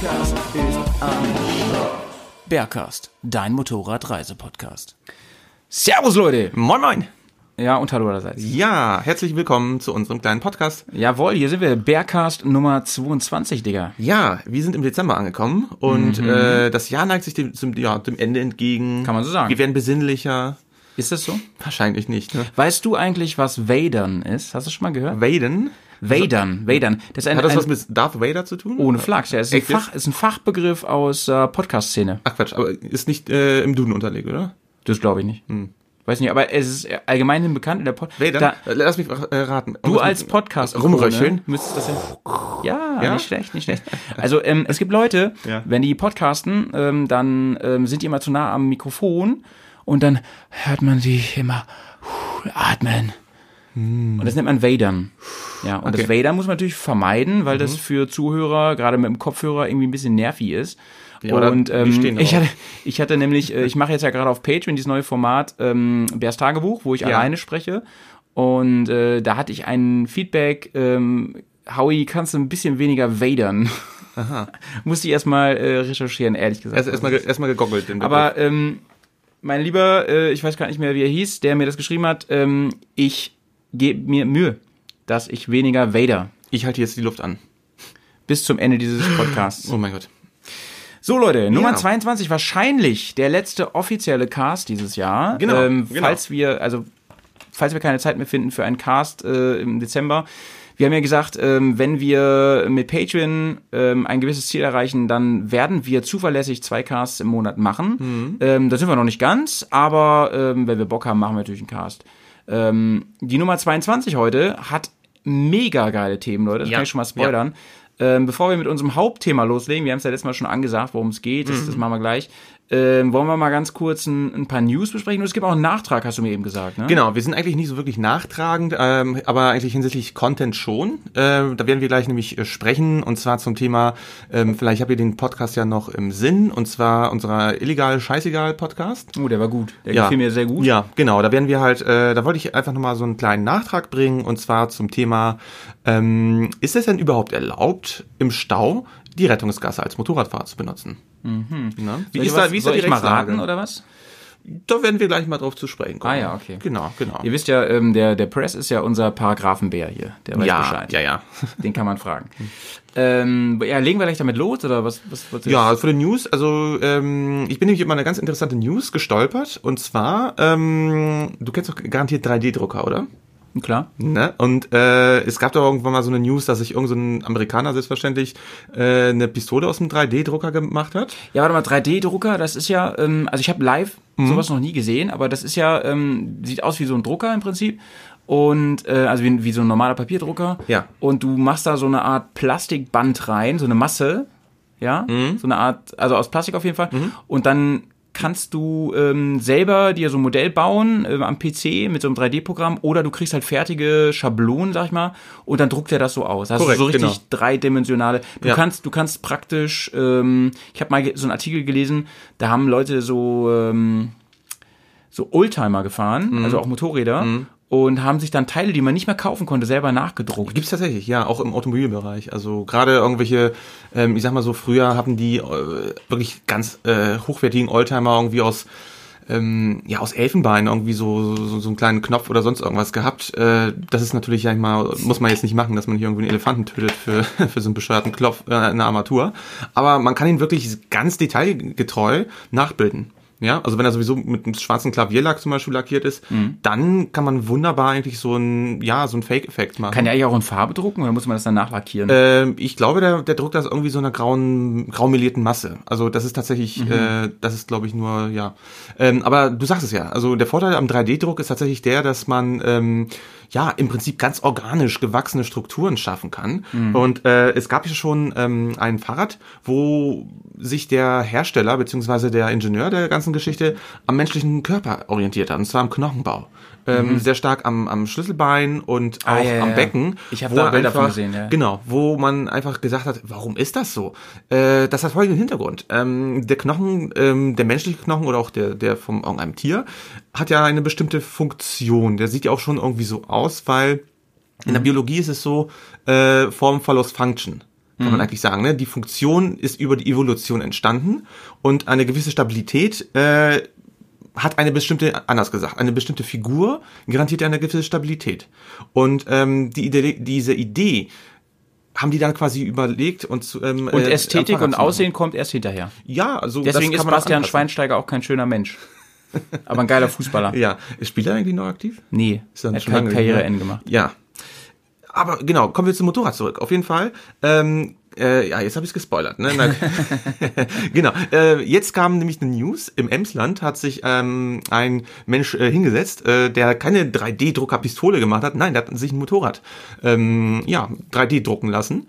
Bergkast ist am Bergcast, dein Motorradreisepodcast. Servus Leute! Moin Moin! Ja, und hallo allerseits. Ja, herzlich willkommen zu unserem kleinen Podcast. Jawohl, hier sind wir, Bergcast Nummer 22, Digga. Ja, wir sind im Dezember angekommen und äh, das Jahr neigt sich dem, zum, ja, dem Ende entgegen. Mhm. Kann man so sagen. Wir werden besinnlicher. Ist das so? Wahrscheinlich nicht. Ne? Weißt du eigentlich, was Vadern ist? Hast du schon mal gehört? Vaden? Vadern, Vadern. Das ein, Hat das ein was mit Darth Vader zu tun? ohne Flachs, ja. Es ist ein? Fach, ist ein Fachbegriff aus äh, Podcast-Szene. Ach Quatsch, aber ist nicht äh, im Duden unterlegt, oder? Das glaube ich nicht. Weiß nicht, aber es ist allgemein bekannt in der Pod Vaden? Da, Äh, Lass mich äh, raten. Du als Podcast Rumröcheln? müsstest das ja. Ja, Ja? nicht schlecht, nicht schlecht. Also ähm, es gibt Leute, Ja. wenn die podcasten, ähm, dann ähm, sind die immer zu nah am Mikrofon und dann hört man sie immer atmen. Und das nennt man Vadern. Ja, und das Okay. Vadern muss man natürlich vermeiden, weil das für Zuhörer, gerade mit dem Kopfhörer, irgendwie ein bisschen nervig ist. Ja, und ähm, ich, hatte, ich hatte nämlich, äh, ich mache jetzt ja gerade auf Patreon dieses neue Format ähm, Bärs Tagebuch, wo ich alleine spreche. Und äh, da hatte ich ein Feedback, ähm, Howie, kannst du ein bisschen weniger vadern? Aha. Musste ich erstmal äh, recherchieren, ehrlich gesagt. Erst erstmal erstmal gegoggelt. Den Begriff. Aber ähm, mein Lieber, äh, ich weiß gar nicht mehr, wie er hieß, der mir das geschrieben hat, ähm, ich gebe mir Mühe, dass ich weniger Vader ich halte jetzt die Luft an. bis zum Ende dieses Podcasts. Oh mein Gott. So Leute, Nummer Ja. 22, wahrscheinlich der letzte offizielle Cast dieses Jahr. Genau, Ähm, genau. Falls wir, also falls wir keine Zeit mehr finden für einen Cast äh, im Dezember. Wir haben ja gesagt, ähm, wenn wir mit Patreon ähm, ein gewisses Ziel erreichen, dann werden wir zuverlässig zwei Casts im Monat machen. Mhm. Ähm, da sind wir noch nicht ganz, aber ähm, wenn wir Bock haben, machen wir natürlich einen Cast. Ähm, die Nummer 22 heute hat mega geile Themen, Leute. Das Ja, kann ich schon mal spoilern. Ähm, bevor wir mit unserem Hauptthema loslegen, wir haben es ja letztes Mal schon angesagt, worum es geht, das, das machen wir gleich, ähm, wollen wir mal ganz kurz ein, ein paar News besprechen. Und es gibt auch einen Nachtrag, hast du mir eben gesagt, ne? Genau, wir sind eigentlich nicht so wirklich nachtragend, ähm, aber eigentlich hinsichtlich Content schon. Äh, da werden wir gleich nämlich äh, sprechen und zwar zum Thema, ähm, vielleicht habt ihr den Podcast ja noch im Sinn, und zwar unserer illegal scheißegal Podcast. Oh, der war gut. Der gefiel mir sehr gut. Ja, genau. Da werden wir halt, äh, da wollte ich einfach nochmal so einen kleinen Nachtrag bringen und zwar zum Thema, ähm, ist es denn überhaupt erlaubt, im Stau die Rettungsgasse als Motorradfahrer zu benutzen? Mhm. Ne? Wie ist da, was- wie ist da soll die ich mal Rechtslage? raten, oder was? Da werden wir gleich mal drauf zu sprechen kommen. Ah ja, okay. Genau, genau. Ihr wisst ja, ähm, der, der Press ist ja unser Paragraphenbär hier. Der weiß Ja, Bescheid. ja, ja. Den kann man fragen. ähm, ja, legen wir gleich damit los, oder was? was, was Ja, für die News, also ähm, ich bin nämlich über eine ganz interessante News gestolpert und zwar, ähm, du kennst doch garantiert 3D-Drucker, oder? Klar. Ne? Und äh, es gab doch irgendwann mal so eine News, dass sich irgendein so ein Amerikaner selbstverständlich äh, eine Pistole aus einem 3D-Drucker gemacht hat. Ja, warte mal, 3D-Drucker, das ist ja, ähm, also ich habe live Mhm. sowas noch nie gesehen, aber das ist ja, ähm, sieht aus wie so ein Drucker im Prinzip. Und äh, also wie, wie so ein normaler Papierdrucker. Ja. Und du machst da so eine Art Plastikband rein, so eine Masse, ja, Mhm. so eine Art, also aus Plastik auf jeden Fall. Und dann kannst du ähm, selber dir so ein Modell bauen ähm, am PC mit so einem 3D-Programm oder du kriegst halt fertige Schablonen, sag ich mal, und dann druckt er das so aus. Also so richtig genau. dreidimensionale. Du Ja. kannst, du kannst praktisch, ähm, ich habe mal so einen Artikel gelesen, da haben Leute so ähm, so Oldtimer gefahren, Mhm. also auch Motorräder. Und haben sich dann Teile, die man nicht mehr kaufen konnte, selber nachgedruckt. Gibt's tatsächlich, ja, auch im Automobilbereich. Also gerade irgendwelche, ähm, ich sag mal so, früher haben die äh, wirklich ganz äh, hochwertigen Oldtimer irgendwie aus ähm, ja, aus Elfenbein irgendwie so, so, so einen kleinen Knopf oder sonst irgendwas gehabt. Äh, das ist natürlich, ja, ich mal, muss man jetzt nicht machen, dass man hier irgendwie einen Elefanten tötet für, für so einen bescheuerten Klopf, äh, eine Armatur. Aber man kann ihn wirklich ganz detailgetreu nachbilden. Ja, also wenn er sowieso mit einem schwarzen Klavierlack zum Beispiel lackiert ist, dann kann man wunderbar eigentlich so ein, ja, so ein Fake-Effekt machen. Kann der eigentlich auch in Farbe drucken oder muss man das dann nachlackieren? Ähm, ich glaube, der, der druckt das irgendwie so einer grauen, graumelierten Masse. Also das ist tatsächlich, äh, das ist glaube ich nur, ja. Ähm, aber du sagst es ja, also der Vorteil am 3D-Druck ist tatsächlich der, dass man ähm, ja im Prinzip ganz organisch gewachsene Strukturen schaffen kann. Und äh, es gab ja schon ähm, ein Fahrrad, wo sich der Hersteller beziehungsweise der Ingenieur der ganzen Geschichte am menschlichen Körper orientiert hat, und zwar am Knochenbau. Ähm, Sehr stark am, am Schlüsselbein und auch Ah, ja, am ja. Becken. Ich hab wo da er Bilder von gesehen, ja. Genau, wo man einfach gesagt hat, warum ist das so? Äh, das hat folgenden Hintergrund. Ähm, der Knochen, ähm, der menschliche Knochen oder auch der, der von irgendeinem Tier, hat ja eine bestimmte Funktion. Der sieht ja auch schon irgendwie so aus, weil in Mhm. der Biologie ist es so, äh, Form follows Function. Kann Mhm. man eigentlich sagen. Ne? Die Funktion ist über die Evolution entstanden und eine gewisse Stabilität äh, hat eine bestimmte, anders gesagt, eine bestimmte Figur garantiert eine gewisse Stabilität. Und ähm, die Idee, diese Idee haben die dann quasi überlegt und zu, ähm, und äh, Ästhetik Fahrrad und. Aussehen kommt erst hinterher. Ja, also Deswegen ist Bastian. Schweinsteiger auch kein schöner Mensch. Aber ein geiler Fußballer. Ja, ist Spieler eigentlich noch aktiv? Nee, Ist dann er hat Karriereende gemacht. Ja. Aber genau, kommen wir zum Motorrad zurück. Auf jeden Fall. Ähm, äh, ja, jetzt habe ich es gespoilert. Ne? Na, genau. Äh, jetzt kam nämlich eine News. Im Emsland hat sich ähm, ein Mensch äh, hingesetzt, äh, der keine 3D-Drucker-Pistole gemacht hat. Nein, der hat sich ein Motorrad ähm, ja, 3D drucken lassen.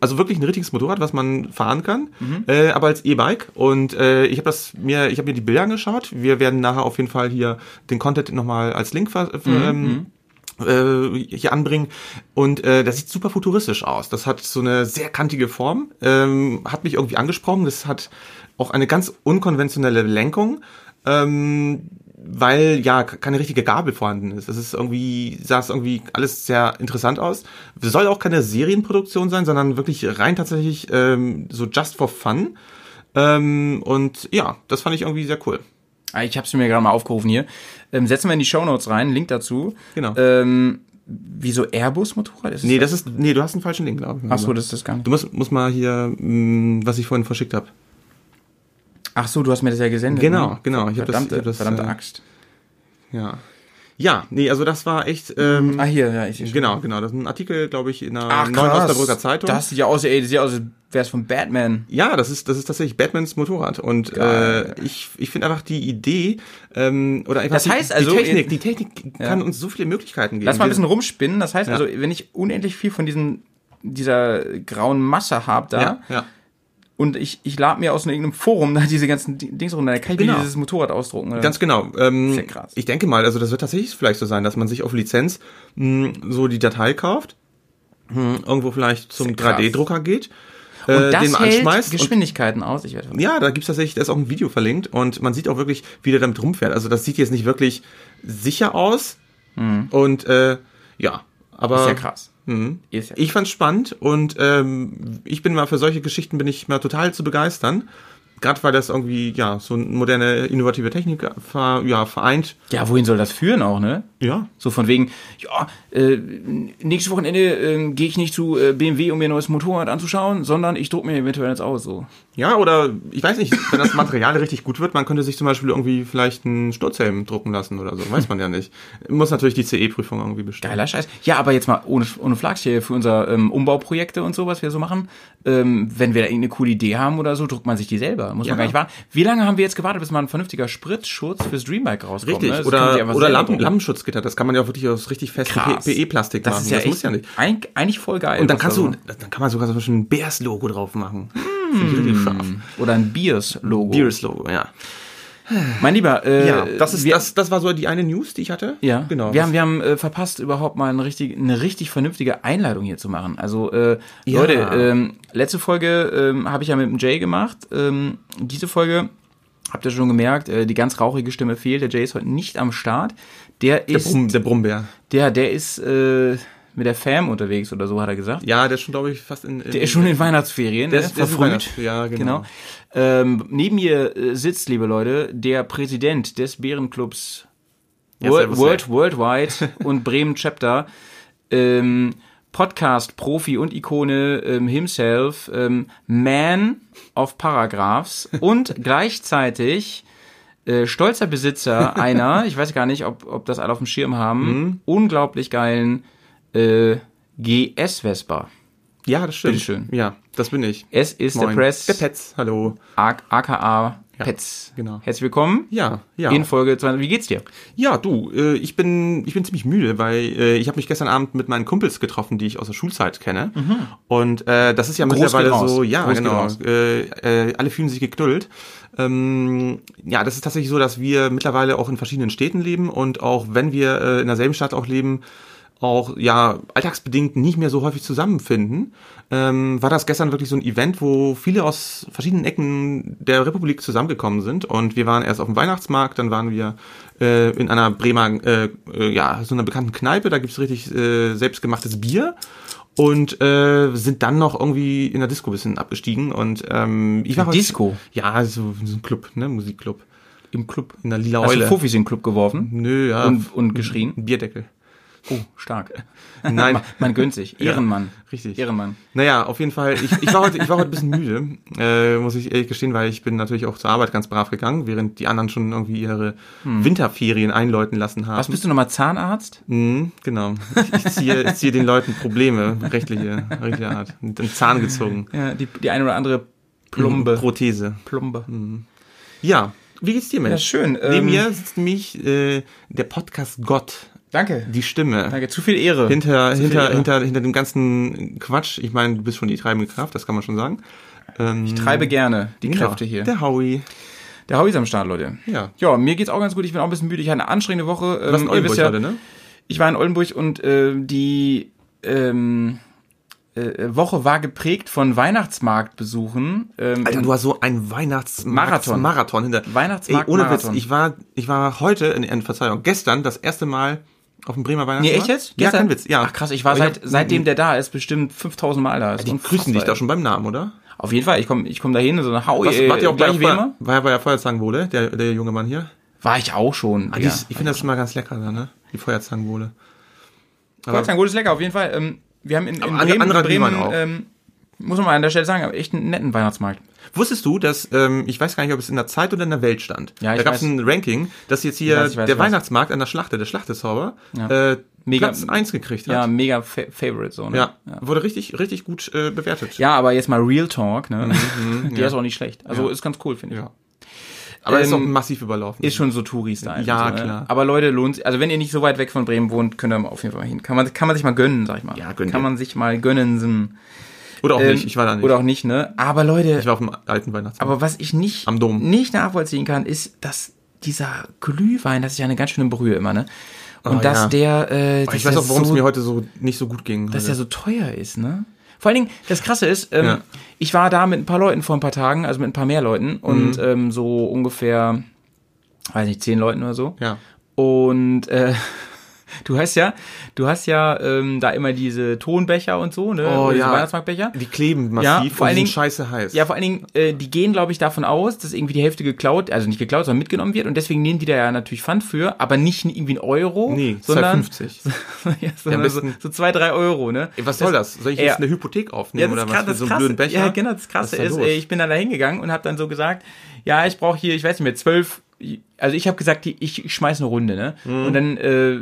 Also wirklich ein richtiges Motorrad, was man fahren kann, äh, aber als E-Bike. Und äh, ich habe das mir, ich habe mir die Bilder angeschaut. Wir werden nachher auf jeden Fall hier den Content nochmal als Link ver ähm, äh, hier anbringen. Und äh, das sieht super futuristisch aus. Das hat so eine sehr kantige Form, ähm, hat mich irgendwie angesprochen. Das hat auch eine ganz unkonventionelle Lenkung. Ähm, weil ja keine richtige Gabel vorhanden ist. Das ist irgendwie, sah es irgendwie alles sehr interessant aus. Soll auch keine Serienproduktion sein, sondern wirklich rein tatsächlich ähm, so just for fun. Ähm, und ja, das fand ich irgendwie sehr cool. Ah, Ich habe es mir gerade mal aufgerufen hier. Ähm, setzen wir in die Shownotes rein, Link dazu. Genau. Ähm, wieso Airbus-Motorrad? Ist Nee, das ist, nee, du hast einen falschen Link, glaube ich. Ach so, das ist das gar nicht. Du musst, musst mal hier, mh, was ich vorhin verschickt habe. Ach so, du hast mir das ja gesendet. Genau, ne? genau. Ich hab das- verdammte, ich hab das, verdammte äh, Axt. Ja. Ja, nee, also das war echt, ähm, Ah, hier, ja, ich schon. genau, genau. Das ist ein Artikel, glaube ich, in einer Ach, neuen krass. Osnabrücker Zeitung. Das sieht ja aus, ey, das sieht ja aus, als wäre es von Batman. Ja, das ist, das ist tatsächlich Batmans Motorrad. Und Geil. äh, ich, ich finde einfach die Idee, ähm, oder einfach Das die, heißt also, die Technik, die Technik kann uns so viele Möglichkeiten geben. Lass mal ein bisschen rumspinnen. Das heißt Ja. also, wenn ich unendlich viel von diesen, dieser grauen Masse habe da ja, ja. Und ich, ich lade mir aus irgendeinem Forum da diese ganzen Di- Dings runter, dann kann ich Genau. mir dieses Motorrad ausdrucken. Oder? Ganz genau. Ähm, Sehr krass. Ich denke mal, also das wird tatsächlich vielleicht so sein, dass man sich auf Lizenz mh, so die Datei kauft, mh, irgendwo vielleicht zum krass. 3D-Drucker geht, und äh, das den mal hält anschmeißt. Und, Geschwindigkeiten aus. Ich werde ja, da gibt's tatsächlich, da ist auch ein Video verlinkt und man sieht auch wirklich, wie der damit rumfährt. Also das sieht jetzt nicht wirklich sicher aus und äh, ja, aber Mhm. ist ja krass. Mhm. Ja Ich fand's spannend und ähm, ich bin mal für solche Geschichten bin ich mal total zu begeistern. Gerade weil das irgendwie ja so eine moderne innovative Technik ver, ja, vereint. Ja, wohin soll das führen auch, ne? Ja, So von wegen, ja, äh, nächstes Wochenende äh, gehe ich nicht zu äh, BMW, um mir ein neues Motorrad anzuschauen, sondern ich druck mir eventuell jetzt aus. So. Ja, oder ich weiß nicht, wenn das Material richtig gut wird, man könnte sich zum Beispiel irgendwie vielleicht einen Sturzhelm drucken lassen oder so. Weiß man ja nicht. Muss natürlich die CE-Prüfung irgendwie bestehen. Geiler Scheiß. Ja, aber jetzt mal ohne, ohne Flachs hier für unser ähm, Umbauprojekte und so, was wir so machen. Ähm, wenn wir da irgendeine coole Idee haben oder so, druckt man sich die selber. Muss Ja. man gar nicht warten. Wie lange haben wir jetzt gewartet, bis mal ein vernünftiger Spritzschutz fürs Dreambike rauskommt? Richtig, ne? Oder, oder Lampen. Lampenschutzgitter, das kann man ja auch wirklich aus richtig festem. PE-Plastik Das machen. ist ja das echt muss ja nicht. Eig- eigentlich voll geil. Und dann kannst du, so- dann kann man sogar zum Beispiel ein Bears-Logo drauf machen. Finde ich scharf. Oder ein Beers-Logo. Bears-Logo, ja. Mein Lieber, äh, Ja, das ist, wir, das, das war so die eine News, die ich hatte. Ja, genau. Wir haben, wir haben äh, verpasst, überhaupt mal eine richtig, eine richtig vernünftige Einleitung hier zu machen. Also, äh, Ja. Leute, ähm, letzte Folge ähm, habe ich ja mit dem Jay gemacht. Ähm, diese Folge habt ihr schon gemerkt, äh, die ganz rauchige Stimme fehlt. Der Jay ist heute nicht am Start. Der der, ist, Brumm, der Brummbär. der, der ist äh, mit der Fam unterwegs oder so, hat er gesagt. Ja, der ist schon, glaube ich, fast in, in Der ist schon in Weihnachtsferien, Der ne? ist- der verfrüht. Weihnachts- ja, genau. genau. Ähm, neben mir äh, sitzt, liebe Leute, der Präsident des Bärenclubs Ja, World, Worldwide und Bremen Chapter, ähm, Podcast, Profi und Ikone ähm, himself, ähm, Man of Paragraphs und gleichzeitig äh, stolzer Besitzer einer, ich weiß gar nicht, ob, ob das alle auf dem Schirm haben, unglaublich geilen äh, GS Vespa. Ja, das stimmt. Bitteschön. Ja, das bin ich. Es ist der Moin. Press, Der Petz, hallo. A- aka Pets. genau. Herzlich willkommen Ja, ja. in Folge 20. Wie geht's dir? Ja, du, äh, ich bin ich bin ziemlich müde, weil äh, ich habe mich gestern Abend mit meinen Kumpels getroffen, die ich aus der Schulzeit kenne. Und äh, das ist ja Mhm. Mittlerweile so, ja, geht genau. Äh, äh, alle fühlen sich geknüllt. Ähm, ja, das ist tatsächlich so, dass wir mittlerweile auch in verschiedenen Städten leben und auch wenn wir äh, in derselben Stadt auch leben, auch ja alltagsbedingt nicht mehr so häufig zusammenfinden, ähm, war das gestern wirklich so ein Event, wo viele aus verschiedenen Ecken der Republik zusammengekommen sind und wir waren erst auf dem Weihnachtsmarkt, dann waren wir äh, in einer Bremer, äh, äh, ja, so einer bekannten Kneipe, da gibt's richtig äh, selbstgemachtes Bier und äh, sind dann noch irgendwie in der Disco ein bisschen abgestiegen und ähm, ich war heute- Disco? Ja, so, so ein Club, ne, Musikclub. Im Club. In der Lila Hast du Eule. Fuffis in den Club geworfen? Nö, ja. Und, und geschrien? Bierdeckel. Oh, stark. Nein. man, man gönnt sich. Ehrenmann. richtig. Ehrenmann. Naja, auf jeden Fall. Ich, ich, war heute, ich war heute ein bisschen müde, äh, muss ich ehrlich gestehen, weil ich bin natürlich auch zur Arbeit ganz brav gegangen, während die anderen schon irgendwie ihre Winterferien einläuten lassen haben. Was bist du nochmal Zahnarzt? Mhm, genau. Ich, ich, ziehe, ich ziehe den Leuten Probleme, rechtliche, rechtliche Art. Den Zahn gezogen. Ja, die, die eine oder andere Plumbe. Prothese. Plumbe. Ja. Wie geht's dir, Mensch? Ja, schön. Neben Ähm, mir sitzt nämlich äh, der Podcast Gott, Danke. die Stimme. Danke. Zu viel Ehre. Hinter, Zu hinter, Ehre. hinter, hinter dem ganzen Quatsch. Ich meine, du bist schon die treibende Kraft, das kann man schon sagen. Ähm, Ich treibe gerne die Kräfte ja, hier. Der Howie. Der Howie ist am Start, Leute. Ja. Ja, mir geht's auch ganz gut. Ich bin auch ein bisschen müde. Ich hatte eine anstrengende Woche. Du warst in Ähm, ihr wisst Oldenburg ja, heute, ne? Ich war in Oldenburg und äh, die ähm, äh, Woche war geprägt von Weihnachtsmarktbesuchen. Ähm, Alter, in- du hast so ein Weihnachtsmarathon Marathon. Marathon hinter. Weihnachtsmarkt- Ey, ohne Marathon. Witz, ich war, ich war heute, in, in Verzeihung, gestern das erste Mal auf dem Bremer Nee, Weihnachtsmarkt. echt jetzt? Ja, Gestern? kein Witz, ja. Ach krass, ich war Aber seit, hab- seitdem der da ist, bestimmt 5000 Mal da. Ist Die grüßen dich da schon beim Namen, oder? Auf jeden Fall, ich komme ich komm da hin, so Howie, Was, äh, wart ihr auch bei gleich immer. war er bei der Feuerzangenbowle, der, der junge Mann hier? War ich auch schon. Ah, ja. ist- ich finde das schon mal ganz lecker da, ne? Die Feuerzangenbowle. Dank, gutes lecker, auf jeden Fall. Ähm, wir haben in, in Bremen, anderer Bremen ähm, muss man mal an der Stelle sagen, echt einen netten Weihnachtsmarkt. Wusstest du, dass, ähm, ich weiß gar nicht, ob es in der Zeit oder in der Welt stand. Ja, ich da gab es ein Ranking, dass jetzt hier weiß, weiß, der. Weihnachtsmarkt an der Schlachte, der Schlachtezauber, Ja. äh, Mega- Platz 1 gekriegt Ja, hat. mega fa Favorite so, ne? Ja, wurde richtig, richtig gut äh, bewertet. Ja, aber jetzt mal Real Talk, ne? Der ja. ist auch nicht schlecht. Also Ja. ist ganz cool, finde ich. Ja. Aber ist auch Ähm, massiv überlaufen. Ist schon so Touri-Style. Ja, so, ne? klar. Aber Leute, lohnt sich. Also wenn ihr nicht so weit weg von Bremen wohnt, könnt ihr auf jeden Fall mal hin. Kann man, kann man sich mal gönnen, sag ich mal. Ja, gönn Kann man sich mal gönnen. Oder auch ähm, nicht, ich war da nicht. Oder auch nicht, ne? Aber Leute, ich war auf dem alten Weihnachtsmarkt. aber was ich nicht, Am Dom. nicht nachvollziehen kann, ist, dass dieser Glühwein, das ist ja eine ganz schöne Brühe immer, ne? Und Oh, dass ja. der, äh, Aber dass ich weiß der auch, warum es so mir heute so nicht so gut ging. dass heute. er so teuer ist, ne? Vor allen Dingen, das Krasse ist, ähm, Ja. ich war da mit ein paar Leuten vor ein paar Tagen, also mit ein paar mehr Leuten und Mhm. ähm, so ungefähr, weiß nicht, zehn Leuten oder so. ja. Und äh, du hast ja, du hast ja ähm, da immer diese Tonbecher und so, ne? Oh, diese ja. Weihnachtsmarktbecher. Die kleben Ja, massiv vor allen Dingen- scheiße heiß. Ja, vor allen Dingen, äh, die gehen, glaube ich, davon aus, dass irgendwie die Hälfte geklaut, also nicht geklaut, sondern mitgenommen wird und deswegen nehmen die da ja natürlich Pfand für, aber nicht irgendwie ein Euro, nee, sondern, 2,50. ja, sondern am so, so zwei, drei Euro, ne? Ey, was soll das? Soll ich Ja. jetzt eine Hypothek aufnehmen Ja, oder krass, was für das so einen krasse, blöden Becher? ja, genau, das Krasse ist, los? ey, ich bin dann da hingegangen und habe dann so gesagt, ja, ich brauche hier, ich weiß nicht mehr, zwölf, also ich habe gesagt, ich schmeiß eine Runde, ne? Mhm. Und dann äh,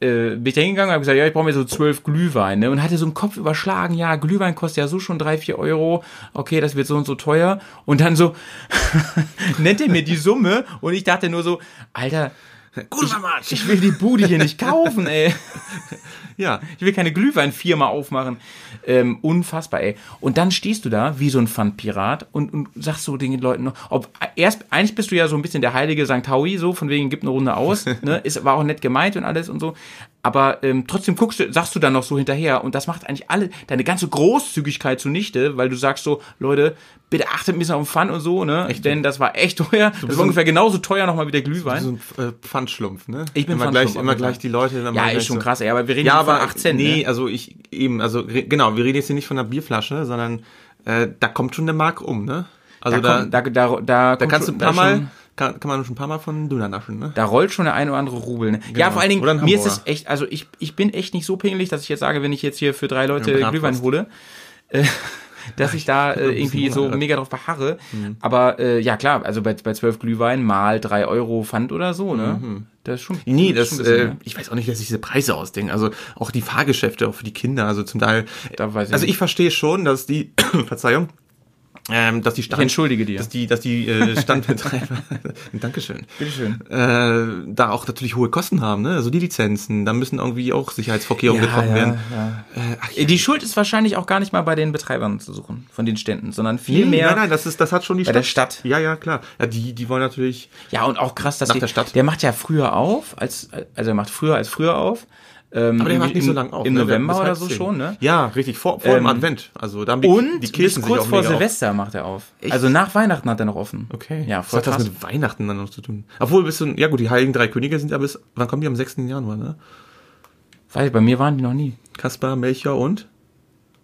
äh, bin ich da hingegangen und habe gesagt, ja, ich brauche mir so zwölf Glühwein, ne? Und hatte so im Kopf überschlagen, ja, Glühwein kostet ja so schon drei, vier Euro, okay, das wird so und so teuer. Und dann so nennt er mir die Summe und ich dachte nur so, Alter, Gut, Matsch. ich will die Bude hier nicht kaufen, ey. Ja. Ich will keine Glühweinfirma aufmachen. Ähm, unfassbar, ey. Und dann stehst du da wie so ein Pfandpirat und, und sagst so den Leuten noch, ob erst eigentlich bist du ja so ein bisschen der heilige St. Howie, so von wegen gib eine Runde aus, ne? Ist war auch nett gemeint und alles und so. Aber ähm, trotzdem guckst du, sagst du dann noch so hinterher und das macht eigentlich alle deine ganze Großzügigkeit zunichte, weil du sagst so, Leute, bitte achtet ein bisschen auf den Pfand und so, ne? Denn das war echt teuer. Das war ungefähr genauso teuer nochmal wie der Glühwein. So ein äh, Pfandschlumpf, ne? Ich bin immer gleich, immer gleich die Leute. dann ja, ist schon so. krass, ey, aber wir reden Ja, hier von aber 18, nee, ne? also ich eben, also genau, wir reden jetzt hier nicht von einer Bierflasche, sondern äh, da kommt schon der Mark um, ne? Also da, da, kommt, da, da, da, da kannst du ein paar Mal, kann, kann man schon ein paar Mal von Döner naschen, ne? Da rollt schon der ein oder andere Rubel. Ne? Ja, vor allen Dingen, mir ist es echt, also ich, ich bin echt nicht so pingelig, dass ich jetzt sage, wenn ich jetzt hier für drei Leute Ja, Glühwein hole, äh, dass ich da äh, irgendwie so mega drauf beharre. Aber äh, ja klar, also bei, bei 12 Glühwein mal 3 Euro Pfand oder so, ne? Das ist schon. Nee, das das, ist schon ein äh, ich weiß auch nicht, dass sich diese Preise ausdenken. Also auch die Fahrgeschäfte, auch für die Kinder, also zum Teil. Da weiß ich also nicht. ich verstehe schon, dass die, Verzeihung, ähm, dass die Stand, Ich entschuldige dir. dass die, dass die äh, Standbetreiber, Dankeschön, Bitteschön. äh, da auch natürlich hohe Kosten haben, ne? Also die Lizenzen, da müssen irgendwie auch Sicherheitsvorkehrungen getroffen werden. ja. Äh, ach, Die Schuld ist wahrscheinlich auch gar nicht mal bei den Betreibern zu suchen, von den Ständen, sondern viel nee, mehr. Nein, nein, das ist, das hat schon die bei der Stadt. Ja, ja, klar. Ja, die, die wollen natürlich. Ja, und auch krass, dass Nach die, der Stadt. der macht ja früher auf, als, also er macht früher als früher auf. Ähm, Aber der macht nicht so lange auf. Im ne? November Bis oder so zehn. schon, ne? Ja, richtig, vor, vor dem Ähm, Advent. Also da haben die, Und die bis Kirchen sich kurz vor mega auf. Silvester macht er auf. Echt? Also nach Weihnachten hat er noch offen. Okay. Ja, Was voll hat das mit Weihnachten dann noch zu tun? Obwohl, bis zu, ja gut, die Heiligen Drei Könige sind ja bis, wann kommen die? Am 6. Januar, ne? Weiß ich, bei mir waren die noch nie. Kaspar, Melchior und?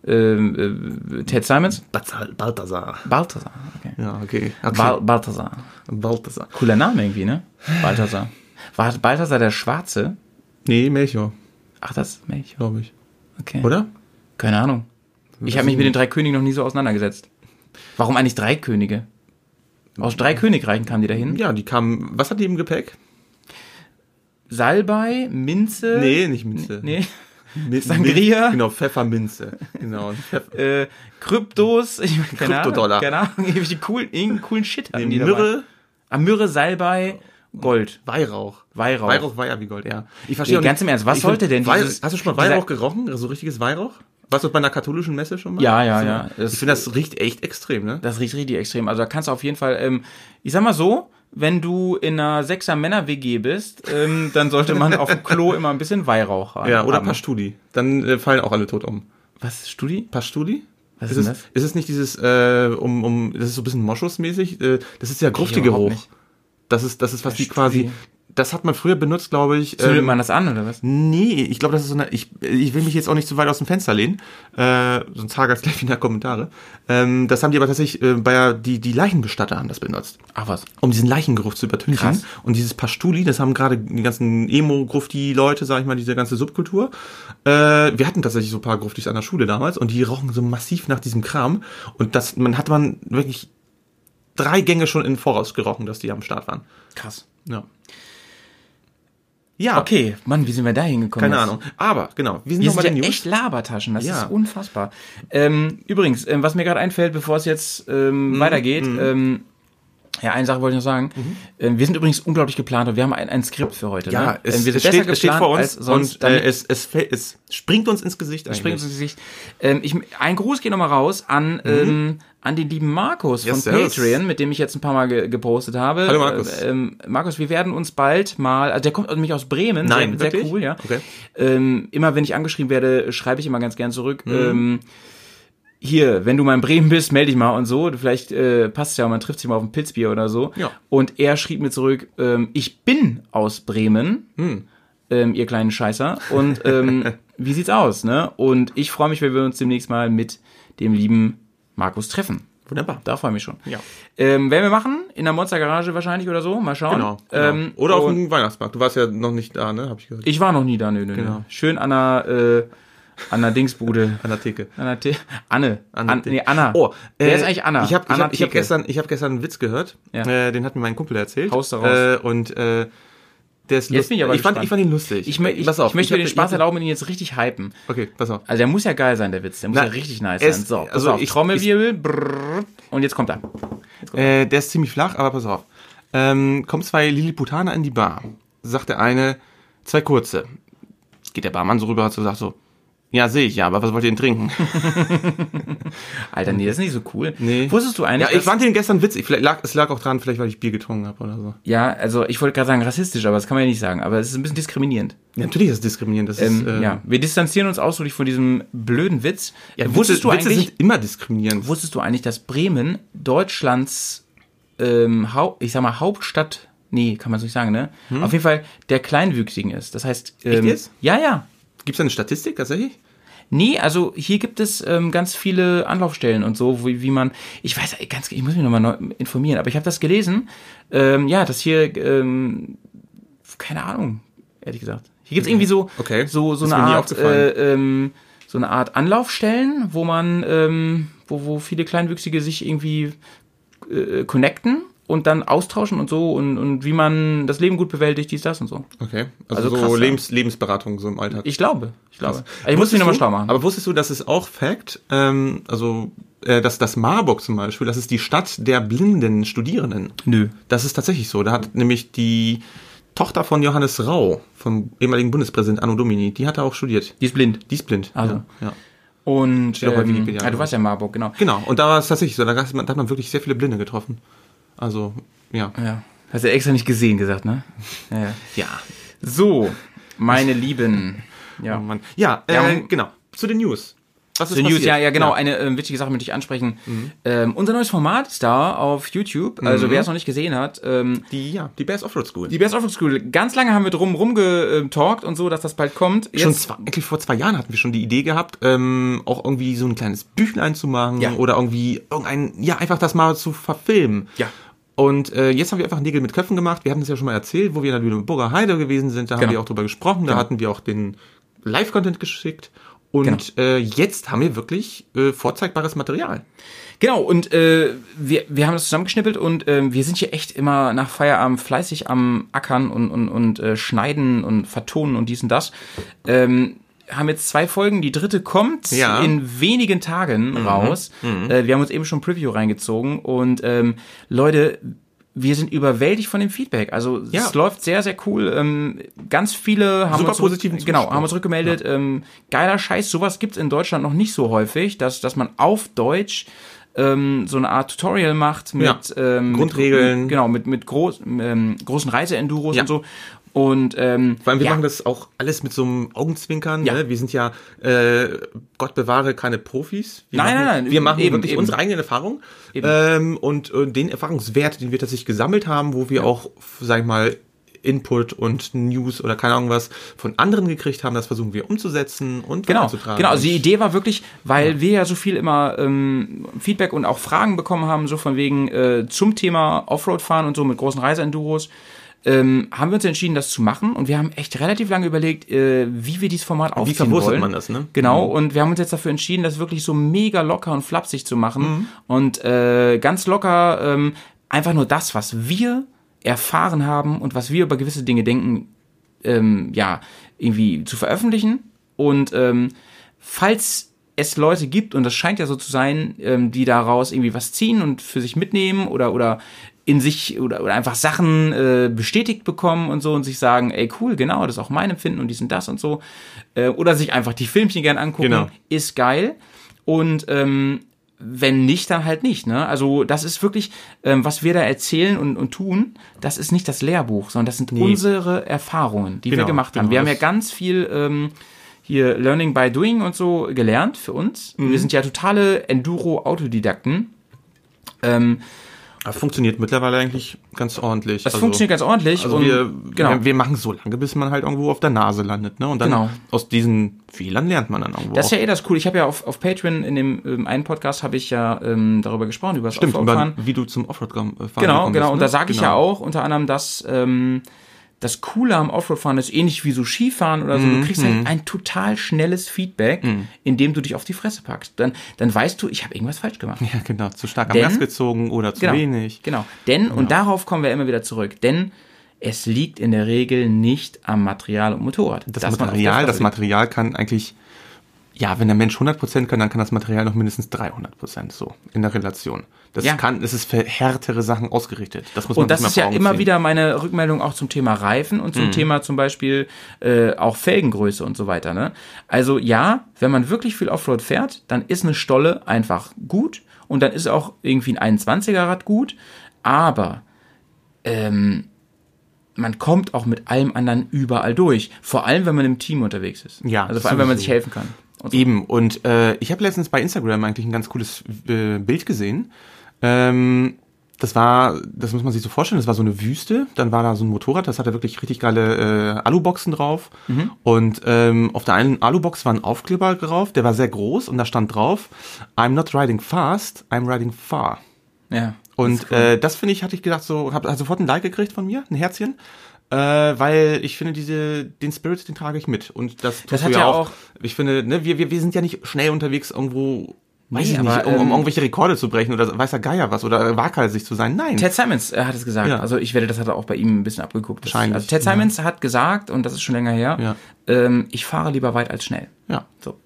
Ähm, äh, Ted Simons? Balthasar. Balthasar. Balthasar. Okay. Ja, okay. okay. Bal Balthasar. Balthasar. Cooler Name irgendwie, ne? Balthasar. War Balthasar der Schwarze? Nee, Melchior, Ach, das ist Melchior. glaube ich. Okay. Oder? Keine Ahnung. Ich habe mich mit den drei Königen noch nie so auseinandergesetzt. Warum eigentlich drei Könige? Aus drei Königreichen kamen die dahin. Ja, die kamen, was hat die im Gepäck? Salbei, Minze. Nee, nicht Minze. Nee. Min- Sangria? Min- Genau, Pfefferminze. Genau. Pfeff Äh, Kryptos. Ich meine, keine Ahnung, Kryptodollar. Keine Ahnung. Irgendwelche coolen, coolen Shit hatten die nee, dabei. Myrrhe, Ah, Myrrhe, Salbei, Gold. Weihrauch. Weihrauch. Weihrauch war ja wie Gold, ja. Ich Nee, ganz im Ernst, was sollte denn Weih- dieses- Hast du schon mal Weihrauch gerochen? So richtiges Weihrauch? Warst du bei einer katholischen Messe schon mal? Ja, ja, So. ja. Das- ich finde, das riecht echt extrem, ne? Das riecht richtig extrem. Also da kannst du auf jeden Fall, ähm, ich sag mal so, wenn du in einer sechser Männer-WG bist, ähm, dann sollte man auf dem Klo immer ein bisschen Weihrauch haben. Ja, oder Pastuli. Dann äh, fallen auch alle tot um. Was, Studi? Pastuli? Was ist ist das? Ist es nicht dieses, äh, um, um, das ist so ein bisschen Moschusmäßig? Äh, das ist ja Gruftegeruch. Das ist, das ist, was die Pastuli. quasi, das hat man früher benutzt, glaube ich. Zündet ähm, man das an, oder was? Nee, ich glaube, das ist so eine. Ich, ich will mich jetzt auch nicht zu weit aus dem Fenster lehnen, äh, sonst hagert es gleich wieder Kommentare. Ähm, das haben die aber tatsächlich äh, bei die die Leichenbestatter haben das benutzt, Ach was. um diesen Leichengeruch zu übertünchen. Krass. Und dieses Pastuli, das haben gerade die ganzen Emo-Grufti-Leute, sag ich mal, diese ganze Subkultur. Äh, wir hatten tatsächlich so ein paar Gruftis an der Schule damals und die rochen so massiv nach diesem Kram. Und das, man hat man wirklich drei Gänge schon in Voraus gerochen, dass die am Start waren. Krass. Ja. Ja, Okay, Mann, wie sind wir da hingekommen? keine jetzt? Ahnung. Aber genau, wir sind Wir noch bei sind den ja News. echt Labertaschen, das Ja. ist unfassbar. Ähm, übrigens, ähm, was mir gerade einfällt, bevor es jetzt ähm, weitergeht, ähm, ja, eine Sache wollte ich noch sagen. Ähm, wir sind übrigens unglaublich geplant und wir haben ein, ein Skript für heute. Mhm. Ja, ne? es, ähm, es, steht, es steht vor uns und äh, es, es, es springt uns ins Gesicht. Das springt uns ins Gesicht. Ähm, ich, ein Gruß geht nochmal raus an, ähm, an den lieben Markus von Yes, servus. Patreon, mit dem ich jetzt ein paar Mal ge gepostet habe. Hallo, Markus. Äh, ähm, Markus, wir werden uns bald mal, also der kommt nämlich aus Bremen, Nein, sehr, sehr cool, ja. Okay. Ähm, immer wenn ich angeschrieben werde, schreibe ich immer ganz gern zurück. Mhm. Hier, wenn du mal in Bremen bist, melde dich mal und so. Vielleicht äh, passt es ja, man trifft sich mal auf ein Pilzbier oder so. Ja. Und er schrieb mir zurück, ähm, ich bin aus Bremen, Hm. ähm, ihr kleinen Scheißer. Und ähm, wie sieht's aus, ne? Und ich freue mich, wenn wir uns demnächst mal mit dem lieben Markus treffen. Wunderbar. Da freue ich mich schon. Ja. Ähm, werden wir machen, in der Monstergarage wahrscheinlich oder so. Mal schauen. Genau. genau. Ähm, Oder auf dem Weihnachtsmarkt. Du warst ja noch nicht da, ne? Hab ich gehört. Ich war noch nie da, nö, nö, Genau. nö. Schön an der, äh, an der Dingsbude. An der Theke. An der The Anne. An An, Theke. nee, Anna. Oh, Wer äh, ist eigentlich Anna? Ich habe ich Anna hab, ich hab Theke. gestern, ich hab gestern einen Witz gehört. Ja. Äh, den hat mir mein Kumpel erzählt. Haus daraus. Äh, und äh, der ist Jetzt bin ich ich, fand, ich fand ihn lustig. Ich, ich, Pass auf, ich möchte mir den Spaß erlauben und ihn jetzt richtig hypen. Okay, pass auf. Also der muss ja geil sein, der Witz. Der muss Na, ja richtig nice sein. So, pass also auf. ich- Trommelwirbel. brrr, und jetzt kommt er. Äh, der ist ziemlich flach, aber pass auf. Ähm, kommen zwei Lilliputaner in die Bar. Sagt der eine, zwei kurze. Geht der Barmann so rüber und so sagt so, ja, sehe ich ja, aber was wollt ihr denn trinken? Alter, nee, das ist nicht so cool. Nee. Wusstest du eigentlich, ja, ich fand den gestern witzig. Vielleicht lag, es lag auch dran, vielleicht weil ich Bier getrunken habe oder so. Ja, also ich wollte gerade sagen rassistisch, aber das kann man ja nicht sagen. Aber es ist ein bisschen diskriminierend. Ja, natürlich ist es diskriminierend. Das Ähm, ist, äh, ja, wir distanzieren uns ausdrücklich von diesem blöden Witz. ja, wusstest Witze, du Witze eigentlich, sind immer diskriminierend. wusstest du eigentlich, dass Bremen Deutschlands ähm, Hau ich sag mal Hauptstadt, nee, kann man so nicht sagen, ne? Auf jeden Fall der Kleinwüchsigen ist. Das heißt, ähm, Hm? jetzt? ja, ja. Gibt es eine Statistik tatsächlich? Nee, also hier gibt es ähm, ganz viele Anlaufstellen und so, wie, wie man, ich weiß, ganz, ich muss mich nochmal neu informieren, aber ich habe das gelesen, ähm, ja, dass hier, ähm, keine Ahnung, ehrlich gesagt. Hier gibt's irgendwie so, Okay. so, so eine Art, äh, ähm, so eine Art Anlaufstellen, wo man, ähm, wo, wo viele Kleinwüchsige sich irgendwie äh, connecten und dann austauschen und so und, und wie man das Leben gut bewältigt, dies, das und so. Okay. Also, Also so krass, ja. Lebens, Lebensberatung so im Alltag. Ich glaube, ich glaube. Krass. Also ich muss mich nochmal du- schlau machen. Aber wusstest du, dass es auch Fact, ähm, also äh, dass das Marburg zum Beispiel, das ist die Stadt der blinden Studierenden. Nö. Das ist tatsächlich so. Da hat nämlich die Tochter von Johannes Rau, vom ehemaligen Bundespräsident Anno Domini, die hat da auch studiert. Die ist blind. Die ist blind. Also. Ja, ja. Und ähm, ja, du glaub warst ja in Marburg, genau. Genau. Und da war es tatsächlich so. Da hat man wirklich sehr viele Blinde getroffen. Also, ja. Ja. Hast du extra nicht gesehen gesagt, ne? Ja, ja. Ja. So, meine Lieben. Ja. Oh Mann. Ja, äh, Ja, genau. Zu den News. Was The News, ja, ja, genau. Ja. Eine ähm, wichtige Sache möchte ich ansprechen. Ähm, unser neues Format ist da auf YouTube. Also wer es noch nicht gesehen hat, ähm, Die, ja, die Bears Offroad School. die Best of School. Ganz lange haben wir drum rumgetalkt und so, dass das bald kommt. Jetzt, Schon zwei, eigentlich vor zwei Jahren hatten wir schon die Idee gehabt, ähm, auch irgendwie so ein kleines Büchlein zu machen Ja. oder irgendwie irgendein, ja, einfach das mal zu verfilmen. Ja. Und äh, jetzt haben wir einfach Nägel mit Köpfen gemacht. Wir hatten es ja schon mal erzählt, wo wir in der Lüneburger Heide gewesen sind. Da haben Genau. wir auch drüber gesprochen. Da Genau. hatten wir auch den Live-Content geschickt. Und Genau. äh, jetzt haben wir wirklich äh, vorzeigbares Material. Genau, und äh, wir, wir haben das zusammengeschnippelt und ähm, wir sind hier echt immer nach Feierabend fleißig am Ackern und, und, und äh, schneiden und vertonen und dies und das. Ähm, haben jetzt zwei Folgen, die dritte kommt Ja. in wenigen Tagen raus. Äh, wir haben uns eben schon ein Preview reingezogen und ähm, Leute, wir sind überwältigt von dem Feedback. Also Ja. es läuft sehr, sehr cool. Ähm, ganz viele haben Super uns zurück- positiven genau, haben uns rückgemeldet. Ähm, geiler Scheiß, sowas gibt's in Deutschland noch nicht so häufig, dass, dass man auf Deutsch ähm, so eine Art Tutorial macht mit Ja. ähm, Grundregeln. Mit, genau, mit, mit groß, ähm, großen Reiseenduros Ja. und so. Und ähm, Vor allem, wir ja, machen das auch alles mit so einem Augenzwinkern. Ja. Ne? Wir sind ja, äh, Gott bewahre, keine Profis. Wir Nein, machen, nein, nein, Wir machen eben, wirklich eben. unsere eigenen Erfahrungen. Ähm, und äh, den Erfahrungswert, den wir tatsächlich gesammelt haben, wo wir auch, sag ich mal, Input und News oder keine Ahnung was von anderen gekriegt haben, das versuchen wir umzusetzen und Genau, weiterzutragen. genau. Also die Und- Idee war wirklich, weil wir ja so viel immer ähm, Feedback und auch Fragen bekommen haben, so von wegen äh, zum Thema Offroad-Fahren und so mit großen Reiseenduros, ähm, haben wir uns entschieden, das zu machen. Und wir haben echt relativ lange überlegt, äh, wie wir dieses Format aufziehen verwurzelt wollen. man das, ne? Genau. Und wir haben uns jetzt dafür entschieden, das wirklich so mega locker und flapsig zu machen und äh, ganz locker ähm, einfach nur das, was wir erfahren haben und was wir über gewisse Dinge denken, ähm, ja, irgendwie zu veröffentlichen. Und ähm, falls es Leute gibt, und das scheint ja so zu sein, ähm, die daraus irgendwie was ziehen und für sich mitnehmen oder, oder in sich oder, oder einfach Sachen äh, bestätigt bekommen und so und sich sagen, ey cool, genau, das ist auch mein Empfinden und dies und das und so. Äh, oder sich einfach die Filmchen gern angucken, Genau. ist geil. Und ähm, wenn nicht, dann halt nicht. Ne? Also das ist wirklich, ähm, was wir da erzählen und, und tun, das ist nicht das Lehrbuch, sondern das sind unsere Erfahrungen, die wir Genau, gemacht haben. genau, Wir haben ja ganz viel ähm, hier Learning by Doing und so gelernt für uns. Wir sind ja totale Enduro-Autodidakten. Ähm, Das funktioniert mittlerweile eigentlich ganz ordentlich. das funktioniert ganz ordentlich. Also und, wir, genau. wir, wir machen so lange, bis man halt irgendwo auf der Nase landet, ne? Und dann Genau. aus diesen Fehlern lernt man dann irgendwo. Das ist auch. ja eh das cool. Ich habe ja auf, auf Patreon in dem ähm, einen Podcast habe ich ja ähm, darüber gesprochen, über das Stimmt, Offroad-Fahren. wie du zum Offroad fahren Genau, genau. bist, Und ne? da sage ich genau. ja auch unter anderem, dass ähm, das Coole am Offroad-Fahren ist ähnlich wie so Skifahren oder so. Mhm, Du kriegst halt ein total schnelles Feedback, indem du dich auf die Fresse packst. Dann, dann weißt du, ich habe irgendwas falsch gemacht. Ja, genau, zu stark am Denn- Gas gezogen oder zu Genau. wenig. Genau. Denn, und darauf kommen wir immer wieder zurück, denn es liegt in der Regel nicht am Material und Motorrad. Das Material, das. Material kann eigentlich, ja, wenn der Mensch 100% kann, dann kann das Material noch mindestens 300% so in der Relation. Das Ja. kann, es ist für härtere Sachen ausgerichtet. Das muss man Und das ist ja immer ziehen. wieder meine Rückmeldung auch zum Thema Reifen und Mhm. zum Thema zum Beispiel äh, auch Felgengröße und so weiter. Ne? Also ja, wenn man wirklich viel Offroad fährt, dann ist eine Stolle einfach gut und dann ist auch irgendwie ein 21er Rad gut, aber ähm, man kommt auch mit allem anderen überall durch. Vor allem, wenn man im Team unterwegs ist. Ja, Also vor allem, wenn man sich helfen kann. Und so. Eben, und äh, ich habe letztens bei Instagram eigentlich ein ganz cooles äh, Bild gesehen. Ähm, das war, das muss man sich so vorstellen, das war so eine Wüste, dann war da so ein Motorrad, das hatte wirklich richtig geile äh, Aluboxen drauf. Und ähm, auf der einen Alubox war ein Aufkleber drauf, der war sehr groß und da stand drauf, I'm not riding fast, I'm riding far. Ja. Und äh, das finde ich, hatte ich gedacht, so, habe sofort ein Like gekriegt von mir, ein Herzchen. Äh, weil ich finde, diese, den Spirit, den trage ich mit. Und das, Das hat ja auch- Ich finde, ne, wir, wir, wir sind ja nicht schnell unterwegs irgendwo, weiß Nee, ich aber, nicht, um, um ähm, irgendwelche Rekorde zu brechen oder weiß der Geier was oder waghalsig zu sein. Nein. Ted Simons äh, hat es gesagt. Ja. Also ich werde, das hat er auch bei ihm ein bisschen abgeguckt. Wahrscheinlich, Also Ted Simons hat gesagt, und das ist schon länger her, Ja. ähm, ich fahre lieber weit als schnell. ja. So,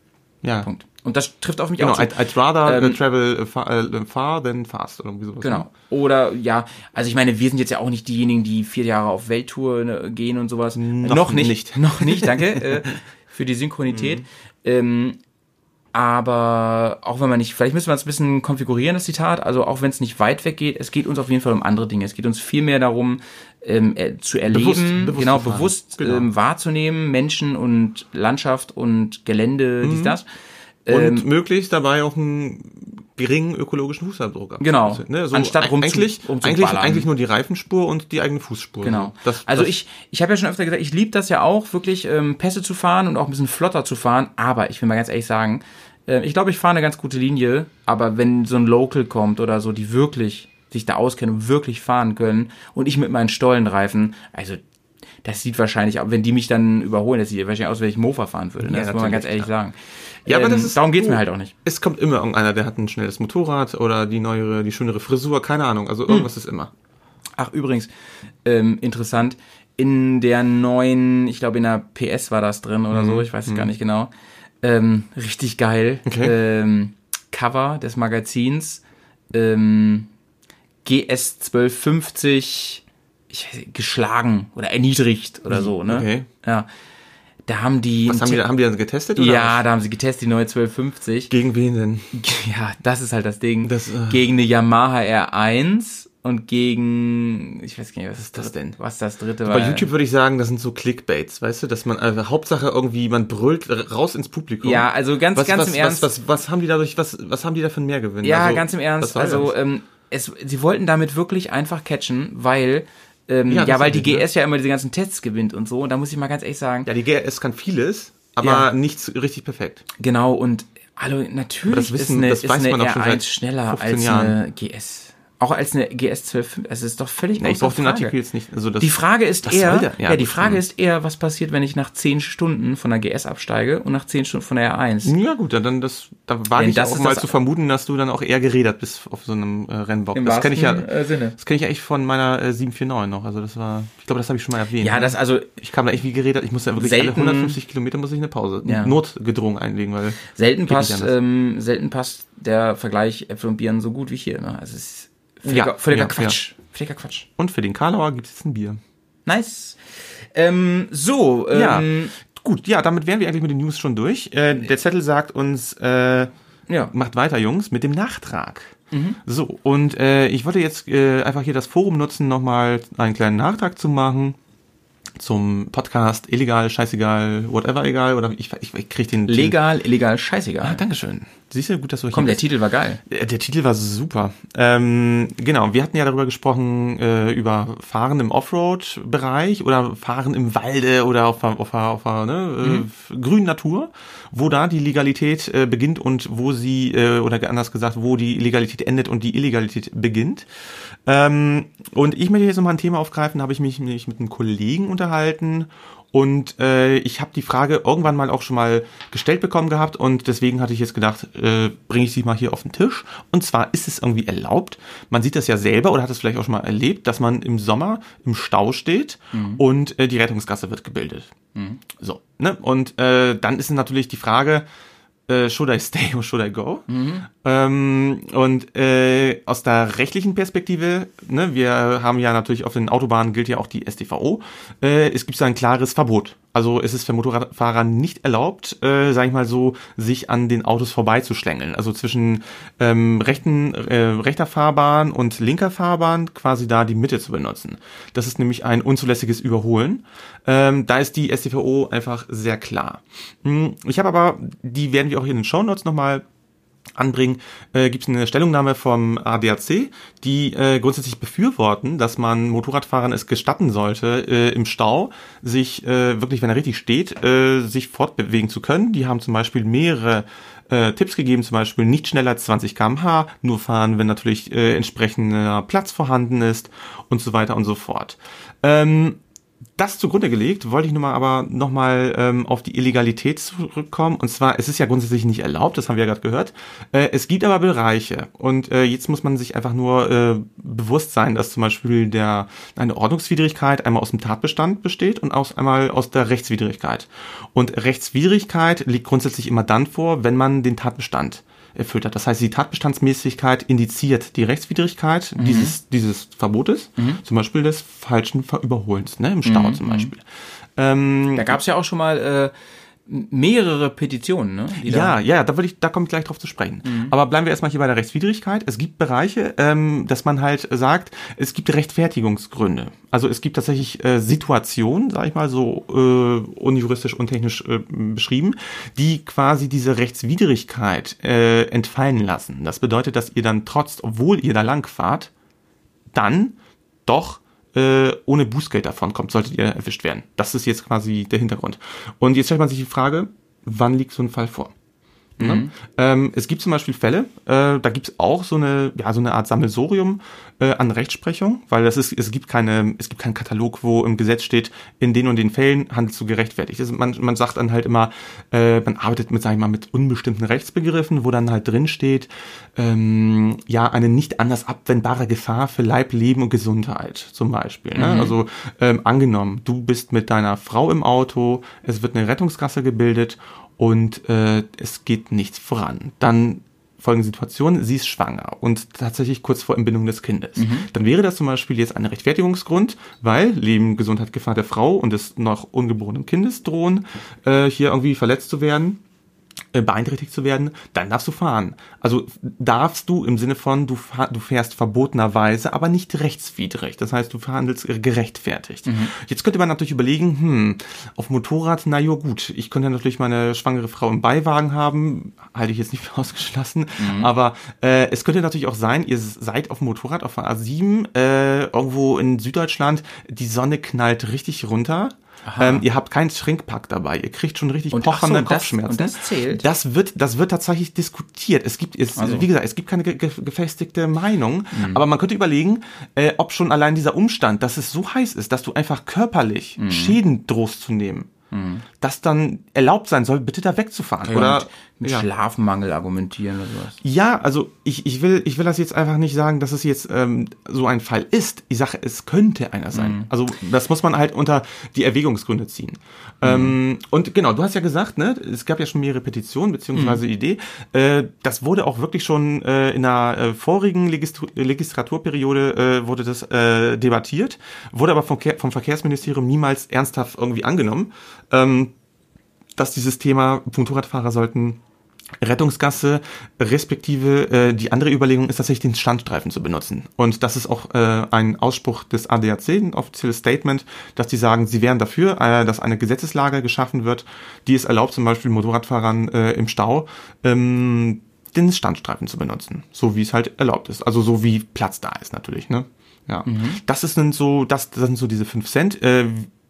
Ja. Punkt. Und das trifft auf mich Genau, auch zu. I'd, I'd rather Ähm, äh, travel äh, far, äh, far than fast oder irgendwie sowas. Genau. Oder ja, also ich meine, wir sind jetzt ja auch nicht diejenigen, die vier Jahre auf Welttour ne, gehen und sowas. Noch nicht. nicht. Noch nicht, danke äh, für die Synchronität. Ähm, aber auch wenn man nicht, vielleicht müssen wir es ein bisschen konfigurieren, das Zitat. Also auch wenn es nicht weit weg geht, es geht uns auf jeden Fall um andere Dinge. Es geht uns viel mehr darum, ähm, äh, zu erleben, Bewusst- bewusst genau, bewusst Genau. Ähm, wahrzunehmen, Menschen und Landschaft und Gelände, Mhm. dies, das. Und Ähm, möglichst dabei auch einen geringen ökologischen Fußabdruck haben. Genau. Ne, so Anstatt rum eigentlich, zu eigentlich, eigentlich nur die Reifenspur und die eigene Fußspur. Genau. Das, also das, ich, ich habe ja schon öfter gesagt, ich liebe das ja auch, wirklich ähm, Pässe zu fahren und auch ein bisschen flotter zu fahren. Aber ich will mal ganz ehrlich sagen, äh, ich glaube, ich fahre eine ganz gute Linie. Aber wenn so ein Local kommt oder so, die wirklich sich da auskennen und wirklich fahren können und ich mit meinen Stollenreifen, also das sieht wahrscheinlich, auch, wenn die mich dann überholen, das sieht wahrscheinlich aus, wenn ich Mofa fahren würde. Ne? Ja, das muss man ganz ehrlich sagen. Ja, aber Ähm, das ist darum geht's du- mir halt auch nicht. Es kommt immer irgendeiner, der hat ein schnelles Motorrad oder die neuere, die schönere Frisur, keine Ahnung. Also irgendwas Hm. ist immer. Ach, übrigens, ähm, interessant, in der neuen, ich glaube in der PS war das drin oder so, ich weiß es gar nicht genau. Ähm, richtig geil. Okay. Ähm, Cover des Magazins. Ähm, GS 1250 ich geschlagen oder erniedrigt oder so, ne? Okay. Ja. Da haben die. Was haben die, haben die dann getestet? Oder ja, was? da haben sie getestet, die neue 1250. Gegen wen denn? Ja, das ist halt das Ding. Das, äh, gegen eine Yamaha R1 und gegen, ich weiß gar nicht, was ist das denn? Was das dritte war. Bei YouTube würde ich sagen, das sind so Clickbaits, weißt du, dass man äh, Hauptsache irgendwie, man brüllt raus ins Publikum. Ja, also ganz, was, ganz was, im Ernst. Was, was, was haben die dadurch, was, was haben die da für einen Mehrgewinn? ja, also, ganz im Ernst. Also, ähm, es, sie wollten damit wirklich einfach catchen, weil, ähm, Ja, ja, weil die GS ja immer diese ganzen Tests gewinnt und so. Und da muss ich mal ganz ehrlich sagen, ja, die GRS kann vieles, aber Ja. nichts richtig perfekt. genau, und hallo, natürlich das wissen- ist eine, das ist weiß eine man auch schon R1 seit schneller 15 als Jahren. eine GS. Auch als eine GS 12. Es ist doch völlig Nee, ich brauche den. Artikel jetzt nicht. Also das, Die Frage ist eher, der? ja, die Frage ist eher, was passiert, wenn ich nach 10 Stunden von der GS absteige und nach 10 Stunden von der R1? Ja gut, dann- das, da wage Denn ich das auch mal zu vermuten, dass du dann auch eher gerädert bist auf so einem äh, Rennbock. das kenne ich ja, äh, Sinne. das kenne ich ja echt von meiner äh, 749 noch. Also das war, ich glaube, das habe ich schon mal erwähnt. Ja, das also ich kam da echt wie gerädert. Ich musste ja wirklich Selten- alle 150 Kilometer muss ich eine Pause, Ja. notgedrungen einlegen, weil selten passt, ähm, selten passt der Vergleich Äpfel und Birnen so gut wie hier. Ne? Also es ist völliger, Ja, völliger ja, Quatsch. Völliger Quatsch. und für den Karlauer gibt es jetzt ein Bier. Nice. Ähm, so, ähm, Ja, gut, ja, damit wären wir eigentlich mit den News schon durch. Äh, der Zettel sagt uns, äh, ja. macht weiter, Jungs, mit dem Nachtrag. Mhm. So, und äh, ich wollte jetzt äh, einfach hier das Forum nutzen, nochmal einen kleinen Nachtrag zu machen zum Podcast illegal, scheißegal, whatever egal, oder ich, ich, ich krieg den Legal, illegal, scheißegal. Ah, Dankeschön. Siehst du, gut, dass du Komm, der Titel war geil. Der, der Titel war super. Ähm, genau, wir hatten ja darüber gesprochen, äh, über Fahren im Offroad-Bereich oder Fahren im Walde oder auf, der- auf, auf, der, ne, äh, grünen Natur, wo da die Legalität äh, beginnt und wo sie, äh, oder anders gesagt, wo die Legalität endet und die Illegalität beginnt. Ähm, und ich möchte jetzt nochmal ein Thema aufgreifen, da habe ich mich, mich mit einem Kollegen unterhalten und äh, ich habe die Frage irgendwann mal auch schon mal gestellt bekommen gehabt und deswegen hatte ich jetzt gedacht, äh, bringe ich sie mal hier auf den Tisch. Und zwar ist es irgendwie erlaubt, man sieht das ja selber oder hat es vielleicht auch schon mal erlebt, dass man im Sommer im Stau steht und äh, die Rettungsgasse wird gebildet. So, ne? Und äh, dann ist natürlich die Frage, äh, should I stay or should I go? Ähm, und äh, aus der rechtlichen Perspektive, ne, wir haben ja natürlich auf den Autobahnen gilt ja auch die StVO, äh, es gibt da ein klares Verbot. Also es ist für Motorradfahrer nicht erlaubt, äh, sage ich mal so, sich an den Autos vorbeizuschlängeln. Also zwischen ähm, rechten, äh, rechter Fahrbahn und linker Fahrbahn quasi da die Mitte zu benutzen. Das ist nämlich ein unzulässiges Überholen. Ähm, da ist die StVO einfach sehr klar. Hm, Ich habe aber, die werden wir auch hier in den Shownotes nochmal anbringen, äh, gibt es eine Stellungnahme vom ADAC, die äh, grundsätzlich befürworten, dass man Motorradfahrern es gestatten sollte, äh, im Stau sich äh, wirklich, wenn er richtig steht, äh, sich fortbewegen zu können. Die haben zum Beispiel mehrere äh, Tipps gegeben, zum Beispiel nicht schneller als 20 km/h, nur fahren, wenn natürlich äh, entsprechender Platz vorhanden ist und so weiter und so fort. Ähm, das zugrunde gelegt, wollte ich nun mal aber nochmal ähm, auf die Illegalität zurückkommen. Und zwar, es ist ja grundsätzlich nicht erlaubt, das haben wir ja gerade gehört. Äh, es gibt aber Bereiche. Und äh, jetzt muss man sich einfach nur äh, bewusst sein, dass zum Beispiel der, eine Ordnungswidrigkeit einmal aus dem Tatbestand besteht und aus, einmal aus der Rechtswidrigkeit. Und Rechtswidrigkeit liegt grundsätzlich immer dann vor, wenn man den Tatbestand erfüllt hat. Das heißt, die Tatbestandsmäßigkeit indiziert die Rechtswidrigkeit mhm. dieses, dieses Verbotes, mhm. zum Beispiel des falschen Überholens, ne, im Stau mhm. zum Beispiel. Ähm, da gab es ja auch schon mal äh, mehrere Petitionen, ne? ja, ja, da würde ich, da komme ich gleich drauf zu sprechen. Mhm. Aber bleiben wir erstmal hier bei der Rechtswidrigkeit. Es gibt Bereiche, ähm, dass man halt sagt, es gibt Rechtfertigungsgründe. Also es gibt tatsächlich äh, Situationen, sag ich mal so äh, unjuristisch und technisch äh, beschrieben, die quasi diese Rechtswidrigkeit äh, entfallen lassen. Das bedeutet, dass ihr dann trotz, obwohl ihr da lang fahrt, dann doch äh, ohne Bußgeld davon kommt, solltet ihr erwischt werden. Das ist jetzt quasi der Hintergrund. Und jetzt stellt man sich die Frage, wann liegt so ein Fall vor? Ne? Mhm. Ähm, es gibt zum Beispiel Fälle, äh, da gibt es auch so eine, ja, so eine Art Sammelsorium äh, an Rechtsprechung, weil das ist, es gibt keine, es gibt keinen Katalog, wo im Gesetz steht, in den und den Fällen handelst du gerechtfertigt. Also man, man sagt dann halt immer, äh, man arbeitet mit, sag ich mal, mit unbestimmten Rechtsbegriffen, wo dann halt drin steht, ähm, ja, eine nicht anders abwendbare Gefahr für Leib, Leben und Gesundheit zum Beispiel. Ne? Mhm. Also ähm, angenommen, du bist mit deiner Frau im Auto, es wird eine Rettungsgasse gebildet und äh, es geht nichts voran. Dann folgende Situation, sie ist schwanger und tatsächlich kurz vor Entbindung des Kindes. Mhm. Dann wäre das zum Beispiel jetzt ein Rechtfertigungsgrund, weil Leben, Gesundheit, Gefahr der Frau und des noch ungeborenen Kindes drohen, äh, hier irgendwie verletzt zu werden. Äh, beeinträchtigt zu werden, dann darfst du fahren. Also darfst du im Sinne von, du, du fährst verbotenerweise, aber nicht rechtswidrig. Das heißt, du verhandelst gerechtfertigt. Mhm. Jetzt könnte man natürlich überlegen, hm, auf Motorrad, na ja gut, ich könnte natürlich meine schwangere Frau im Beiwagen haben, halte ich jetzt nicht für ausgeschlossen, mhm. aber äh, es könnte natürlich auch sein, ihr seid auf dem Motorrad auf der A7 äh, irgendwo in Süddeutschland, die Sonne knallt richtig runter ähm, ihr habt keinen Schrinkpack dabei. Ihr kriegt schon richtig und, pochernde so, Kopfschmerzen. Das, und das zählt? Das wird, das wird tatsächlich diskutiert. Es gibt, es, also. wie gesagt, es gibt keine ge gefestigte Meinung. Mhm. Aber man könnte überlegen, äh, ob schon allein dieser Umstand, dass es so heiß ist, dass du einfach körperlich mhm. Schäden drohst zu nehmen, mhm. Das dann erlaubt sein soll, bitte da wegzufahren. Ja, oder mit ja. Schlafmangel argumentieren oder sowas. Ja, also ich, ich, will, ich will das jetzt einfach nicht sagen, dass es jetzt ähm, so ein Fall ist. Ich sage, es könnte einer sein. Mhm. Also das muss man halt unter die Erwägungsgründe ziehen. Mhm. Ähm, und genau, du hast ja gesagt, ne, es gab ja schon mehrere Petitionen beziehungsweise mhm. Idee. Äh, das wurde auch wirklich schon äh, in der äh, vorigen Legistru Legislaturperiode äh, wurde das äh, debattiert, wurde aber vom, vom Verkehrsministerium niemals ernsthaft irgendwie angenommen. Ähm, dass dieses Thema Motorradfahrer sollten Rettungsgasse, respektive äh, die andere Überlegung ist tatsächlich den Standstreifen zu benutzen. Und das ist auch äh, ein Ausspruch des ADAC, ein offizielles Statement, dass die sagen, sie wären dafür, äh, dass eine Gesetzeslage geschaffen wird, die es erlaubt, zum Beispiel Motorradfahrern äh, im Stau ähm, den Standstreifen zu benutzen, so wie es halt erlaubt ist. Also so wie Platz da ist natürlich, ne? Ja, mhm. das ist dann so, das, das sind so diese fünf Cent. Äh,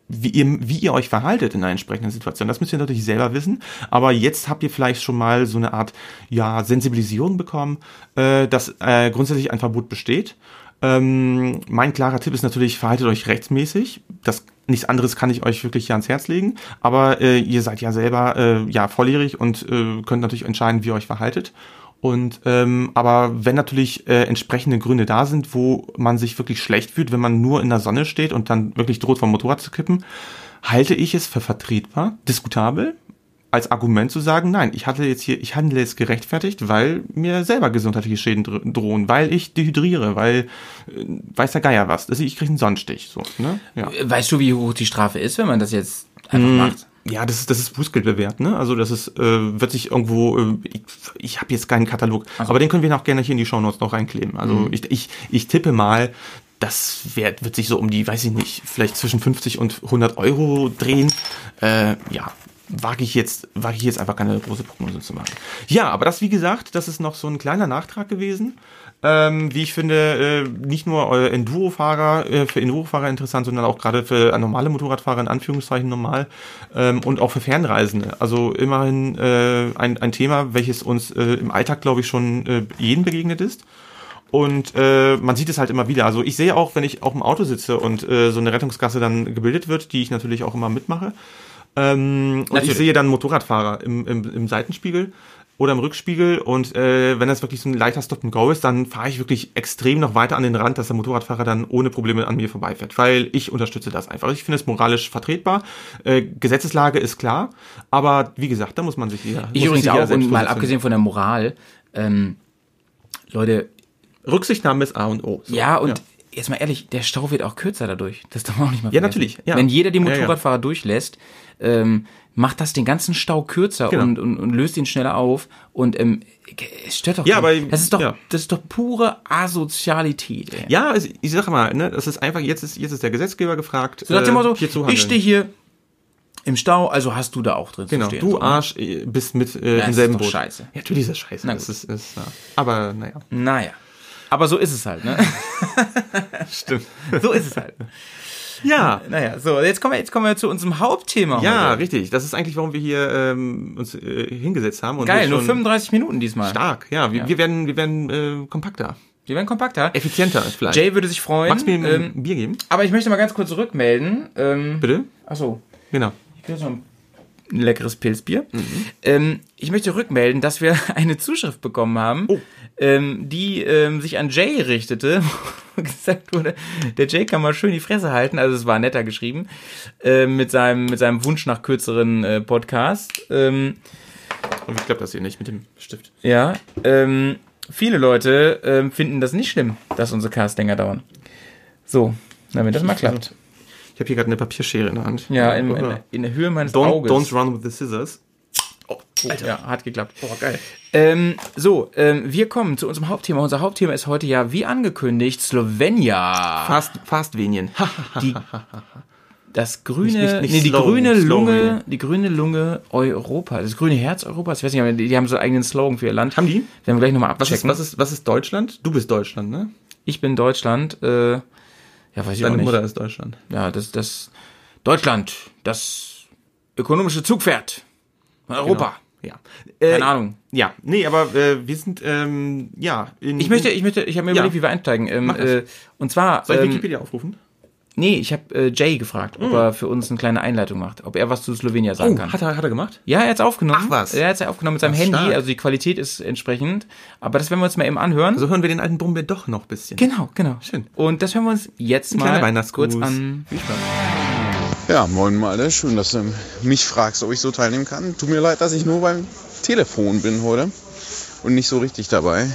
wie ihr, wie ihr euch verhaltet in einer entsprechenden Situation. Das müsst ihr natürlich selber wissen. Aber jetzt habt ihr vielleicht schon mal so eine Art ja, Sensibilisierung bekommen, äh, dass äh, grundsätzlich ein Verbot besteht. Ähm, mein klarer Tipp ist natürlich, verhaltet euch rechtsmäßig. Das nichts anderes kann ich euch wirklich hier ans Herz legen. Aber äh, ihr seid ja selber äh, ja volljährig und äh, könnt natürlich entscheiden, wie ihr euch verhaltet. Und ähm, aber wenn natürlich äh, entsprechende Gründe da sind, wo man sich wirklich schlecht fühlt, wenn man nur in der Sonne steht und dann wirklich droht vom Motorrad zu kippen, halte ich es für vertretbar, diskutabel, als Argument zu sagen, nein, ich hatte jetzt hier, ich handle jetzt gerechtfertigt, weil mir selber gesundheitliche Schäden drohen, weil ich dehydriere, weil äh, weiß der Geier was, also ich kriege einen Sonnenstich. So, ne? ja. Weißt du, wie hoch die Strafe ist, wenn man das jetzt einfach mm. macht? Ja, das ist, das ist Bußgeld bewährt, ne? Also das ist, äh, wird sich irgendwo, äh, ich, ich habe jetzt keinen Katalog, also. aber den können wir noch gerne hier in die Shownotes noch reinkleben. Also mhm. ich, ich, ich tippe mal, das wird, wird sich so um die, weiß ich nicht, vielleicht zwischen 50 und 100 Euro drehen. Äh, ja, wage ich jetzt, wage ich jetzt einfach keine große Prognose zu machen. Ja, aber das, wie gesagt, das ist noch so ein kleiner Nachtrag gewesen ähm, wie ich finde, äh, nicht nur äh, Enduro-Fahrer, äh, für Enduro-Fahrer interessant, sondern auch gerade für normale Motorradfahrer in Anführungszeichen normal ähm, und auch für Fernreisende. Also immerhin äh, ein, ein Thema, welches uns äh, im Alltag, glaube ich, schon äh, jeden begegnet ist. Und äh, man sieht es halt immer wieder. Also ich sehe auch, wenn ich auch im Auto sitze und äh, so eine Rettungsgasse dann gebildet wird, die ich natürlich auch immer mitmache. Ähm, und ich sehe dann Motorradfahrer im, im, im Seitenspiegel oder im Rückspiegel und äh, wenn das wirklich so ein leichter Stop-and-Go ist, dann fahre ich wirklich extrem noch weiter an den Rand, dass der Motorradfahrer dann ohne Probleme an mir vorbeifährt, weil ich unterstütze das einfach. Ich finde es moralisch vertretbar. Äh, Gesetzeslage ist klar, aber wie gesagt, da muss man sich hier Ich übrigens auch, und mal abgesehen von der Moral, ähm, Leute, Rücksichtnahme ist A und O. So, ja, und jetzt mal ehrlich, der Stau wird auch kürzer dadurch. Das darf man auch nicht mal Ja, vergessen. natürlich, ja. Wenn jeder die Ja, ja. Motorradfahrer durchlässt, ähm, macht das den ganzen Stau kürzer Genau. und, und, und löst ihn schneller auf. Und ähm, es stört doch Ja, aber- das ist doch, ja. das ist doch pure Asozialität. Ey. Ja, ich sag mal, ne, das ist einfach, jetzt ist, jetzt ist der Gesetzgeber gefragt. So äh, Motto, hier zu ich stehe hier im Stau, also hast du da auch drin Genau, zu stehen. du so, ne? Arsch äh, bist mit äh, Ja, im ist selben doch Boot. scheiße. Ja, natürlich ist das scheiße. Na das ist, ist, ja. Aber naja, Naja. Aber so ist es halt, ne? stimmt. so ist es halt. Ja, Naja, so, jetzt kommen wir, jetzt kommen wir zu unserem Hauptthema ja, heute. richtig. Das ist eigentlich, warum wir hier ähm, uns äh, hingesetzt haben. Und Geil, nur schon 35 Minuten diesmal. Stark, ja. Wir, Ja. wir werden, wir werden äh, kompakter, Wir werden kompakter. effizienter vielleicht. Jay würde sich freuen. Magst du mir ähm, ein Bier geben? aber ich möchte mal ganz kurz zurückmelden. Ähm, Bitte? Achso, Genau. ich kriege noch ein leckeres Pilzbier. Mhm. Ähm, ich möchte rückmelden, dass wir eine Zuschrift bekommen haben, Oh. Ähm, die ähm, sich an Jay richtete, wo gesagt wurde, der Jay kann mal schön die Fresse halten. Also es war netter geschrieben, äh, mit, seinem, mit seinem Wunsch nach kürzeren äh, Podcast. Ähm, Und wie klappt das hier nicht mit dem Stift? Ja, ähm, viele Leute ähm, finden das nicht schlimm, dass unsere Casts länger dauern. So, damit das mal klappt. Ich habe hier gerade eine Papierschere in der Hand. Ja, in, in, in der Höhe meines Don't, Auges. don't run with the scissors. Oh, ja, hat geklappt. Boah, geil. Ähm, so, ähm, wir kommen zu unserem Hauptthema. Unser Hauptthema ist heute ja, wie angekündigt, Slowenia. Fast, fast wenien. Die, das grüne, Nicht- nicht- nicht nee, die slow, grüne slow Lunge, Slowenien. die grüne Lunge Europa, das grüne Herz Europas. Ich weiß nicht, aber die, die haben so einen eigenen Slogan für ihr Land. Haben die? Werden wir gleich nochmal Was ist, abchecken. was, ist, was ist Deutschland? Du bist Deutschland, ne? Ich bin Deutschland, äh, ja, weiß ich auch Deine nicht. Mutter ist Deutschland. Ja, das, das Deutschland, das ökonomische Zugpferd von Europa. Ja. Keine Äh, Ahnung. Ja, nee, aber äh, wir sind, ähm, ja. In, Ich möchte, ich möchte, ich habe mir Ja. überlegt, wie wir einsteigen. Ähm, Mach das. äh, und zwar, Soll ich ähm, Wikipedia aufrufen? nee, ich habe äh, Jay gefragt, ob er für uns eine kleine Einleitung macht, ob er was zu Slowenien sagen kann. Oh, hat er, hat er gemacht? ja, er hat's aufgenommen. Ach, was? Er hat's ja aufgenommen mit seinem Ach, Handy, stark. also die Qualität ist entsprechend. Aber das werden wir uns mal eben anhören. Also hören wir den alten Brummbär doch noch ein bisschen. genau, genau. Schön. Und das hören wir uns jetzt Ein mal kurz an. Viel Spaß. Ja, moin Malte, schön, dass du mich fragst, ob ich so teilnehmen kann. Tut mir leid, dass ich nur beim Telefon bin heute und nicht so richtig dabei.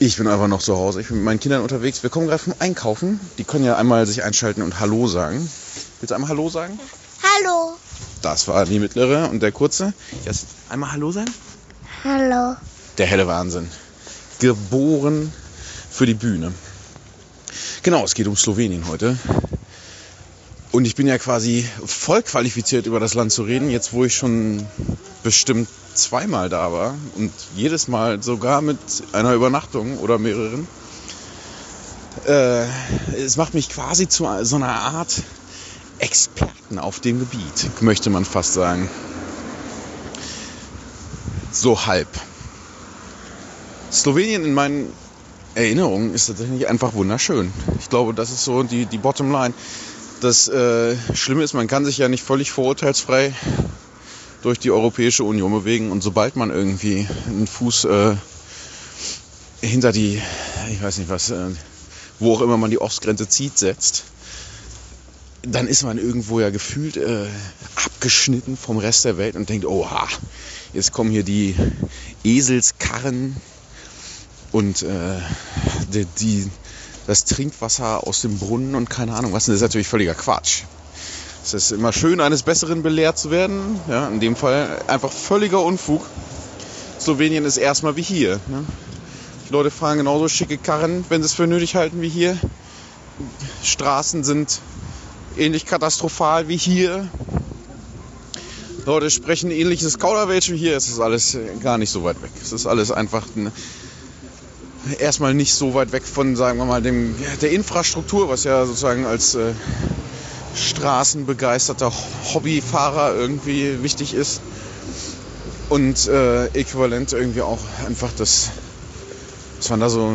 Ich bin einfach noch zu Hause, ich bin mit meinen Kindern unterwegs. Wir kommen gerade vom Einkaufen. Die können ja einmal sich einschalten und Hallo sagen. Willst du einmal Hallo sagen? Hallo. Das war die mittlere und der kurze. Jetzt einmal Hallo sagen? Hallo. Der helle Wahnsinn. Geboren für die Bühne. Genau, es geht um Slowenien heute. Und ich bin ja quasi voll qualifiziert, über das Land zu reden, jetzt wo ich schon bestimmt zweimal da war und jedes Mal sogar mit einer Übernachtung oder mehreren. Äh, es macht mich quasi zu so einer Art Experten auf dem Gebiet, möchte man fast sagen. So halb. Slowenien in meinen Erinnerungen ist tatsächlich einfach wunderschön. Ich glaube, das ist so die, die Bottomline. Das äh, Schlimme ist, man kann sich ja nicht völlig vorurteilsfrei durch die Europäische Union bewegen. Und sobald man irgendwie einen Fuß äh, hinter die, ich weiß nicht was, äh, wo auch immer man die Ostgrenze zieht, setzt, dann ist man irgendwo ja gefühlt äh, abgeschnitten vom Rest der Welt und denkt, oha, jetzt kommen hier die Eselskarren und äh, die, die, das Trinkwasser aus dem Brunnen und keine Ahnung was. Das ist natürlich völliger Quatsch. Es ist immer schön, eines Besseren belehrt zu werden. Ja, in dem Fall einfach völliger Unfug. Slowenien ist erstmal wie hier. Ne? Die Leute fahren genauso schicke Karren, wenn sie es für nötig halten wie hier. Straßen sind ähnlich katastrophal wie hier. Leute sprechen ähnliches Kauderwelsch wie hier. Es ist alles gar nicht so weit weg. Es ist alles einfach ein, erstmal nicht so weit weg von, sagen wir mal, dem, der Infrastruktur, was ja sozusagen als äh, straßenbegeisterter Hobbyfahrer irgendwie wichtig ist. Und äh, äquivalent irgendwie auch einfach das, was man da so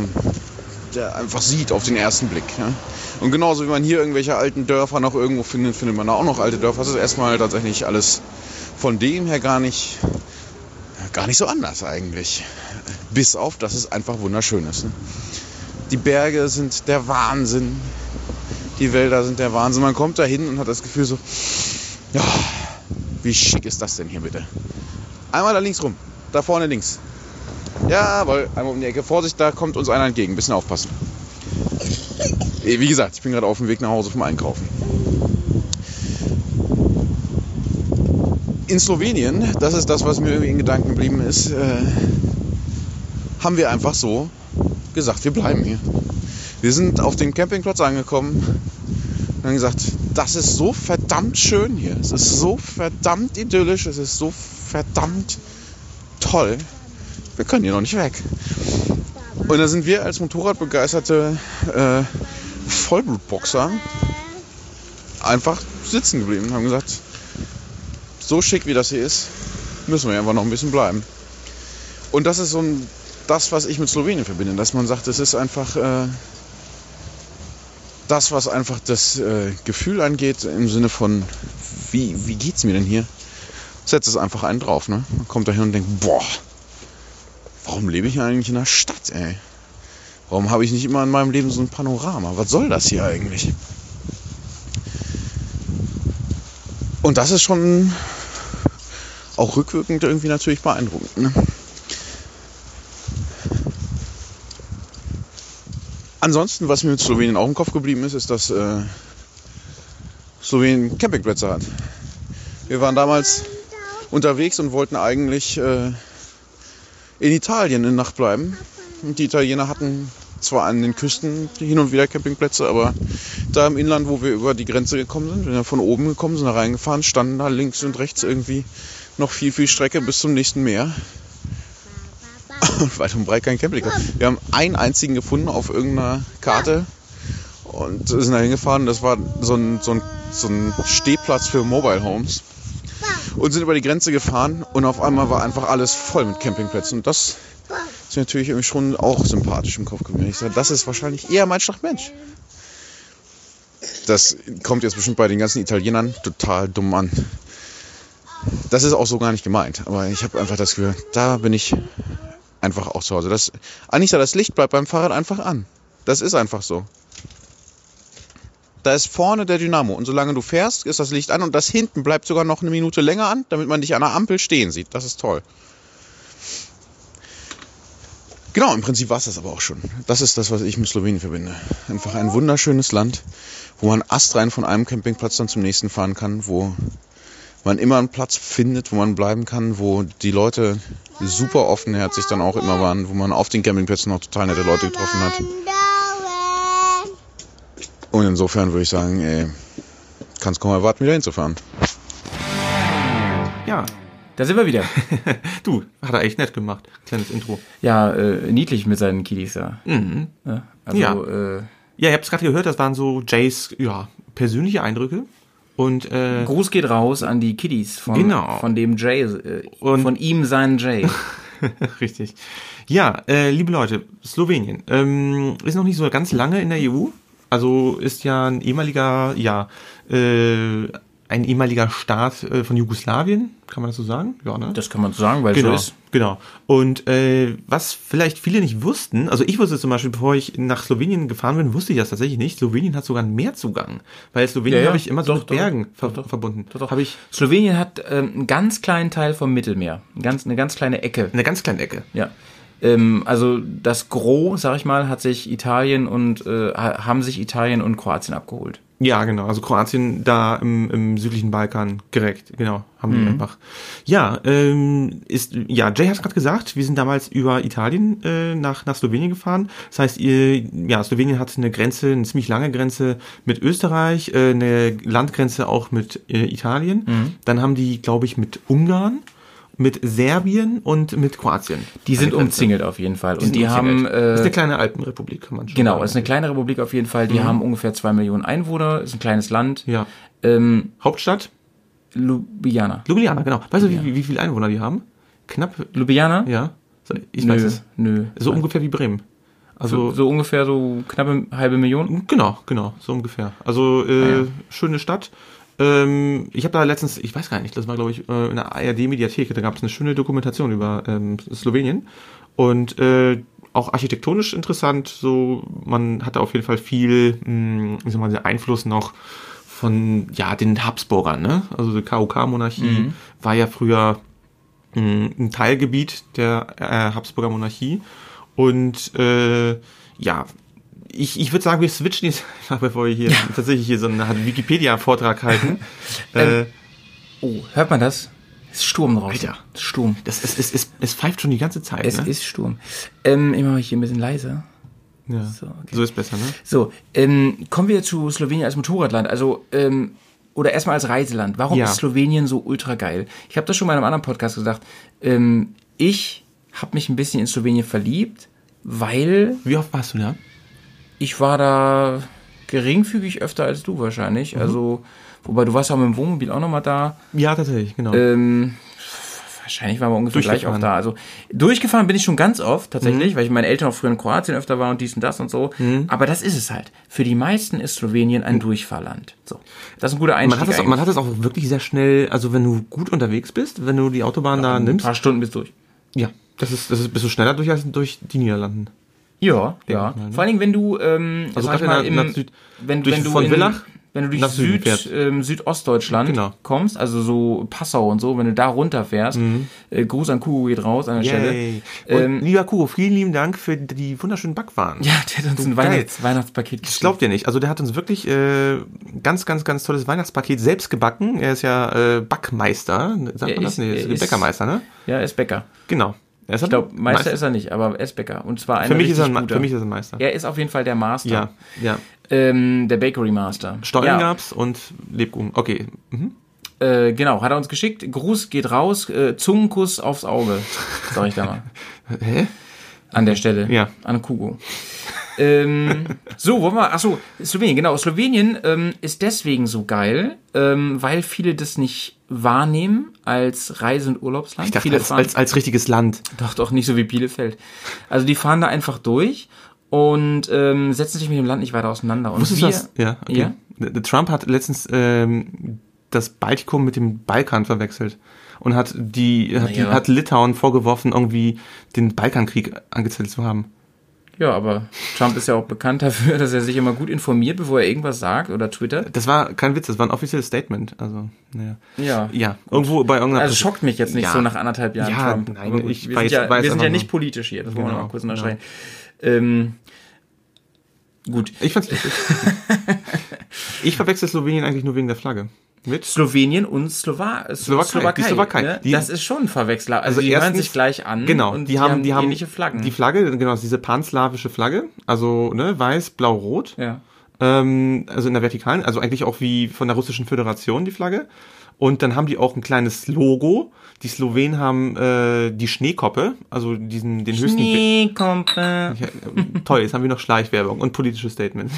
der einfach sieht auf den ersten Blick. Ja? Und genauso wie man hier irgendwelche alten Dörfer noch irgendwo findet, findet man da auch noch alte Dörfer. Das ist erstmal tatsächlich alles von dem her gar nicht, gar nicht so anders eigentlich. Bis auf, dass es einfach wunderschön ist. Ne? Die Berge sind der Wahnsinn. Die Wälder sind der Wahnsinn. Man kommt da hin und hat das Gefühl so, ja, wie schick ist das denn hier bitte? Einmal da links rum. Da vorne links. Jawohl, einmal um die Ecke. Vorsicht, da kommt uns einer entgegen. Bisschen aufpassen. Wie gesagt, ich bin gerade auf dem Weg nach Hause vom Einkaufen. In Slowenien, das ist das, was mir irgendwie in Gedanken geblieben ist, äh, haben wir einfach so gesagt, wir bleiben hier. Wir sind auf dem Campingplatz angekommen und haben gesagt, das ist so verdammt schön hier. Es ist so verdammt idyllisch, es ist so verdammt toll. Wir können hier noch nicht weg. Und da sind wir als Motorradbegeisterte äh, Vollblutboxer einfach sitzen geblieben und haben gesagt, so schick wie das hier ist, müssen wir einfach noch ein bisschen bleiben. Und das ist so ein, das, was ich mit Slowenien verbinde, dass man sagt, es ist einfach äh, das, was einfach das äh, Gefühl angeht, im Sinne von, wie, wie geht's mir denn hier? Setzt es einfach einen drauf, ne? Man kommt da hin und denkt, boah, warum lebe ich eigentlich in der Stadt, ey? Warum habe ich nicht immer in meinem Leben so ein Panorama? Was soll das hier eigentlich? Und das ist schon auch rückwirkend irgendwie natürlich beeindruckend. Ne? Ansonsten, was mir mit Slowenien auch im Kopf geblieben ist, ist, dass äh, Slowenien Campingplätze hat. Wir waren damals unterwegs und wollten eigentlich äh, in Italien in Nacht bleiben. Und die Italiener hatten zwar an den Küsten hin und wieder Campingplätze, aber da im Inland, wo wir über die Grenze gekommen sind, wenn wir von oben gekommen sind, da reingefahren, standen da links und rechts irgendwie noch viel, viel Strecke bis zum nächsten Meer. Und weit und breit kein Campingplatz. Wir haben einen einzigen gefunden auf irgendeiner Karte und sind da hingefahren. Das war so ein, so, ein, so ein Stehplatz für Mobile Homes. Und sind über die Grenze gefahren und auf einmal war einfach alles voll mit Campingplätzen. Und das ist mir natürlich irgendwie schon auch sympathisch im Kopf geblieben. Ich sage, das ist wahrscheinlich eher mein Mensch. Das kommt jetzt bestimmt bei den ganzen Italienern total dumm an. Das ist auch so gar nicht gemeint. Aber ich habe einfach das Gefühl, da bin ich einfach auch zu Hause. Das, Anita, das Licht bleibt beim Fahrrad einfach an. Das ist einfach so. Da ist vorne der Dynamo und solange du fährst, ist das Licht an und das hinten bleibt sogar noch eine Minute länger an, damit man dich an der Ampel stehen sieht. Das ist toll. Genau, im Prinzip war es das aber auch schon. Das ist das, was ich mit Slowenien verbinde. Einfach ein wunderschönes Land, wo man astrein von einem Campingplatz dann zum nächsten fahren kann, wo man immer einen Platz findet, wo man bleiben kann, wo die Leute super offenherzig dann auch immer waren, wo man auf den Campingplätzen noch total nette Leute getroffen hat. Und insofern würde ich sagen, ey, kannst kaum erwarten, wieder hinzufahren. Ja, da sind wir wieder. du, hat er echt nett gemacht. Kleines Intro. Ja, äh, niedlich mit seinen Kiddies da. Mhm. Ja, also, ja. Äh, ja, ihr habt es gerade gehört, das waren so Jays ja, persönliche Eindrücke. Und, äh, Gruß geht raus an die Kiddies von, genau. von dem Jay, äh, und von ihm seinen Jay. Richtig. Ja, äh, liebe Leute, Slowenien ähm, ist noch nicht so ganz lange in der EU. Also ist ja ein ehemaliger, ja, äh, ein ehemaliger Staat äh, von Jugoslawien, kann man das so sagen? Ja, ne? Das kann man so sagen, weil genau, so ist. Genau. Und äh, was vielleicht viele nicht wussten, also ich wusste zum Beispiel, bevor ich nach Slowenien gefahren bin, wusste ich das tatsächlich nicht. Slowenien hat sogar einen Meerzugang, weil Slowenien ja, habe ich immer so mit Bergen doch, ver doch, verbunden. Doch, doch. Ich Slowenien hat ähm, einen ganz kleinen Teil vom Mittelmeer, eine ganz, eine ganz kleine Ecke. Eine ganz kleine Ecke. Ja. Ähm, also das Gros, sag ich mal, hat sich Italien und äh, haben sich Italien und Kroatien abgeholt. Ja, genau. Also Kroatien da im, im südlichen Balkan direkt, genau, haben mhm. die einfach. Ja, ähm, ist ja Jay hat gerade gesagt, wir sind damals über Italien äh, nach nach Slowenien gefahren. Das heißt, ihr, ja, Slowenien hat eine Grenze, eine ziemlich lange Grenze mit Österreich, äh, eine Landgrenze auch mit äh, Italien. Mhm. Dann haben die, glaube ich, mit Ungarn mit Serbien und mit Kroatien. Die sind umzingelt auf jeden Fall. Die und die haben. Äh, ist eine kleine Alpenrepublik, kann man schon Genau, sagen. ist eine kleine Republik auf jeden Fall. Die Mhm. haben ungefähr zwei Millionen Einwohner, ist ein kleines Land. Ja. Ähm, Hauptstadt? Ljubljana. Ljubljana, genau. Weißt du, wie, wie, viele Einwohner die haben? Knapp, Ljubljana? ja. So, Ich nö, weiß es. nö. So ungefähr wie Bremen. Also So, so ungefähr so knappe halbe Million. Genau, genau, so ungefähr. Also äh, Ah, ja. schöne Stadt. Ähm, ich habe da letztens, ich weiß gar nicht, das war glaube ich äh, in der ARD-Mediathek, da gab es eine schöne Dokumentation über ähm, Slowenien und äh, auch architektonisch interessant. So, man hatte auf jeden Fall viel, mh, ich sag mal, den Einfluss noch von ja den Habsburgern. Ne? Also die KOK-Monarchie war ja früher mh, ein Teilgebiet der äh, Habsburger Monarchie und äh, ja, ich, ich würde sagen, wir switchen jetzt, bevor wir hier tatsächlich hier so einen Wikipedia-Vortrag halten. äh, Oh, hört man das? Es ist Sturm draußen. Alter. Es ist Sturm. das ist, es, es, es pfeift schon die ganze Zeit. Es ne? ist Sturm. Ähm, ich mache mal hier ein bisschen leiser. ja. So, okay. so ist besser, ne? So, ähm, kommen wir zu Slowenien als Motorradland. Also, ähm, oder erstmal als Reiseland. Warum Ja. ist Slowenien so ultra geil? Ich habe das schon mal in einem anderen Podcast gesagt. Ähm, ich habe mich ein bisschen in Slowenien verliebt, weil Wie oft warst du da? Ich war da geringfügig öfter als du wahrscheinlich. Mhm. Also, wobei du warst ja mit dem Wohnmobil auch nochmal da. Ja, tatsächlich, genau. Ähm, wahrscheinlich waren wir ungefähr gleich auch da. Also durchgefahren bin ich schon ganz oft tatsächlich, weil ich mit meinen Eltern auch früher in Kroatien öfter war und dies und das und so. Aber das ist es halt. Für die meisten ist Slowenien ein Durchfahrland. So, das ist ein guter Einstieg. man, hat das, auch- man hat das auch wirklich sehr schnell, also wenn du gut unterwegs bist, wenn du die Autobahn da ein nimmst, paar Stunden bis durch. ja, das ist, das ist, bist du schneller durch als durch die Niederlanden. Ja, ja. mal, ne? Vor allen Dingen, wenn du, ähm, Also sag mal, im, nach Süd- wenn, wenn du von in, Villach wenn du durch Süd, ähm, Südostdeutschland Genau. kommst, also so Passau und so, wenn du da runterfährst, äh, Gruß an Kugo geht raus an der Stelle. Mhm. Yay. Und Ähm, lieber Kugo, vielen lieben Dank für die wunderschönen Backwaren. ja, der hat uns ein geil. Weihnachts Weihnachtspaket Das glaubt ihr nicht. Also der hat uns wirklich äh, ganz, ganz, ganz tolles Weihnachtspaket selbst gebacken. Er ist ja äh, Backmeister. Sagt Er man das? ist- Nee, er ist ist- Bäckermeister, ne? Ja, er ist Bäcker. Genau. Ich glaube, Meister, ist er nicht, aber er ist Bäcker. Und zwar für mich ist er ein, guter. für mich ist er ein Meister. Er ist auf jeden Fall der Master. Ja, ja. Ähm, der Bakery Master. Stollen ja, gab's und Lebkuchen. Okay. Mhm. Äh, genau, hat er uns geschickt. Gruß geht raus, äh, Zungenkuss aufs Auge, sag ich da mal. Hä? An der Stelle. Ja. An Kugo. Ähm, so, wollen wir, achso, Slowenien, genau. Slowenien ähm, ist deswegen so geil, ähm, weil viele das nicht wahrnehmen als Reise- und Urlaubsland. Ich dachte, viele als, fahren, als, als richtiges Land. Doch, doch, nicht so wie Bielefeld. Also die fahren da einfach durch und ähm, setzen sich mit dem Land nicht weiter auseinander. Und Wusstest wir, das? Ja, okay. Ja? Der- Trump hat letztens ähm, das Baltikum mit dem Balkan verwechselt und hat die, hat, die Naja. hat Litauen vorgeworfen, irgendwie den Balkankrieg angezettelt zu haben. Ja, aber Trump ist ja auch bekannt dafür, dass er sich immer gut informiert, bevor er irgendwas sagt oder twittert. Das war kein Witz, das war ein offizielles Statement. Also, naja. Ja. Ja, irgendwo bei irgendeiner. Also schockt mich jetzt nicht Ja. so nach anderthalb Jahren Ja, Trump. nein, gut, ich wir weiß- sind ja, weiß wir sind ja nicht politisch hier, das wollen wir Genau, noch mal kurz ja. unterscheiden. Ähm, gut. Ich fand's lustig. ich verwechsel Slowenien eigentlich nur wegen der Flagge. Mit? Slowenien und Slowa Slowakei, die Slowakei. Ne? Die- das ist schon ein Verwechsler. Also, die hören erstens- sich gleich an. Genau, und die, haben, die haben ähnliche Flaggen. Die Flagge, genau, diese panslawische Flagge, also ne, weiß, blau, rot. ja. Ähm, also in der vertikalen, also eigentlich auch wie von der russischen Föderation die Flagge. Und dann haben die auch ein kleines Logo. Die Slowenen haben äh, die Schneekoppe, also diesen den höchsten. Schneekompe. Ja, äh, toll, jetzt haben wir noch Schleichwerbung und politische Statements.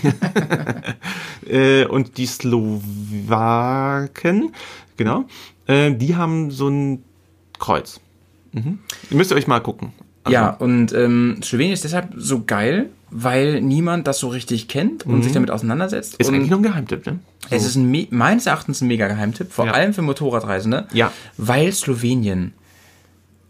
äh, und die Slowaken, genau, äh, die haben so ein Kreuz. Mhm. Ihr müsst ihr euch mal gucken. Also, Ja, und ähm, Slowenien ist deshalb so geil, weil niemand das so richtig kennt und sich damit auseinandersetzt. Mhm. Ist und eigentlich nur ein Geheimtipp, ne? Es ist ein, me- meines Erachtens ein mega Geheimtipp, vor Ja. allem für Motorradreisende, Ja. weil Slowenien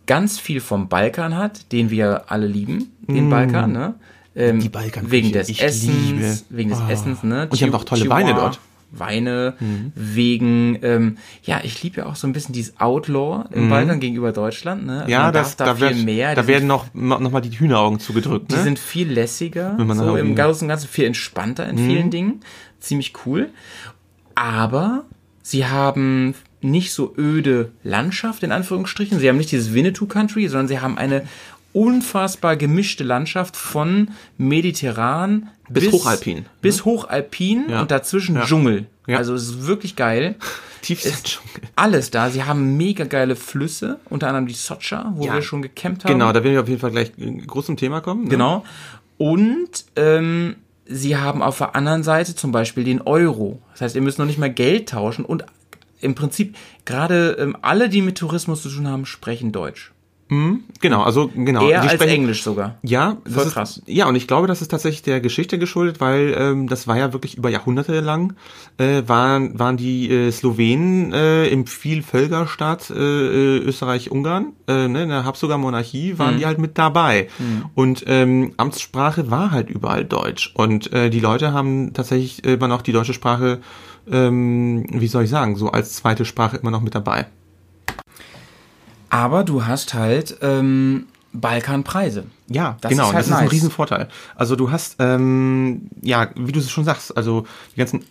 ganz viel vom Balkan hat, den wir alle lieben, den Balkan, ne? Ähm. Die Balkanküche, wegen des ich Essens, liebe. wegen des Oh. Essens, ne? Und die haben auch tolle Weine dort. Mhm. Weine, wegen, ähm, ja, ich liebe ja auch so ein bisschen dieses Outlaw im Balkan gegenüber Deutschland, ne? Also Mhm. Ja, das, da, da, viel wird, mehr. da werden noch, noch mal die Hühneraugen zugedrückt, die ne? sind viel lässiger, so im irgendwie- Ganzen und Ganzen viel entspannter in Mhm. vielen Dingen. Ziemlich cool. Aber sie haben nicht so öde Landschaft, in Anführungsstrichen. Sie haben nicht dieses Winnetou-Country, sondern sie haben eine unfassbar gemischte Landschaft von mediterran Bis hochalpin, Bis hochalpin Ja. und dazwischen Ja. Dschungel. Ja. Also es ist wirklich geil. Tiefsee-Dschungel. Alles da. Sie haben mega geile Flüsse, unter anderem die Socha, wo wir schon gecampt haben. Genau, da werden wir auf jeden Fall gleich äh, groß zum Thema kommen. Ne? Genau. Und ähm, sie haben auf der anderen Seite zum Beispiel den Euro. Das heißt, ihr müsst noch nicht mal Geld tauschen und im Prinzip gerade ähm, alle, die mit Tourismus zu tun haben, sprechen Deutsch. Genau, also genau. Eher die als sprechen- Englisch sogar. Ja, das Voll ist, krass. Ja, und ich glaube, das ist tatsächlich der Geschichte geschuldet, weil ähm, das war ja wirklich über Jahrhunderte lang, äh, waren, waren die äh, Slowenen äh, im Vielvölkerstaat äh, äh, Österreich-Ungarn, äh, ne, in der Habsburger Monarchie, waren die halt mit dabei. Und ähm, Amtssprache war halt überall Deutsch. Und äh, die Leute haben tatsächlich immer noch die deutsche Sprache, ähm, wie soll ich sagen, so als zweite Sprache immer noch mit dabei. Aber du hast halt ähm, Balkanpreise. Ja, Das genau, ist halt das ist ein nice. Riesenvorteil. Also du hast, ähm, ja, wie du es schon sagst, also die ganzen.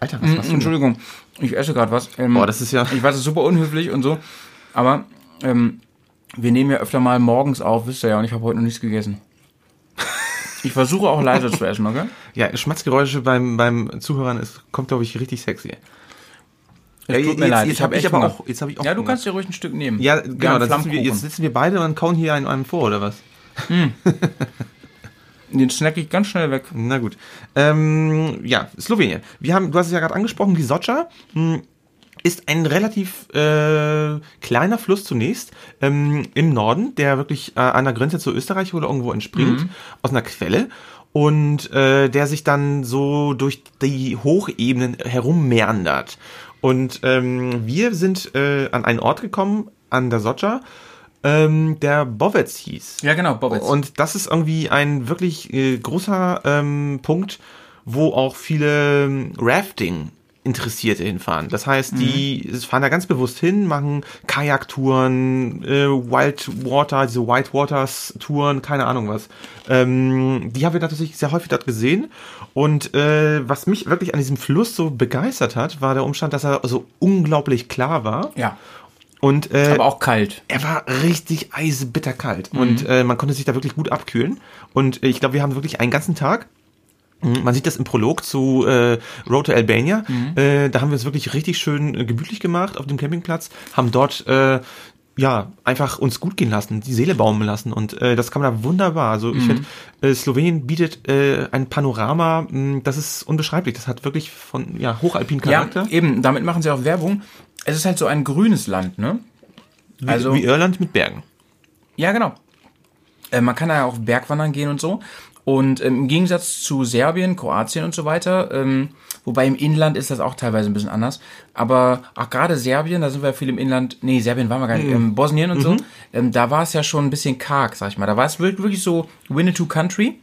Alter, was machst du? Entschuldigung, ich esse gerade was. Ähm, Boah, das ist ja- Ich weiß, es ist super unhöflich und so, aber ähm, wir nehmen ja öfter mal morgens auf, wisst ihr ja, und ich habe heute noch nichts gegessen. Ich versuche auch leise zu essen, okay? Ja, Schmatzgeräusche beim, beim Zuhörern ist, kommt, glaube ich, richtig sexy. Es Ja, tut mir jetzt- leid, jetzt ich hab habe ich aber auch- jetzt hab ich auch Ja, du Hunger. kannst dir ruhig ein Stück nehmen. Ja, genau, dann sitzen wir, jetzt sitzen wir beide und kauen hier einen, einen vor, oder was? Den snack ich ganz schnell weg. Na gut. Ähm, ja, Slowenien. Wir haben, du hast es ja gerade angesprochen, die Socha mh, ist ein relativ äh, kleiner Fluss zunächst ähm, im Norden, der wirklich äh, an der Grenze zu Österreich oder irgendwo entspringt, aus einer Quelle. Und äh, der sich dann so durch die Hochebenen herummeandert. Und ähm, wir sind äh, an einen Ort gekommen, an der Socha, ähm, der Bovec hieß. Ja, genau, Bobitz. Und das ist irgendwie ein wirklich äh, großer ähm, Punkt, wo auch viele ähm, Rafting Interessierte hinfahren. Das heißt, die fahren da ganz bewusst hin, machen Kajaktouren, äh, Wildwater, diese Whitewaters Touren, keine Ahnung was. Ähm, die haben wir tatsächlich sehr häufig dort gesehen. Und äh, was mich wirklich an diesem Fluss so begeistert hat, war der Umstand, dass er so unglaublich klar war. ja, Und äh, aber auch kalt. er war richtig eisebitterkalt und äh, man konnte sich da wirklich gut abkühlen. Und äh, ich glaube, wir haben wirklich einen ganzen Tag. Man sieht das im Prolog zu äh, Road to Albania. Äh, da haben wir es wirklich richtig schön äh, gemütlich gemacht auf dem Campingplatz, haben dort äh, ja einfach uns gut gehen lassen, die Seele baumeln lassen und äh, das kann man da wunderbar. Also ich finde, äh, Slowenien bietet äh, ein Panorama, mh, das ist unbeschreiblich. Das hat wirklich von ja hochalpinen Charakter. Ja, eben, damit machen sie auch Werbung. Es ist halt so ein grünes Land, ne? Also, wie Irland mit Bergen. ja, genau. Äh, man kann da ja auch Bergwandern gehen und so. Und ähm, im Gegensatz zu Serbien, Kroatien und so weiter, ähm, wobei im Inland ist das auch teilweise ein bisschen anders, aber auch gerade Serbien, da sind wir viel im Inland, nee, Serbien waren wir gar nicht, ähm, Bosnien und so, ähm, da war es ja schon ein bisschen karg, sag ich mal. Da war es wirklich so Winnetou Country.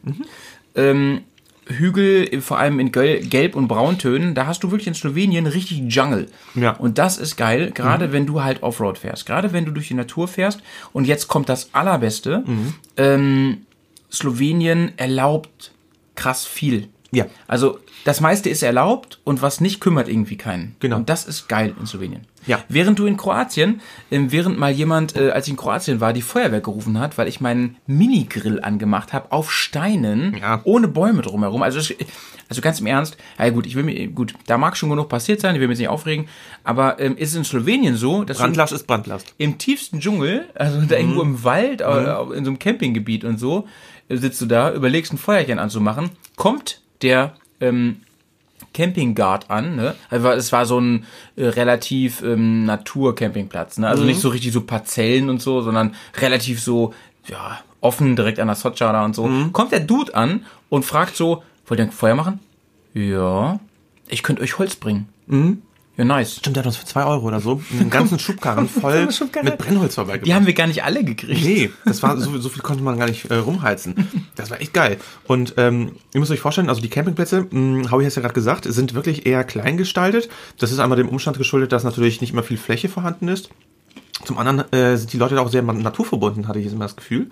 Ähm, Hügel, vor allem in Gel Gelb- und Brauntönen, da hast du wirklich in Slowenien richtig Jungle. Ja. Und das ist geil, gerade wenn du halt Offroad fährst, gerade wenn du durch die Natur fährst. Und jetzt kommt das Allerbeste. Ähm, Slowenien erlaubt krass viel. Ja. Also das meiste ist erlaubt und was nicht kümmert irgendwie keinen. Genau. Und das ist geil in Slowenien. Ja. Während du in Kroatien, ähm, während mal jemand, äh, als ich in Kroatien war, die Feuerwehr gerufen hat, weil ich meinen Minigrill angemacht habe auf Steinen, Ja. ohne Bäume drumherum. Also, also ganz im Ernst, ja gut, ich will mir, gut, da mag schon genug passiert sein, ich will mich nicht aufregen, aber ähm, ist es in Slowenien so, dass Brandlast ist Brandlast. im tiefsten Dschungel, also da irgendwo im Wald, äh, in so einem Campinggebiet und so, sitzt du da, überlegst ein Feuerchen anzumachen, kommt der ähm, Campingguard an, ne? Also es war so ein äh, relativ ähm, Natur-Campingplatz, ne? Also nicht so richtig so Parzellen und so, sondern relativ so, ja, offen direkt an der Socha da und so. Kommt der Dude an und fragt so, wollt ihr ein Feuer machen? Ja. Ich könnte euch Holz bringen. Ja, nice. Stimmt, der hat uns für zwei Euro oder so einen ganzen Schubkarren voll Schubkarre. mit Brennholz vorbeigebracht. Die haben wir gar nicht alle gekriegt. Nee, das war so, so viel konnte man gar nicht äh, rumheizen. Das war echt geil. Und ähm, ihr müsst euch vorstellen, also die Campingplätze, mh, Howie hat es ja gerade gesagt, sind wirklich eher klein gestaltet. Das ist einmal dem Umstand geschuldet, dass natürlich nicht immer viel Fläche vorhanden ist. Zum anderen äh, sind die Leute da auch sehr naturverbunden, hatte ich jetzt immer das Gefühl,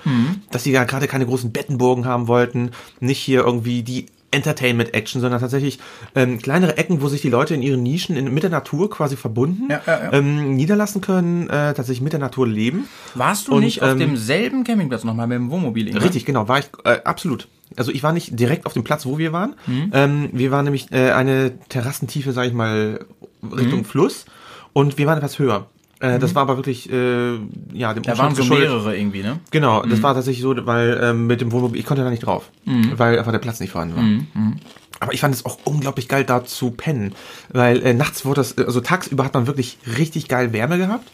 dass sie ja gerade keine großen Bettenburgen haben wollten, nicht hier irgendwie die Entertainment-Action, sondern tatsächlich ähm, kleinere Ecken, wo sich die Leute in ihren Nischen in, mit der Natur quasi verbunden Ja, ja, ja. Ähm, niederlassen können, äh, tatsächlich mit der Natur leben. Warst du Und, nicht auf ähm, demselben Campingplatz nochmal mit dem Wohnmobil? Inge? Richtig, genau, war ich äh, absolut. Also ich war nicht direkt auf dem Platz, wo wir waren. Mhm. Ähm, wir waren nämlich äh, eine Terrassentiefe, sage ich mal, Richtung Mhm. Fluss und wir waren etwas höher. Äh, Das war aber wirklich, äh, ja, dem Da waren so geschuldet. mehrere irgendwie, ne? Genau, das war tatsächlich so, weil ähm, mit dem Wohnmobil, ich konnte da nicht drauf, weil einfach der Platz nicht vorhanden war. Aber ich fand es auch unglaublich geil, da zu pennen, weil äh, nachts wurde das, also tagsüber hat man wirklich richtig geil Wärme gehabt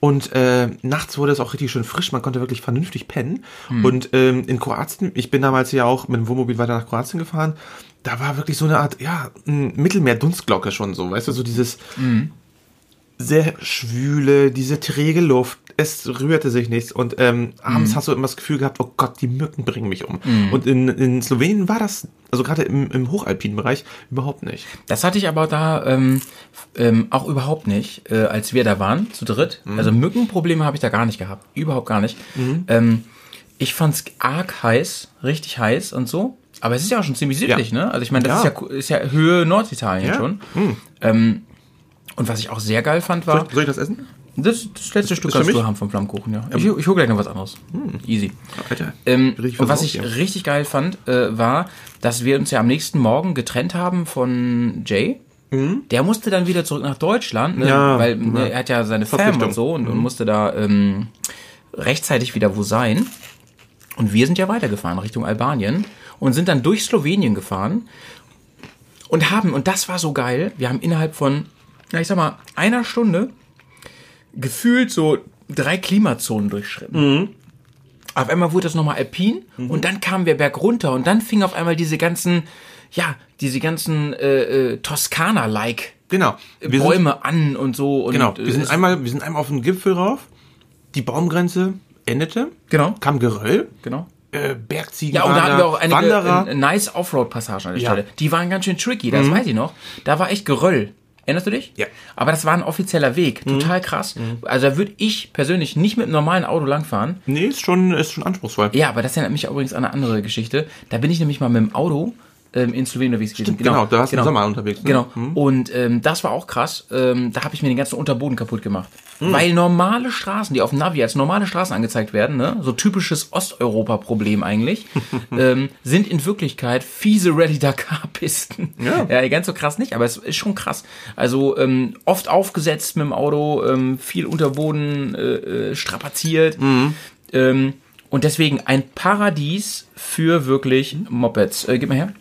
Und äh, nachts wurde es auch richtig schön frisch, man konnte wirklich vernünftig pennen. Und ähm, in Kroatien, ich bin damals ja auch mit dem Wohnmobil weiter nach Kroatien gefahren, da war wirklich so eine Art, ja, Mittelmeer-Dunstglocke schon so, weißt du, so dieses sehr schwüle, diese träge Luft, es rührte sich nichts und ähm, abends hast du immer das Gefühl gehabt, oh Gott, die Mücken bringen mich um. Und in, in Slowenien war das, also gerade im, im hochalpinen Bereich, überhaupt nicht. Das hatte ich aber da ähm, ähm, auch überhaupt nicht, äh, als wir da waren, zu dritt. Mhm. Also Mückenprobleme habe ich da gar nicht gehabt. Überhaupt gar nicht. Ähm, ich fand's arg heiß, richtig heiß und so. Aber es ist ja auch schon ziemlich südlich, Ja. ne? Also ich meine, das Ja. ist, ja, ist ja Höhe Norditalien Ja. schon. Ähm, und was ich auch sehr geil fand, war, Soll ich das essen? das, das letzte Stück für kannst du haben vom Flammkuchen, ja. Ich, ich hole gleich noch was anderes. Easy. Alter. Ähm, und was ich hier. richtig geil fand, äh, war, dass wir uns ja am nächsten Morgen getrennt haben von Jay. Der musste dann wieder zurück nach Deutschland, ne? Mhm. Ja, weil ja. ne, er hat ja seine Fam und so und, und musste da ähm, rechtzeitig wieder wo sein. Und wir sind ja weitergefahren Richtung Albanien und sind dann durch Slowenien gefahren und haben, und das war so geil, wir haben innerhalb von, ja, ich sag mal, einer Stunde gefühlt so drei Klimazonen durchschritten. Auf einmal wurde das nochmal alpin und dann kamen wir bergunter und dann fing auf einmal diese ganzen, ja, diese ganzen äh, äh, Toskana-like Genau. Wir Bäume Sind, an und so. Und genau. Wir sind einmal, wir sind einmal auf den Gipfel rauf. Die Baumgrenze endete. Genau. Kam Geröll. Genau. Äh, Bergziegen. Ja, und da hatten wir auch einige Wanderer. äh, nice Offroad-Passagen an der Ja. Mhm. Stelle. Die waren ganz schön tricky, das weiß ich noch. Da war echt Geröll. Erinnerst du dich? Ja. Mhm. Aber das war ein offizieller Weg. Total krass. Also da würde ich persönlich nicht mit einem normalen Auto langfahren. nee, ist schon, ist schon anspruchsvoll. Ja, aber das erinnert mich übrigens an eine andere Geschichte. Da bin ich nämlich mal mit dem Auto ähm, in Slowenien unterwegs gewesen. genau, da warst du im Sommer unterwegs, ne? Genau. Mhm. Und ähm, das war auch krass. Ähm, da habe ich mir den ganzen Unterboden kaputt gemacht. Mhm. Weil normale Straßen, die auf dem Navi als normale Straßen angezeigt werden, ne, so typisches Osteuropa-Problem eigentlich, ähm, sind in Wirklichkeit fiese Rallye-Dakar-Pisten. Ja. ja, ganz so krass nicht, aber es ist schon krass. Also ähm, oft aufgesetzt mit dem Auto, ähm, viel Unterboden äh, äh, strapaziert. Mhm. Ähm, und deswegen ein Paradies für wirklich Mopeds. Äh, gib mal her.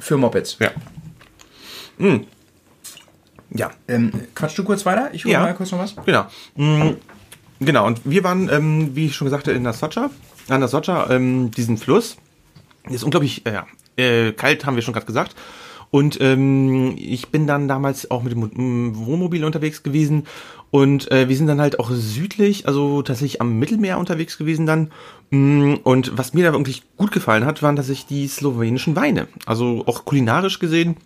Für Mopeds. Ja. Mhm. Ja. Ähm, quatsch du kurz weiter? Ich hole Ja. mal kurz noch was. Genau. Mm, Genau, und wir waren, ähm, wie ich schon sagte, in der Socha. An der Socha, ähm, diesen Fluss. Ist unglaublich, äh, äh, kalt, haben wir schon gerade gesagt. Und ähm, ich bin dann damals auch mit dem mm, Wohnmobil unterwegs gewesen. Und äh, wir sind dann halt auch südlich, also tatsächlich am Mittelmeer unterwegs gewesen dann. Mm, Und was mir da wirklich gut gefallen hat, waren tatsächlich die slowenischen Weine. Also auch kulinarisch gesehen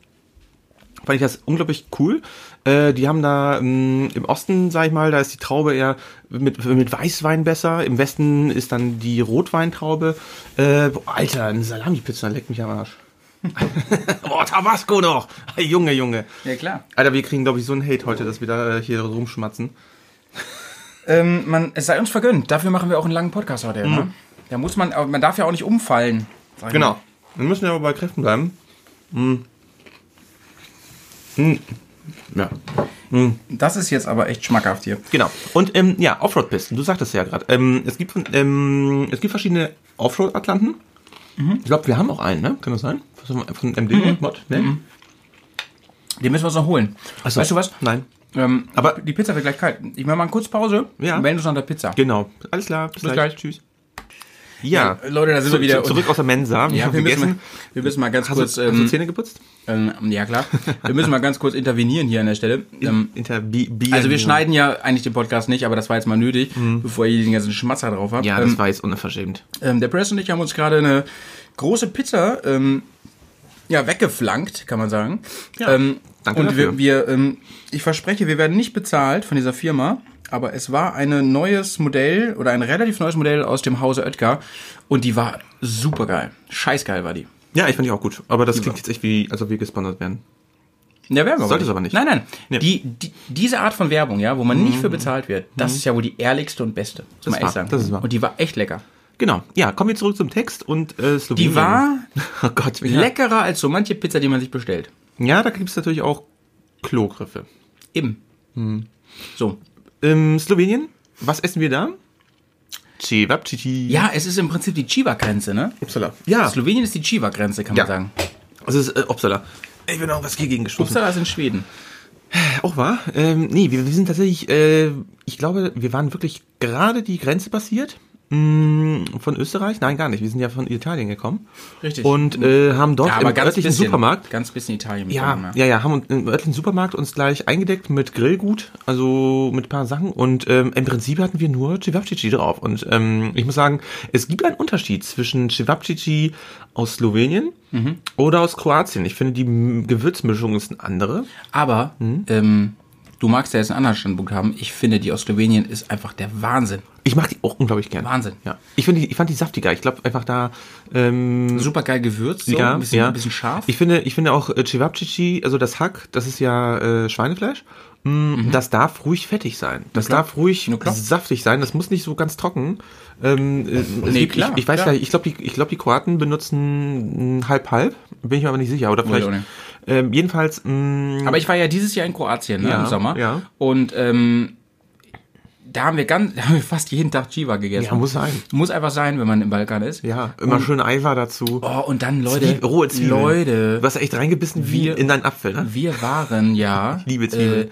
fand ich das unglaublich cool. Äh, die haben da ähm, im Osten, sag ich mal, da ist die Traube eher mit, mit Weißwein besser. Im Westen ist dann die Rotweintraube. Äh, boah, Alter, eine Salami-Pizza leckt mich am Arsch. boah, Tabasco noch. Junge, Junge. Ja, klar. Alter, wir kriegen, glaube ich, so einen Hate heute, dass wir da äh, hier rumschmatzen. Ähm, man, es sei uns vergönnt. Dafür machen wir auch einen langen Podcast heute. Ne? Da muss man, aber man darf ja auch nicht umfallen. Genau. Wir müssen ja aber bei Kräften bleiben. Hm. Hm. Ja. mal. Das ist jetzt aber echt schmackhaft hier. Genau. Und ähm, ja, Offroad-Pisten, du sagtest ja gerade. Ähm, es, gibt, ähm, es gibt verschiedene Offroad-Atlanten. Ich glaube, wir haben auch einen, ne? Kann das sein? Von, von MD Mod? Ne? Den müssen wir uns noch holen. Ach so. Weißt du was? Nein. Ähm, Aber- die Pizza wird gleich kalt. Ich mache mal eine kurze Pause. Ja. Melden uns nach der Pizza. Genau. Alles klar. Bis, Bis gleich. gleich. Tschüss. Ja. Ja, Leute, da sind Zu- wir wieder. zu- Zurück aus der Mensa. Wir ja, haben wir müssen, mal, wir müssen mal ganz Hast, kurz. du, hast du Ähm, Zähne geputzt? ähm, ja, klar. Wir müssen mal ganz kurz intervenieren hier an der Stelle. Ähm, Inter Bi Bi also wir schneiden ja eigentlich den Podcast nicht, aber das war jetzt mal nötig, bevor ihr den ganzen Schmatzer drauf habt. Mhm. Ja, das ähm, war jetzt unverschämt. Ähm, der Press und ich haben uns gerade eine große Pizza ähm, ja, weggeflankt, kann man sagen. Ja, ähm, danke und dafür. wir, wir ähm, ich verspreche, wir werden nicht bezahlt von dieser Firma, aber es war ein neues Modell oder ein relativ neues Modell aus dem Hause Oetker und die war super geil. Scheißgeil war die. Ja, ich fand die auch gut. Aber das klingt jetzt echt wie, als ob wir gesponsert werden. Ja, werden wir Sollte es aber nicht. Nein, nein. Nee. Die, die, diese Art von Werbung, ja, wo man nicht für bezahlt wird, das ist ja wohl die ehrlichste und beste. Muss man wahr, echt sagen. das ist wahr. Und die war echt lecker. Genau. Ja, kommen wir zurück zum Text und äh, Slowenien. Die war Oh Gott, ja. leckerer als so manche Pizza, die man sich bestellt. Ja, da gibt es natürlich auch Klogriffe. Eben. Hm. So. Ähm, Slowenien, was essen wir da? Cevapcici. Ja, es ist im Prinzip die Chiva-Grenze, ne? Upsala. Ja, Slowenien ist die Chiva-Grenze, kann Ja. man sagen. es ist äh, Upsala. Ich bin auch was gegen gestoßen. Uppsala ist in Schweden. auch wahr. Ähm, nee, wir, wir sind tatsächlich, äh, ich glaube, wir waren wirklich gerade die Grenze passiert. Mh, Von Österreich? Nein, gar nicht. Wir sind ja von Italien gekommen. Richtig. Und äh, haben dort ja, im örtlichen bisschen, Supermarkt Ganz bisschen Italien. Ja, bekommen, ja, ja, haben uns im örtlichen Supermarkt uns gleich eingedeckt mit Grillgut, also mit ein paar Sachen und ähm, im Prinzip hatten wir nur Cevapcici drauf und ähm, ich muss sagen, es gibt einen Unterschied zwischen Cevapcici aus Slowenien Mhm. oder aus Kroatien. Ich finde, die Gewürzmischung ist eine andere. Aber Hm? ähm, du magst ja jetzt einen anderen Standpunkt haben. Ich finde, die aus Slowenien ist einfach der Wahnsinn. Ich mag die auch unglaublich gern. Wahnsinn. Ja. Ich finde, ich fand die saftiger. Ich glaube einfach da ähm, Super geil gewürzt, so, ja, ein, bisschen, ja. ein bisschen scharf. Ich finde, ich finde auch äh, Cevapcici, also das Hack, das ist ja äh, Schweinefleisch. Mm, Das darf ruhig fettig sein. Das darf ruhig saftig sein. Das muss nicht so ganz trocken. Ähm, äh, Nee, klar, ich, ich weiß klar. nicht, ich glaube, die, ich glaube, die Kroaten benutzen mm, halb halb. Bin ich mir aber nicht sicher. Oder vielleicht. Ähm, jedenfalls. mm, Aber ich war ja dieses Jahr in Kroatien ne, Ja, im Sommer. ja. Und ähm, da haben wir ganz, da haben wir fast jeden Tag Chiva gegessen. ja, muss sein. Muss einfach sein, wenn man im Balkan ist. Ja, immer schön Eiweiß dazu. Oh, und dann Leute, Zwiebel- rohe Zwiebeln. Leute, Du hast echt reingebissen wie Wir- in deinen Apfel, ne? wir waren ja Ich liebe Zwiebeln. äh,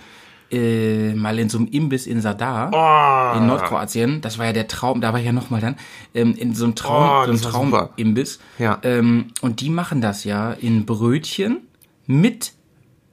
äh, mal in so einem Imbiss in Sadar Oh. in Nordkroatien. Das war ja der Traum, da war ich ja nochmal dann ähm, in so einem Oh, Traum, so das einem. Traumimbiss. Ja. Ähm, und die machen das ja in Brötchen mit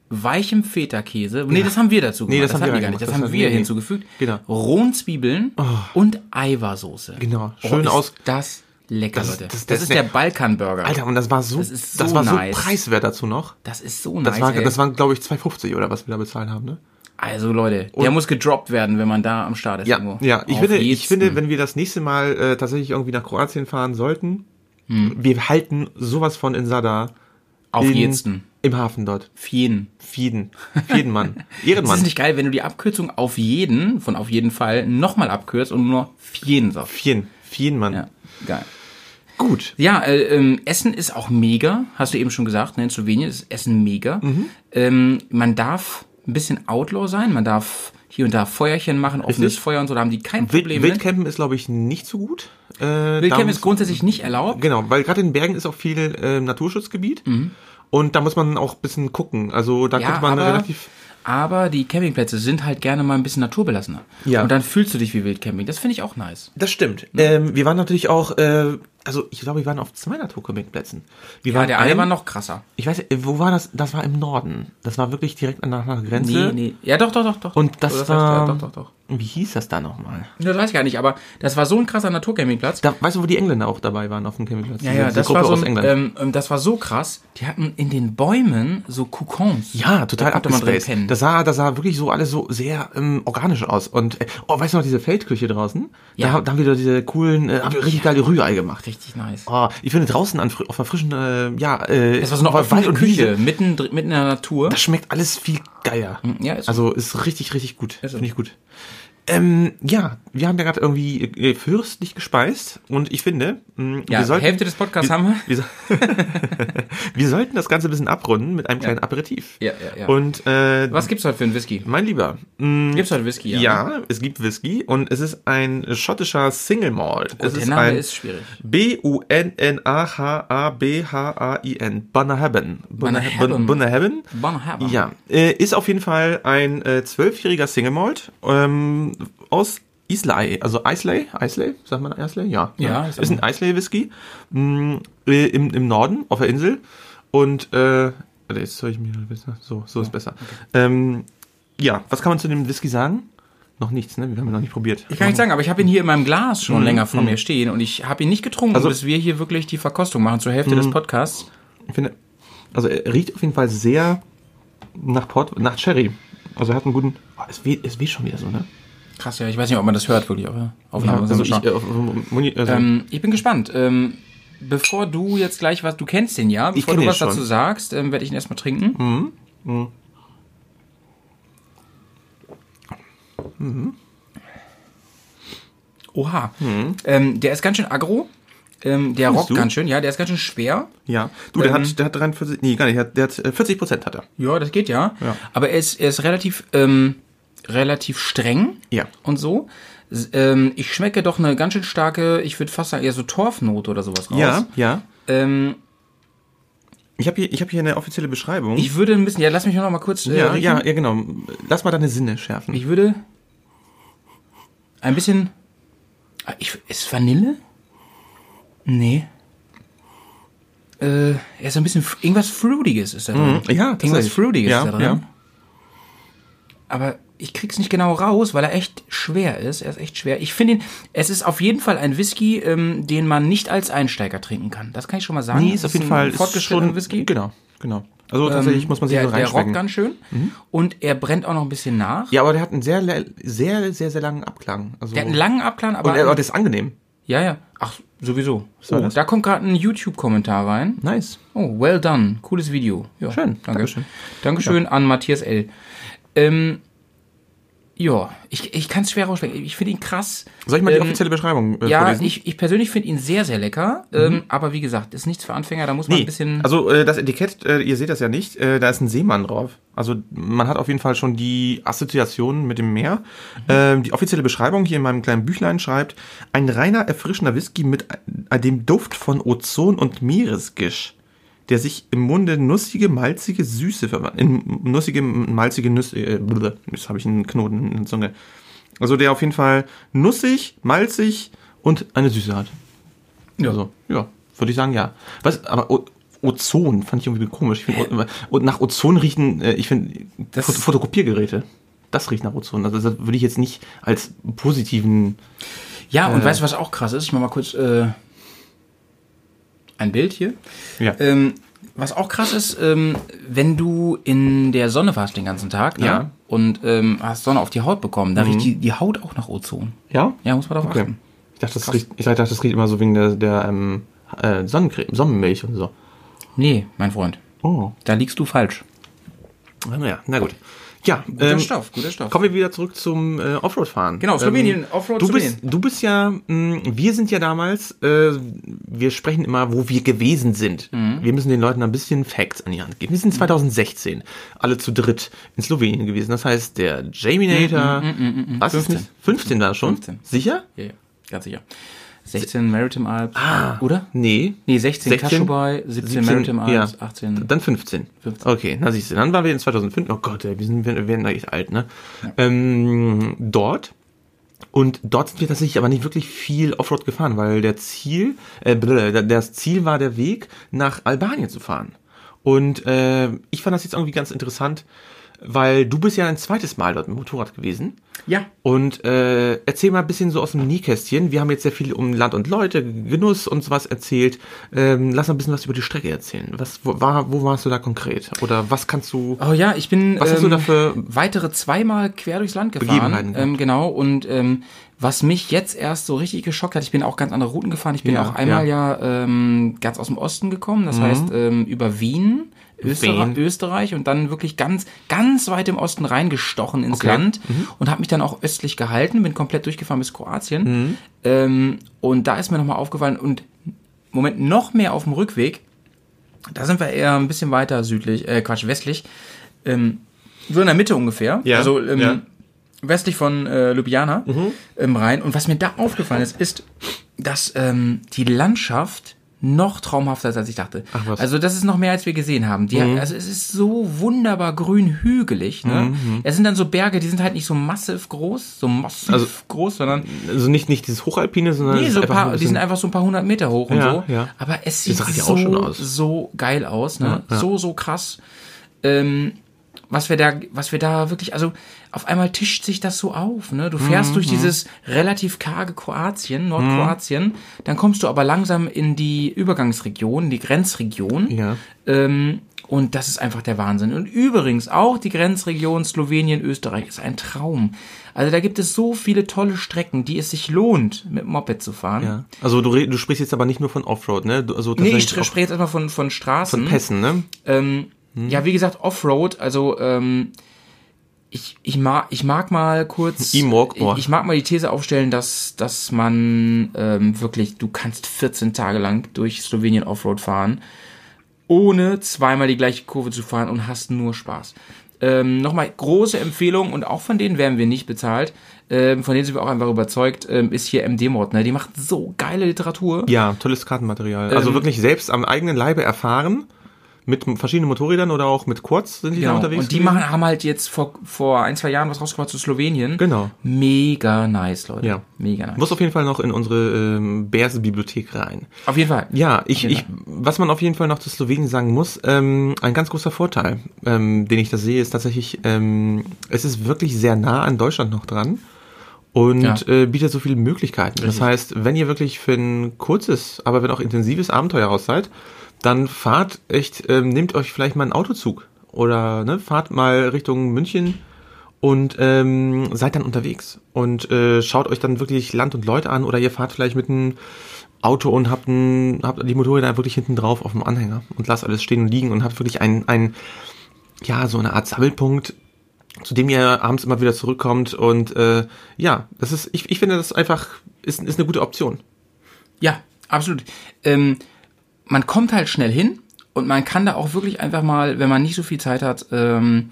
weichem Feta-Käse. Nee, das haben wir dazu gemacht. Nee, das haben hatten wir gar nicht. Das, Das haben haben wir nee. hinzugefügt. Genau. Rohen Zwiebeln und Eiweißsoße. Genau. Oh, Schön ist aus- Das lecker, Das- Leute. das- Das, das- ist der Balkan-Burger. Alter, und das war so, Das ist das so war so nice. preiswert dazu noch. Das ist so Das nice. war, ey. das waren, glaube ich, 2,50 oder was wir da bezahlt haben, ne? Also Leute, der muss gedroppt werden, wenn man da am Start ist. Ja, irgendwo. ja. Ich Auf finde, jeden. ich finde, wenn wir das nächste Mal äh, tatsächlich irgendwie nach Kroatien fahren sollten, Hm. wir halten sowas von in Sada. Auf in, jeden. Im Hafen dort. Fieden. Fieden. Fieden, Mann. Das Ehrenmann. ist nicht geil, wenn du die Abkürzung auf jeden, von auf jeden Fall, nochmal abkürzt und nur Fieden sagst. Fieden. Fieden, Mann. Ja, geil. Gut. Ja, äh, ähm, Essen ist auch mega, hast du eben schon gesagt, ne? in Slowenien ist Essen mega. Mhm. Ähm, man darf ein bisschen Outlaw sein, man darf hier und da Feuerchen machen, offenes Richtig. Feuer und so, da haben die kein Wild, Problem mit. Wildcampen ist, glaube ich, nicht so gut. Äh, da Wildcamp muss- ist grundsätzlich nicht erlaubt. Genau, weil gerade in den Bergen ist auch viel äh, Naturschutzgebiet. Und da muss man auch ein bisschen gucken. Also da Mhm. Ja, könnte man aber, relativ. aber die Campingplätze sind halt gerne mal ein bisschen naturbelassener. Ja. Und dann fühlst du dich wie Wildcamping. Das finde ich auch nice. Das stimmt. Ähm, wir waren natürlich auch, äh, also ich glaube, wir waren auf zwei Naturcampingplätzen. Wir Ja, waren der eine ein- war noch krasser. Ich weiß, äh, wo war das? Das war im Norden. Das war wirklich direkt an der Grenze. Nee, nee. Ja, doch, doch, doch, doch. Und das Oder war. vielleicht- Ja, doch, doch, doch. Wie hieß das da nochmal? Das weiß ich gar nicht, aber das war so ein krasser Naturcampingplatz. Da, weißt du, wo die Engländer auch dabei waren auf dem Campingplatz? Ja, ja, das Gruppe war, so aus England. ähm, ähm, das war so krass. Die hatten in den Bäumen so Kokons. ja, total da man abgespaced. pennen. Das sah, das sah wirklich so alles so sehr ähm, organisch aus. Und, äh, oh, weißt du noch, diese Feldküche draußen? Ja. Da, da haben wir diese coolen, äh, haben wir richtig geile Rührei gemacht. Richtig nice. Oh, ich finde draußen an, auf der frischen, äh, ja, äh, Das war so eine offene Wald und Küche, Wiese. mitten, mitten in der Natur. Das schmeckt alles viel geiler. Ja, ist so. also ist richtig, richtig gut. Finde ich gut. Ähm, ja, wir haben ja gerade irgendwie äh, fürstlich gespeist und ich finde, mh, ja, wir sollten, Hälfte des Podcasts haben wir. wir, so- wir sollten das Ganze ein bisschen abrunden mit einem kleinen Aperitif. Ja, ja, ja. Und äh, Was gibt's heute für einen Whisky? mein Lieber, mh, Gibt's heute Whisky? ja, es gibt Whisky und es ist ein schottischer Single Malt. es der ist Name ein ist schwierig. B-U-N-N-A-H-A-B-H-A-I-N. Bunnahabhain. Bunnahabhain. Bunnahabhain. Bunnahabhain. Ja, äh, ist auf jeden Fall ein äh, zwölfjähriger Single Malt ähm, aus Islay, also Islay, Islay, sagt man Islay? Ja. Ja, ist ein Islay Whisky mh, äh, im, im Norden auf der Insel und äh, warte, jetzt soll ich mir besser, so, so ist besser. Ähm, ja, was kann man zu dem Whisky sagen? Noch nichts, ne? Wir haben ihn noch nicht probiert. Ich kann nicht sagen, aber ich habe ihn hier in meinem Glas schon länger vor mir stehen und ich habe ihn nicht getrunken, Mhm, Also- Mhm. bis wir hier wirklich die Verkostung machen zur Hälfte des Podcasts. Ich finde, also er riecht auf jeden Fall sehr nach Port, nach Cherry. Also er hat einen guten, oh, es weht, es weht schon wieder so, ne? Krass, ja, ich weiß nicht, ob man das hört wirklich auf der Aufnahme. also Müssen wir ich, äh, auf- also, Ähm, ich bin gespannt. Ähm, bevor du jetzt gleich was, du kennst den ja, bevor du was dazu sagst, ähm, werde ich ihn erstmal trinken. Oha. Ähm, der ist ganz schön aggro. Ähm, der rockt du? ganz schön, ja, der ist ganz schön schwer. Ja, du, der Ähm, hat, der hat 43, nee, gar nicht, der hat, der hat äh, 40 Prozent hat er. Ja, das geht ja. Ja. Aber er ist, er ist relativ, ähm, relativ streng. Ja. Und so. Ähm, ich schmecke doch eine ganz schön starke, ich würde fast sagen, eher so Torfnote oder sowas raus. Ja, ja. Ähm, Ich habe hier, ich hab hier eine offizielle Beschreibung. Ich würde ein bisschen, ja, lass mich noch mal kurz äh, ja, riechen. ja, ja, genau. Lass mal deine Sinne schärfen. Ich würde ein bisschen. Ah, Ich, ist Vanille? Nee. Äh, er ist ein bisschen. Irgendwas Fruitiges ist da drin. Mhm, ja, Irgendwas. Fruitiges Ja, ist da drin. ja. Aber ich krieg's nicht genau raus, weil er echt schwer ist. Er ist echt schwer. Ich finde ihn, es ist auf jeden Fall ein Whisky, ähm, den man nicht als Einsteiger trinken kann. Das kann ich schon mal sagen. Nee, Es ist auf jeden ein Fall fortgeschrittener Whisky. Genau, genau. Also tatsächlich muss man sich der, so der rockt ganz schön. Und er brennt auch noch ein bisschen nach. Ja, aber der hat einen sehr, sehr, sehr, sehr langen Abklang. Also, Der hat einen langen Abklang, aber. und er, aber der ist angenehm. Ja, ja. Ach, sowieso. war Oh, da kommt gerade ein YouTube-Kommentar rein. Nice. Oh, well done. Cooles Video. Ja, Schön. Danke. Dankeschön. Dankeschön an Matthias L. Ähm, ja, ich, ich kann es schwer aussprechen. Ich finde ihn krass. Soll ich mal die Ähm, offizielle Beschreibung äh, Ja, vorlesen? ich, ich persönlich finde ihn sehr, sehr lecker. Ähm, aber wie gesagt, ist nichts für Anfänger. Da muss man Nee, ein bisschen. also äh, das Etikett, äh, ihr seht das ja nicht, äh, da ist ein Seemann drauf. Also man hat auf jeden Fall schon die Assoziation mit dem Meer. Ähm, die offizielle Beschreibung hier in meinem kleinen Büchlein schreibt, ein reiner, erfrischender Whisky mit äh, dem Duft von Ozon und Meeresgisch, der sich im Munde nussige, malzige Süße verwandelt. In nussige, malzige Nüsse, äh, jetzt habe ich einen Knoten in der Zunge. Also der auf jeden Fall nussig, malzig und eine Süße hat. Ja. Also, ja, würde ich sagen, ja. Was, aber O- Ozon fand ich irgendwie komisch. Ich find, O- und nach Ozon riechen, äh, ich finde, Fotokopiergeräte. Das riecht nach Ozon. Also das würde ich jetzt nicht als positiven. ja, und äh, weißt du, was auch krass ist? Ich mach mal kurz äh, ein Bild hier. Ja. Ähm, was auch krass ist, ähm, wenn du in der Sonne warst den ganzen Tag ne? Ja. Mhm. und ähm, hast Sonne auf die Haut bekommen, da riecht die, die Haut auch nach Ozon. ja? Ja, muss man darauf Okay. achten. Ich dachte, das riecht, ich dachte, das riecht immer so wegen der, der ähm, äh, Sonnencreme, Sonnenmilch und so. Nee, mein Freund, Oh. da liegst du falsch. Naja, na gut. Ja, Guter ähm, Stoff, guter Stoff. Kommen wir wieder zurück zum äh, Offroad-Fahren. Genau, Slowenien, Offroad du bist, Slowenien. du bist ja, mh, wir sind ja damals, äh, wir sprechen immer, wo wir gewesen sind. Mhm. Wir müssen den Leuten ein bisschen Facts an die Hand geben. Wir sind 2016 alle zu dritt in Slowenien gewesen. Das heißt, der Jaminator, was ist 15. nicht? 15 war schon? 15. Sicher? Ja, ja, ganz sicher. 16 Maritime Alps, Ah. oder? Nee. Nee, 16, 16, Kashubai, 17, Maritime Alps, ja. 18. Dann 15. 15. Okay, na siehst du, dann waren wir in 2005. Oh Gott, ey, wir, sind, wir werden echt alt, ne? Ähm, dort. Und dort sind wir tatsächlich aber nicht wirklich viel Offroad gefahren, weil der Ziel, äh, das Ziel war der Weg, nach Albanien zu fahren. Und äh, ich fand das jetzt irgendwie ganz interessant, weil du bist ja ein zweites Mal dort mit dem Motorrad gewesen. Ja. Und äh, erzähl mal ein bisschen so aus dem Nähkästchen. Wir haben jetzt sehr viel um Land und Leute, Genuss und sowas erzählt. Ähm, lass mal ein bisschen was über die Strecke erzählen. Was, wo, war, wo warst du da konkret? Oder was kannst du... Oh ja, ich bin Was hast du ähm, da für weitere zweimal quer durchs Land gefahren. Ähm, genau, und ähm, was mich jetzt erst so richtig geschockt hat, ich bin auch ganz andere Routen gefahren. Ich bin Ja, auch einmal ja, ähm, ganz aus dem Osten gekommen, das heißt ähm, über Wien. Österreich. Österreich und dann wirklich ganz, ganz weit im Osten reingestochen ins Okay. Land und habe mich dann auch östlich gehalten, bin komplett durchgefahren bis Kroatien. Ähm, und da ist mir nochmal aufgefallen und Moment, noch mehr auf dem Rückweg, da sind wir eher ein bisschen weiter südlich, äh, Quatsch, westlich, ähm, so in der Mitte ungefähr. Ja, Also ähm, ja. westlich von äh, Ljubljana im Rhein. Und was mir da aufgefallen ist, ist, dass ähm, die Landschaft noch traumhafter als ich dachte. Ach was. Also das ist noch mehr, als wir gesehen haben. Die, Also es ist so wunderbar grün hügelig. Ne? Es sind dann so Berge, die sind halt nicht so massiv groß, so massiv Also- groß, sondern Also nicht, nicht dieses Hochalpine, sondern... Nee, so paar, ein die sind einfach so ein paar hundert Meter hoch und Ja, so. ja. Aber es sieht so, auch schon aus. so geil aus, ne? Ja. So, so krass. Ähm, was wir da, was wir da wirklich, also auf einmal tischt sich das so auf, ne? Du fährst Mhm, durch dieses relativ karge Kroatien, Nordkroatien, dann kommst du aber langsam in die Übergangsregion, die Grenzregion. Ja. Ähm, und das ist einfach der Wahnsinn. Und übrigens auch die Grenzregion Slowenien, Österreich ist ein Traum. Also da gibt es so viele tolle Strecken, die es sich lohnt, mit Moped zu fahren. Ja. Also du, du sprichst jetzt aber nicht nur von Offroad, ne? Du- Also Nee, ich spreche jetzt erstmal von, von Straßen. von Pässen, ne? Ähm, Hm. Ja, wie gesagt, Offroad, also ähm, ich, ich, mag, ich mag mal kurz. Ich mag ich, mal. ich mag mal die These aufstellen, dass, dass man ähm, wirklich, du kannst 14 Tage lang durch Slowenien Offroad fahren, ohne zweimal die gleiche Kurve zu fahren und hast nur Spaß. Ähm, Nochmal große Empfehlung und auch von denen werden wir nicht bezahlt. Ähm, von denen sind wir auch einfach überzeugt, ähm, ist hier MD-Mod. Ne? Die macht so geile Literatur. Ja, tolles Kartenmaterial. Also Ähm, wirklich selbst am eigenen Leibe erfahren, Mit verschiedenen Motorrädern oder auch mit Quads sind die da Genau. unterwegs. Und die gewesen? machen, haben halt jetzt vor, vor ein, zwei Jahren was rausgebracht zu Slowenien. Genau. Mega nice, Leute. Ja. Mega nice. Muss auf jeden Fall noch in unsere ähm, Bärs-Bibliothek rein. Auf jeden Fall. Ja, ich, ich, was man auf jeden Fall noch zu Slowenien sagen muss, ähm, ein ganz großer Vorteil, ähm, den ich da sehe, ist tatsächlich, ähm, es ist wirklich sehr nah an Deutschland noch dran und Ja. äh, bietet so viele Möglichkeiten. Das heißt, wenn ihr wirklich für ein kurzes, aber wenn auch intensives Abenteuer raus seid, dann fahrt echt, ähm, nehmt euch vielleicht mal einen Autozug oder ne, fahrt mal Richtung München und ähm, seid dann unterwegs und äh, schaut euch dann wirklich Land und Leute an oder ihr fahrt vielleicht mit einem Auto und habt, ein, habt die Motorräder wirklich hinten drauf auf dem Anhänger und lasst alles stehen und liegen und habt wirklich ein, ein ja, so eine Art Sammelpunkt, zu dem ihr abends immer wieder zurückkommt und äh, ja, das ist, ich, ich finde das einfach, ist, ist eine gute Option. Ja, absolut. Ähm, man kommt halt schnell hin und man kann da auch wirklich einfach mal, wenn man nicht so viel Zeit hat, ähm,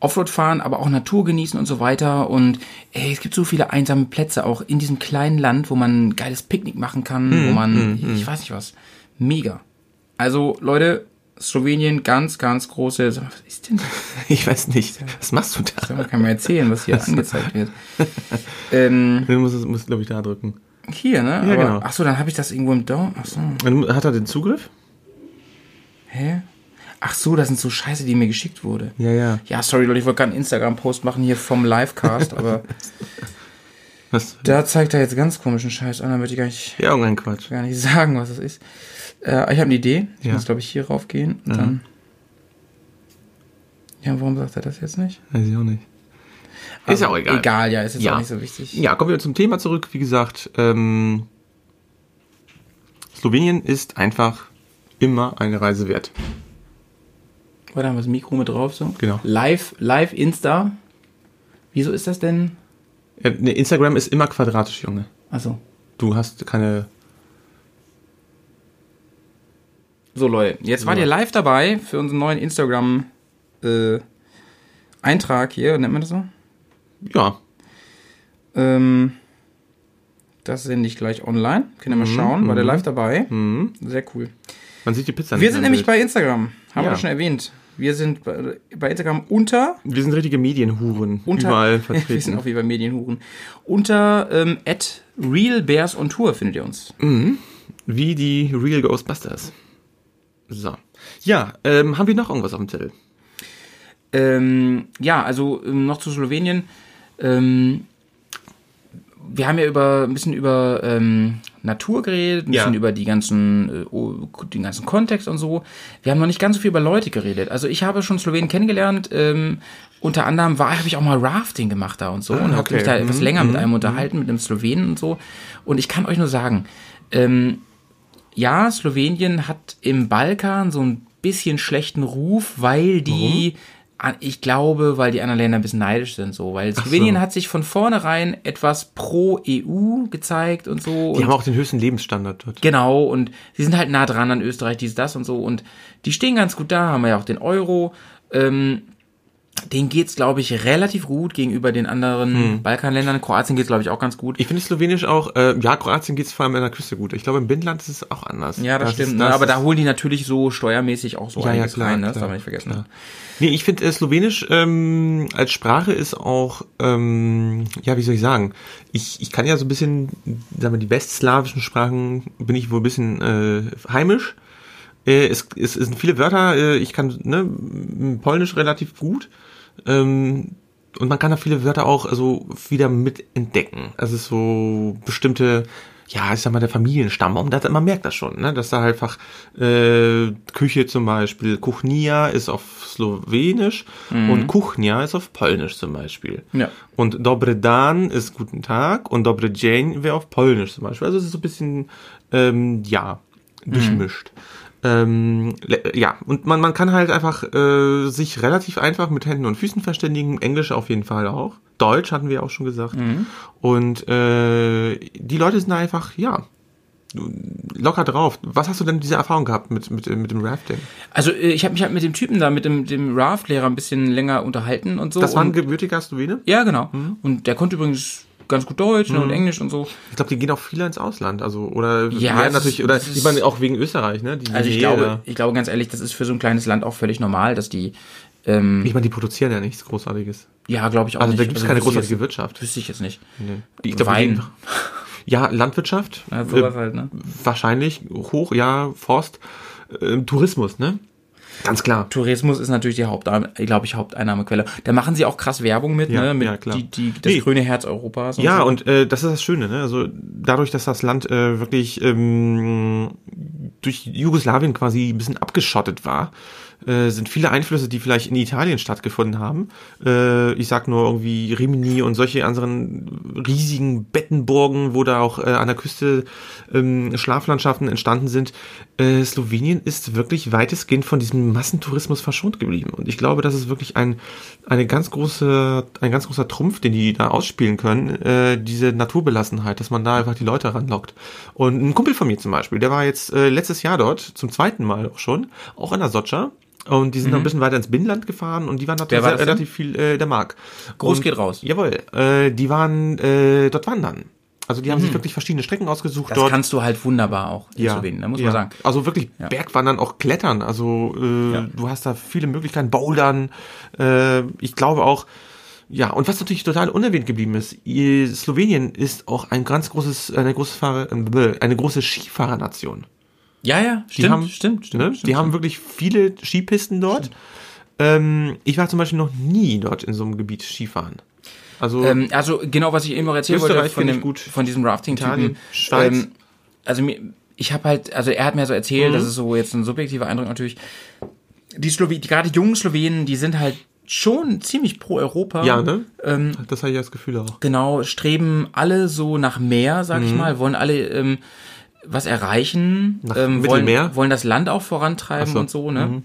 Offroad fahren, aber auch Natur genießen und so weiter. Und ey, es gibt so viele einsame Plätze auch in diesem kleinen Land, wo man ein geiles Picknick machen kann, Hm, wo man, ich weiß nicht was, mega. Also Leute, Slowenien, ganz, ganz große. Sag mal, was ist denn das? Ich weiß nicht, was machst du da? Sag mal, kann man erzählen, was hier angezeigt wird. Ähm, Du musst, musst glaube ich, da drücken. Hier, ne? Ja, Aber, genau. Ach so, dann habe ich das irgendwo im Down. Ach so. Hat er den Zugriff? Hä? Ach so, das sind so Scheiße, die mir geschickt wurde. Ja, ja. Ja, sorry Leute, ich wollte gerade einen Instagram-Post machen hier vom Livecast, aber Was? da zeigt er jetzt ganz komischen Scheiß an, da möchte ich gar nicht, Ja, irgendein Quatsch. gar nicht sagen, was das ist. Äh, ich habe eine Idee. Ich Ja. muss, glaube ich, hier raufgehen und dann. Ja, warum sagt er das jetzt nicht? Weiß ich auch nicht. Ist ja auch egal. Egal, ja, ist jetzt Ja. auch nicht so wichtig. Ja, kommen wir zum Thema zurück. Wie gesagt, ähm, Slowenien ist einfach immer eine Reise wert. Warte, haben wir das Mikro mit drauf so? Genau. Live, live Insta. Wieso ist das denn? Ja, ne, Instagram ist immer quadratisch, Junge. Also Du hast keine. So Leute, jetzt wart ihr live dabei für unseren neuen Instagram äh, Eintrag hier, nennt man das so? Ja, Ähm, das sende ich gleich online. Könnt ihr mal schauen, war der live dabei? Sehr cool. man sieht die Pizza Wir nicht sind mehr im nämlich Bild. bei Instagram. Haben Ja. wir schon erwähnt. Wir sind bei, bei Instagram unter, Wir sind richtige Medienhuren. unter überall wir sind vertreten. auf jeden Fall Medienhuren. Unter ähm, at Real Bears on Tour findet ihr uns. Wie die Real Ghostbusters. So. Ja, ähm, haben wir noch irgendwas auf dem Zettel? Ähm, ja, also ähm, noch zu Slowenien. Ähm, wir haben ja über ein bisschen über ähm, Natur geredet, ein Ja. bisschen über die ganzen, äh, den ganzen Kontext und so. Wir haben noch nicht ganz so viel über Leute geredet. Also ich habe schon Slowenien kennengelernt. Ähm, unter anderem war, habe ich auch mal Rafting gemacht da und so und habe okay. mich da etwas Mhm, länger mit einem unterhalten, mit einem Slowenen und so. Und ich kann euch nur sagen, ähm, ja, Slowenien hat im Balkan so ein bisschen schlechten Ruf, weil die, an- ich glaube, weil die anderen Länder ein bisschen neidisch sind, so, weil Slowenien hat sich von vornherein etwas pro EU gezeigt und so. Die und haben auch den höchsten Lebensstandard dort. Genau, und sie sind halt nah dran an Österreich, dies, das und so. Und die stehen ganz gut da, haben ja auch den Euro. Ähm, denen geht's, glaube ich, relativ gut gegenüber den anderen Balkanländern. Kroatien geht's, glaube ich, auch ganz gut. Ich finde Slowenisch auch, äh, ja, Kroatien geht's vor allem an der Küste gut. Ich glaube, im Binnenland ist es auch anders. ja, das, stimmt. Ist, ne? das Aber ist, da holen die natürlich so steuermäßig auch so Ja, ja, einiges klar, rein, ne? das klar, darf man nicht vergessen. klar. Nee, ich finde äh, Slowenisch ähm, als Sprache ist auch, ähm, ja, wie soll ich sagen? Ich, ich kann ja so ein bisschen, sagen wir, die westslawischen Sprachen bin ich wohl ein bisschen äh, heimisch. Äh, es, es, es sind viele Wörter, äh, ich kann ne, Polnisch relativ gut. Ähm, und man kann da viele Wörter auch also wieder mit entdecken. Also so bestimmte, ja, ich sag mal, der Familienstamm, das, man merkt das schon, ne? dass da halt einfach äh, Küche zum Beispiel, Kuchnia ist auf Slowenisch und Kuchnia ist auf Polnisch zum Beispiel. Ja. Und Dobre Dan ist Guten Tag und Dobre Dzień wäre auf Polnisch zum Beispiel. Also es ist so ein bisschen, ähm, ja, durchmischt. Ähm, ja, und man, man kann halt einfach äh, sich relativ einfach mit Händen und Füßen verständigen. Englisch auf jeden Fall auch. Deutsch hatten wir auch schon gesagt. Und äh, die Leute sind einfach, ja, locker drauf. Was hast du denn diese Erfahrung gehabt mit, mit, mit dem Rafting? Also äh, ich habe mich halt mit dem Typen da, mit dem, dem Raft-Lehrer ein bisschen länger unterhalten und so. Das war ein gebürtiger Slowene? Ja, genau. Und der konnte übrigens ganz gut Deutsch Mhm. ne, und Englisch und so. Ich glaube, die gehen auch viele ins Ausland. Also, oder Ja, natürlich, oder ich meine auch wegen Österreich, ne? Die Also ich glaube, ich glaube ganz ehrlich, das ist für so ein kleines Land auch völlig normal, dass die, ähm, Ich meine, die produzieren ja nichts Großartiges. ja, glaube ich auch Also nicht. da gibt es keine wüsste ich großartige jetzt- Wirtschaft. Wüsste ich jetzt nicht. Die, ich glaub, Wein. Ja, Landwirtschaft. Ja, äh, halt, ne? Wahrscheinlich hoch, ja, Forst, äh, Tourismus, ne? Ganz klar. Tourismus ist natürlich die Haupt, glaube ich, Haupteinnahmequelle. Da machen sie auch krass Werbung mit, Ja, ne? Mit ja, klar. Die, die, das Nee. grüne Herz Europas. Ja, so. und äh, das ist das Schöne, ne? Also dadurch, dass das Land äh, wirklich ähm, durch Jugoslawien quasi ein bisschen abgeschottet war, äh, sind viele Einflüsse, die vielleicht in Italien stattgefunden haben. Äh, ich sag nur irgendwie Rimini und solche anderen riesigen Bettenburgen, wo da auch äh, an der Küste ähm, Schlaflandschaften entstanden sind. Äh, Slowenien ist wirklich weitestgehend von diesem Massentourismus verschont geblieben. Und ich glaube, das ist wirklich ein, eine ganz große, ein ganz großer Trumpf, den die da ausspielen können, äh, diese Naturbelassenheit, dass man da einfach die Leute ranlockt. Und ein Kumpel von mir zum Beispiel, der war jetzt äh, letztes Jahr dort, zum zweiten Mal auch schon, auch in der Sotscha. Und die sind noch ein bisschen weiter ins Binnenland gefahren und die waren Mhm. Wer war relativ viel äh, der Mark. Groß und, geht raus. Jawohl, äh, die waren äh, dort wandern. Also die haben sich wirklich verschiedene Strecken ausgesucht Mhm. das dort. kannst du halt wunderbar auch in Slowenien, da muss man sagen. Also wirklich Ja. Bergwandern, auch Klettern. Also äh, du hast da viele Möglichkeiten, Bouldern. Äh, ich glaube auch, ja, und was natürlich total unerwähnt geblieben ist, Slowenien ist auch ein ganz großes, eine große Fahrer, äh, eine große Skifahrernation. Ja, ja, Die stimmt, haben, stimmt, stimmt, ne? stimmt. Die haben wirklich viele Skipisten dort. Ähm, ich war zum Beispiel noch nie dort in so einem Gebiet Skifahren. Also Ähm, also genau, was ich eben noch erzählen wollte von, dem, von diesem Rafting-Typen. Ähm, also ich habe halt, also er hat mir so Mhm. erzählt, das ist so jetzt ein subjektiver Eindruck natürlich. Die Slowen, gerade die jungen Slowenen, die sind halt schon ziemlich pro Europa. ja, ne? Ähm, das habe ich das Gefühl auch. genau, streben alle so nach mehr, sag Mhm. ich mal, wollen alle ähm, was erreichen, Nach ähm, Mittelmeer? wollen, wollen das Land auch vorantreiben so. und so, ne?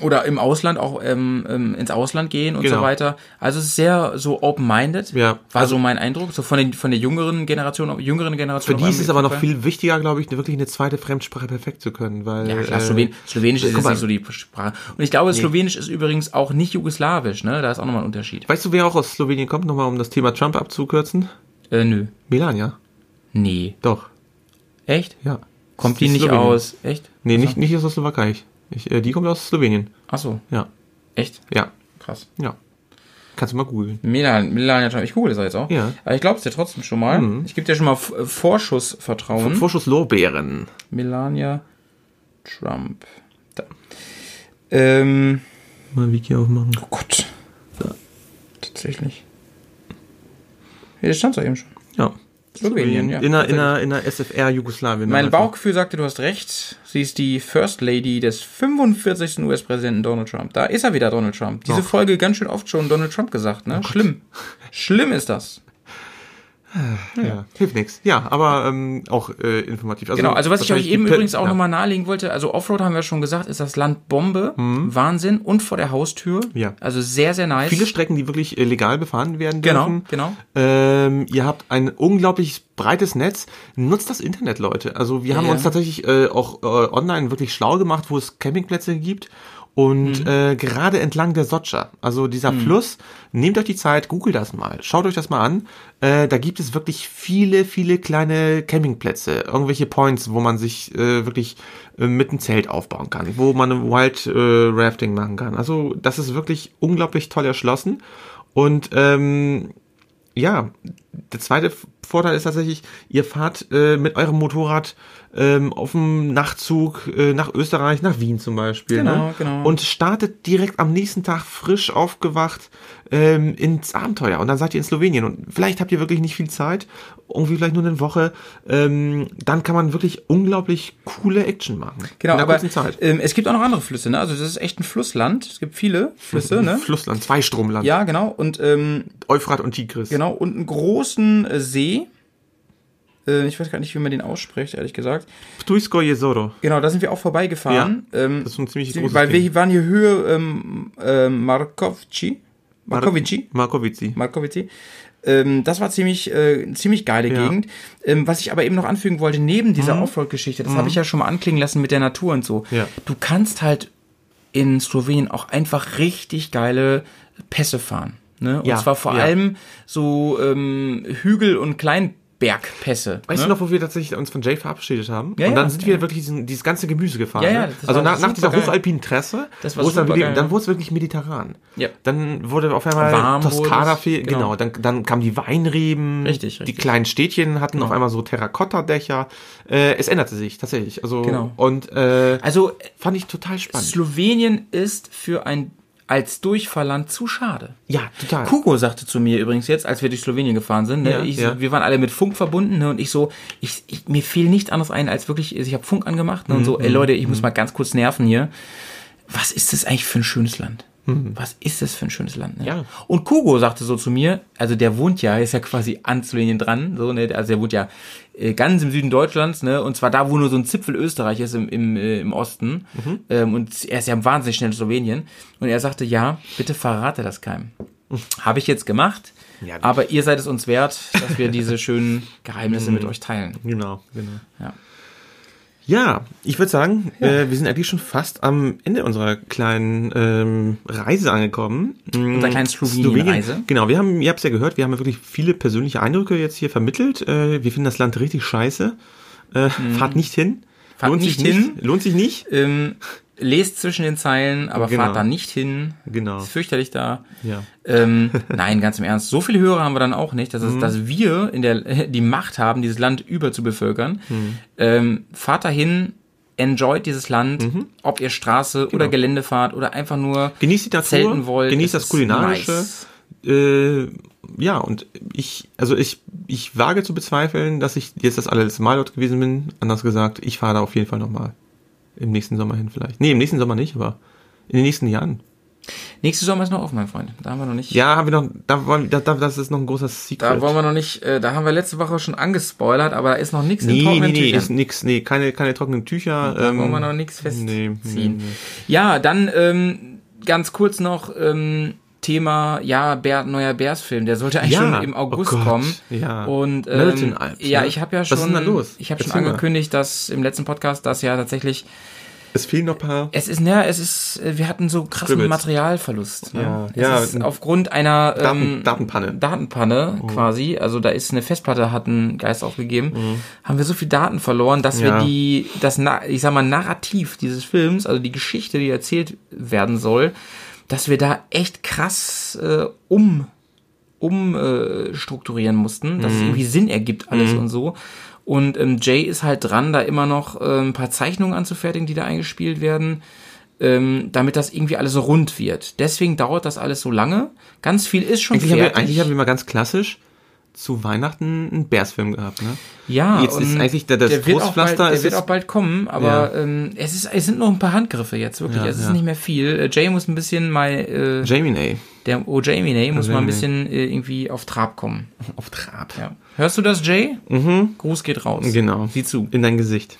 Oder im Ausland auch ähm, ähm, ins Ausland gehen und Genau. so weiter. Also es ist sehr so open-minded. Ja. War Also- so mein Eindruck. So von den von der jüngeren Generation, jüngeren Für Generation. die ist es aber noch viel wichtiger, glaube ich, wirklich eine zweite Fremdsprache perfekt zu können, weil Ja, klar, äh, Slowen Slowenisch ist jetzt nicht so die Sprache. Und ich glaube, Slowenisch ist übrigens auch nicht jugoslawisch, ne? Da ist auch nochmal ein Unterschied. Weißt du, wer auch aus Slowenien kommt, nochmal um das Thema Trump abzukürzen? Äh, nö. Melania. Nee. Doch, Echt? ja. Kommt die ist nicht Slowenien. aus? Echt? Nee, nicht, nicht aus der Slowakei. Ich, äh, die kommt aus Slowenien. Ach so. Ja, Echt? ja, Krass. ja. Kannst du mal googeln. Milan, Milan ja Ich google das jetzt auch. Ja. Aber ich glaube es dir trotzdem schon mal. Ich gebe dir schon mal äh, Vorschussvertrauen. Vorschuss Lorbeeren. Melania Trump. Da. Ähm, Mal Wiki aufmachen. oh Gott. Tatsächlich. Ja, das stand doch eben schon. Ja. Slowenien, ja. In der, in der, in der SFR Jugoslawien. Mein Also. Bauchgefühl sagte, du hast recht. Sie ist die First Lady des 45. US-Präsidenten Donald Trump. Da ist er wieder, Donald Trump. Diese Och. Folge ganz schön oft schon Donald Trump gesagt, ne? Schlimm. Schlimm ist das. Ja, hilft nichts. Ja, aber ähm, auch äh, informativ. Also, Genau, also was ich euch eben übrigens auch ja. nochmal nahelegen wollte, also Offroad haben wir schon gesagt, ist das Land Bombe, Wahnsinn und vor der Haustür. Ja. Also sehr, sehr nice. Viele Strecken, die wirklich äh, legal befahren werden Genau, dürfen. genau. Ähm, ihr habt ein unglaublich breites Netz. Nutzt das Internet, Leute. Also wir haben Ja. uns tatsächlich äh, auch äh, online wirklich schlau gemacht, wo es Campingplätze gibt. Und Mhm. äh, gerade entlang der Sotscha, also dieser Fluss, nehmt euch die Zeit, googelt das mal, schaut euch das mal an. Äh, da gibt es wirklich viele, viele kleine Campingplätze, irgendwelche Points, wo man sich äh, wirklich äh, mit einem Zelt aufbauen kann, wo man ein Wild äh, Rafting machen kann. Also das ist wirklich unglaublich toll erschlossen. Und ähm, ja, der zweite Vorteil ist tatsächlich, ihr fahrt äh, mit eurem Motorrad ähm, auf dem Nachtzug äh, nach Österreich, nach Wien zum Beispiel. Genau, ne? genau. Und startet direkt am nächsten Tag frisch aufgewacht ähm, ins Abenteuer. Und dann seid ihr in Slowenien. Und vielleicht habt ihr wirklich nicht viel Zeit, irgendwie vielleicht nur eine Woche. Ähm, dann kann man wirklich unglaublich coole Action machen. Genau, aber ähm, es gibt auch noch andere Flüsse, ne? Also das ist echt ein Flussland. Es gibt viele Flüsse, ne? Flussland, Zweistromland. Ja, genau. Und ähm, Euphrat und Tigris. genau, und einen großen äh, See. Äh, ich weiß gar nicht, wie man den ausspricht, ehrlich gesagt. Ptuisko Jezero. Genau, da sind wir auch vorbeigefahren. ähm, Das ist ein ziemlich großes Weil Ding. wir waren hier Höhe ähm, äh, Markovci. Markovici. Markovici. Markovici. Ähm, das war ziemlich, äh, ziemlich geile Ja. Mhm. Gegend. Ähm, was ich aber eben noch anfügen wollte, neben dieser Offroad-Geschichte, das habe ich ja schon mal anklingen lassen mit der Natur und so. Ja. Du kannst halt in Slowenien auch einfach richtig geile Pässe fahren. Ne? Und Ja, zwar vor ja. allem so ähm, Hügel- und Kleinbergpässe. Weißt ne? du noch, wo wir tatsächlich uns von Jay verabschiedet haben? Ja, und dann ja, sind wir wirklich diesen, dieses ganze Gemüse gefahren. Ja, ja, ne? also nach, nach dieser hochalpinen Tresse, Das war dann, wirklich, dann ja. wurde es wirklich mediterran. Ja. Dann wurde auf einmal Warm Toskana viel, genau. genau. Dann, dann kamen die Weinreben, Richtig, die richtig. kleinen Städtchen hatten Genau. auf einmal so Terrakotta-Dächer. Äh, es änderte sich tatsächlich. Also Genau. und äh, Also fand ich total spannend. Slowenien ist für ein als Durchfahrland zu schade. ja, total. Kugo sagte zu mir übrigens jetzt, als wir durch Slowenien gefahren sind, ne, Ja, ich, ja. wir waren alle mit Funk verbunden ne, und ich so, ich, ich, mir fiel nichts anderes ein, als wirklich, ich habe Funk angemacht ne, und Mhm, so, ey Leute, ich muss mal ganz kurz nerven hier. Was ist das eigentlich für ein schönes Land? Was ist das für ein schönes Land? Ne? Mhm. Ja. Und Kugo sagte so zu mir, also der wohnt ja, ist ja quasi an Slowenien dran, so, ne, also der wohnt ja ganz im Süden Deutschlands, ne, und zwar da, wo nur so ein Zipfel Österreich ist im, im, äh, im Osten, Mhm. ähm, und er ist ja wahnsinnig schnell in Slowenien, und er sagte, ja, bitte verrate das keinem. Habe ich jetzt gemacht, Ja, aber ihr seid es uns wert, dass wir diese schönen Geheimnisse mit euch teilen. Genau, genau. Ja. Ja, ich würde sagen, äh, wir sind eigentlich schon fast am Ende unserer kleinen ähm, Reise angekommen. Unserer kleinen Slowenien-Reise. Genau, wir haben, ihr habt es ja gehört, wir haben ja wirklich viele persönliche Eindrücke jetzt hier vermittelt. Äh, wir finden das Land richtig scheiße. Äh, Fahrt nicht hin. Mhm. Fahrt lohnt nicht sich hin. nicht. Lohnt sich nicht. Ähm, lest zwischen den Zeilen, aber Genau. fahrt da nicht hin. Genau. Ist fürchterlich da. Ja. Ähm, nein, ganz im Ernst. So viele Hörer haben wir dann auch nicht, dass, Mhm. es, dass wir in der, die Macht haben, dieses Land über zu bevölkern. Mhm. Ähm, fahrt dahin, enjoyt dieses Land, Mhm. ob ihr Straße oder Gelände fahrt oder einfach nur Genau. Genießt die Natur, zelten wollt. genießt das Kulinarische. nice. Äh, ja, und ich, also ich, ich wage zu bezweifeln, dass ich jetzt das allerletzte Mal dort gewesen bin. Anders gesagt, ich fahre da auf jeden Fall nochmal. Im nächsten Sommer hin vielleicht. Nee, im nächsten Sommer nicht, aber in den nächsten Jahren. Nächste Sommer ist noch offen, mein Freund. Da haben wir noch nicht. Ja, haben wir noch, da wollen, da, da, das ist noch ein großer Secret. Da wollen wir noch nicht, äh, da haben wir letzte Woche schon angespoilert, aber da ist noch nichts in nee, nee, trockenen nee, Tüchern. ist nix, nee, keine, keine trockenen Tücher. Da ähm, wollen wir noch nichts nee, festziehen. nee, nee. Ja, dann ähm, ganz kurz noch ähm, Thema, ja, Bär, neuer Bears-Film. Der sollte eigentlich Ja, schon im August oh Gott, kommen. ja. Und ähm, Alps, ja, ne? ich habe ja Was schon, ist denn da los? ich habe schon angekündigt, dass im letzten Podcast, dass ja tatsächlich Es fehlen noch ein paar. es ist, ne, es ist, äh, wir hatten so krassen Scribbles. Materialverlust. Ne? Ja, es ja. Aufgrund einer Daten- ähm, Datenpanne. Oh. Datenpanne quasi, also da ist eine Festplatte, hat ein Geist aufgegeben, haben wir so viel Daten verloren, dass Mhm. Ja. wir die, das, ich sag mal, Narrativ dieses Films, also die Geschichte, die erzählt werden soll, dass wir da echt krass äh, um umstrukturieren äh, strukturieren mussten, dass es Mhm. irgendwie Sinn ergibt alles und so. Und ähm, Jay ist halt dran, da immer noch äh, ein paar Zeichnungen anzufertigen, die da eingespielt werden, ähm, damit das irgendwie alles so rund wird. Deswegen dauert das alles so lange. Ganz viel ist schon Eigentlich haben, wir, fertig. eigentlich haben wir mal ganz klassisch zu Weihnachten einen Bärsfilm gehabt, ne? ja, Jetzt ist eigentlich der- das der wird auch bald, Trostpflaster der wird auch bald kommen, aber ähm, es ist es sind noch ein paar Handgriffe jetzt wirklich. Ja, es ist ja. nicht mehr viel. Äh, Jay muss ein bisschen mal äh, Jamie Nay. der oh Jamie nee, muss mal ein bisschen äh, irgendwie auf Trab kommen. Auf Trab. Ja. Hörst du das, Jay? Mhm. Gruß geht raus. Genau. Sieh zu. In dein Gesicht.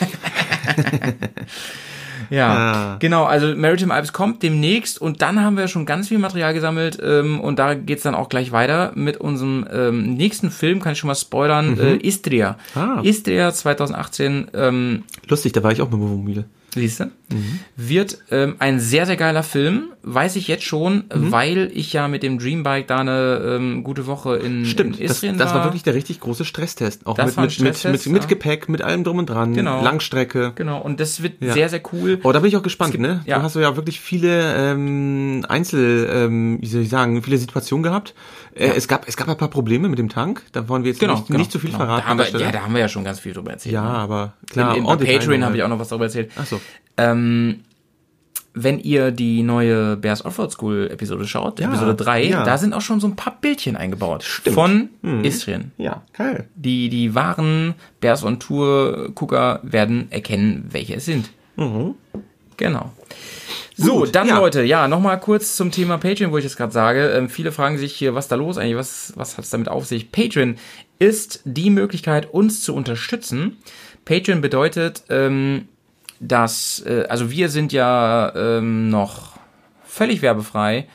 Ja, Ah. genau. Also Maritime Alps kommt demnächst und dann haben wir schon ganz viel Material gesammelt ähm, und da geht's dann auch gleich weiter mit unserem ähm, nächsten Film, kann ich schon mal spoilern, äh, Istria. Ah. Istria 2018, ähm, Lustig, da war ich auch mit Wohnmobil. Siehst du, wird ähm, ein sehr, sehr geiler Film, weiß ich jetzt schon, Mhm. weil ich ja mit dem Dreambike da eine ähm, gute Woche in, Stimmt, in das, Istrien das war war. wirklich der richtig große Stresstest. Auch mit, war ein mit, mit, mit, Stresstest, mit ja. Gepäck, mit allem drum und dran, Genau. Langstrecke. Genau, und das wird Ja. sehr, sehr cool. Oh, da bin ich auch gespannt, ne? ja. Du hast ja wirklich viele ähm, Einzel, ähm, wie soll ich sagen, viele Situationen gehabt. Äh, es gab es gab ein paar Probleme mit dem Tank. Da wollen wir jetzt Genau, nicht, genau, nicht zu viel genau. verraten. Da haben, wir, ja, da haben wir ja schon ganz viel drüber erzählt. ja, ne? aber klar. in, in, bei Patreon habe ich auch noch was darüber erzählt. Ach so. Ähm, wenn ihr die neue Bears Offroad School Episode schaut, Ja, Episode 3, ja. da sind auch schon so ein paar Bildchen eingebaut. Von Istrien. Ja, geil. Die, die wahren Bears on Tour Gucker werden erkennen, welche es sind. Genau. So, Gut, dann ja. Leute, ja, nochmal kurz zum Thema Patreon, wo ich das gerade sage. Ähm, viele fragen sich hier, was da los eigentlich, was, was hat es damit auf sich? Patreon ist die Möglichkeit, uns zu unterstützen. Patreon bedeutet, ähm, dass, äh, also wir sind ja ähm, noch völlig werbefrei.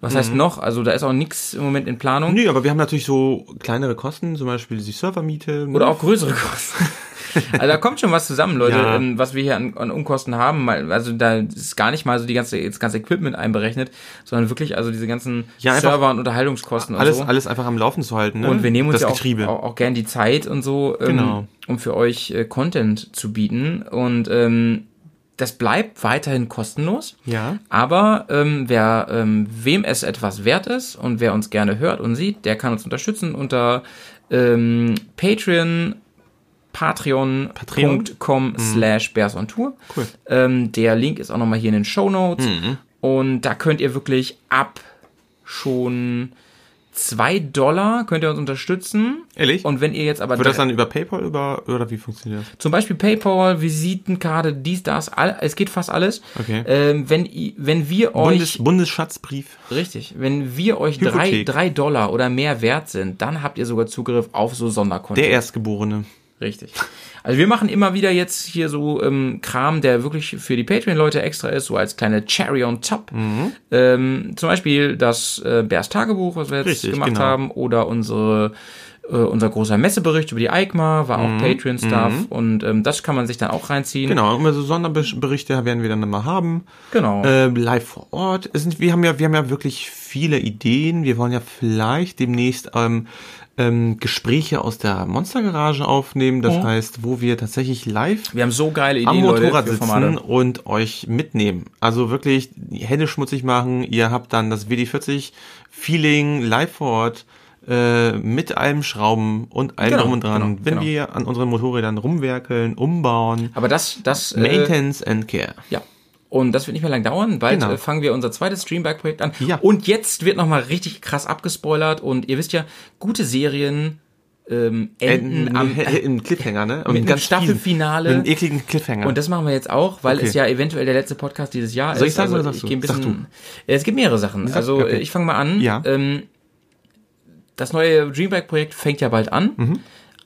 Was heißt noch? Also da ist auch nichts im Moment in Planung. Nee, aber wir haben natürlich so kleinere Kosten, zum Beispiel die Servermiete. ne? Oder auch größere Kosten. Also da kommt schon was zusammen, Leute, Ja. ähm, was wir hier an, an Unkosten haben. Also da ist gar nicht mal so die ganze, das ganze Equipment einberechnet, sondern wirklich also diese ganzen Ja, Server- und Unterhaltungskosten und Alles, so. alles einfach am Laufen zu halten. Ne? Und wir nehmen uns das ja auch, auch, auch gern die Zeit und so, ähm, Genau. um für euch äh, Content zu bieten. Und ähm, das bleibt weiterhin kostenlos. Ja. Aber ähm, wer ähm, wem es etwas wert ist und wer uns gerne hört und sieht, der kann uns unterstützen unter ähm, Patreon patreon.com slash bears on tour. Mhm. Cool. Ähm, der Link ist auch nochmal hier in den Show Notes. Mhm. Und da könnt ihr wirklich ab schon zwei Dollar könnt ihr uns unterstützen. Ehrlich? Und wenn ihr jetzt aber Wird das dann über PayPal über, oder wie funktioniert das? zum Beispiel PayPal, Visitenkarte, dies, das, all, es geht fast alles. Okay. Ähm, wenn, wenn wir euch Bundes, Bundesschatzbrief. Richtig. Wenn wir euch drei, Hypothek. drei Dollar oder mehr wert sind, dann habt ihr sogar Zugriff auf so Sonderkonten. Der Erstgeborene. Richtig. Also wir machen immer wieder jetzt hier so ähm, Kram, der wirklich für die Patreon-Leute extra ist, so als kleine Cherry on top. Mhm. Ähm, zum Beispiel das äh, Bears Tagebuch, was wir jetzt Richtig, gemacht genau. haben, oder unsere äh, unser großer Messebericht über die EICMA, war auch Patreon-Stuff und ähm, das kann man sich dann auch reinziehen. Mhm. Genau, immer so Sonderberichte werden wir dann immer haben. Genau. Ähm, live vor Ort. Es sind, wir haben ja, wir haben ja wirklich viele Ideen. Wir wollen ja vielleicht demnächst ähm, ähm, Gespräche aus der Monstergarage aufnehmen. Das heißt, wo wir tatsächlich live wir haben so geile Ideen, am Motorrad Leute, sitzen und euch mitnehmen. Also wirklich die Hände schmutzig machen. Ihr habt dann das WD40 Feeling live vor Ort äh, mit allem Schrauben und allem Genau, drum und dran. genau, Wenn genau. wir an unseren Motorrädern rumwerkeln, umbauen, Aber das, das äh, Maintenance and Care. Ja. Und das wird nicht mehr lang dauern. Bald Genau. äh, fangen wir unser zweites Streambike-Projekt an. Ja. Und jetzt wird nochmal richtig krass abgespoilert. Und ihr wisst ja, gute Serien ähm, enden Enden am, im Cliffhanger, ne? Und mit einem Staffelfinale. Mit einem ekligen Cliffhanger. Und das machen wir jetzt auch, weil Okay. es ja eventuell der letzte Podcast dieses Jahr Soll ich ist. sagen also oder sagst ich du? ein Sag bisschen. Äh, Es gibt mehrere Sachen. Also okay. ich fange mal an. Ja. Ähm, das neue Dreambike-Projekt fängt ja bald an. Mhm.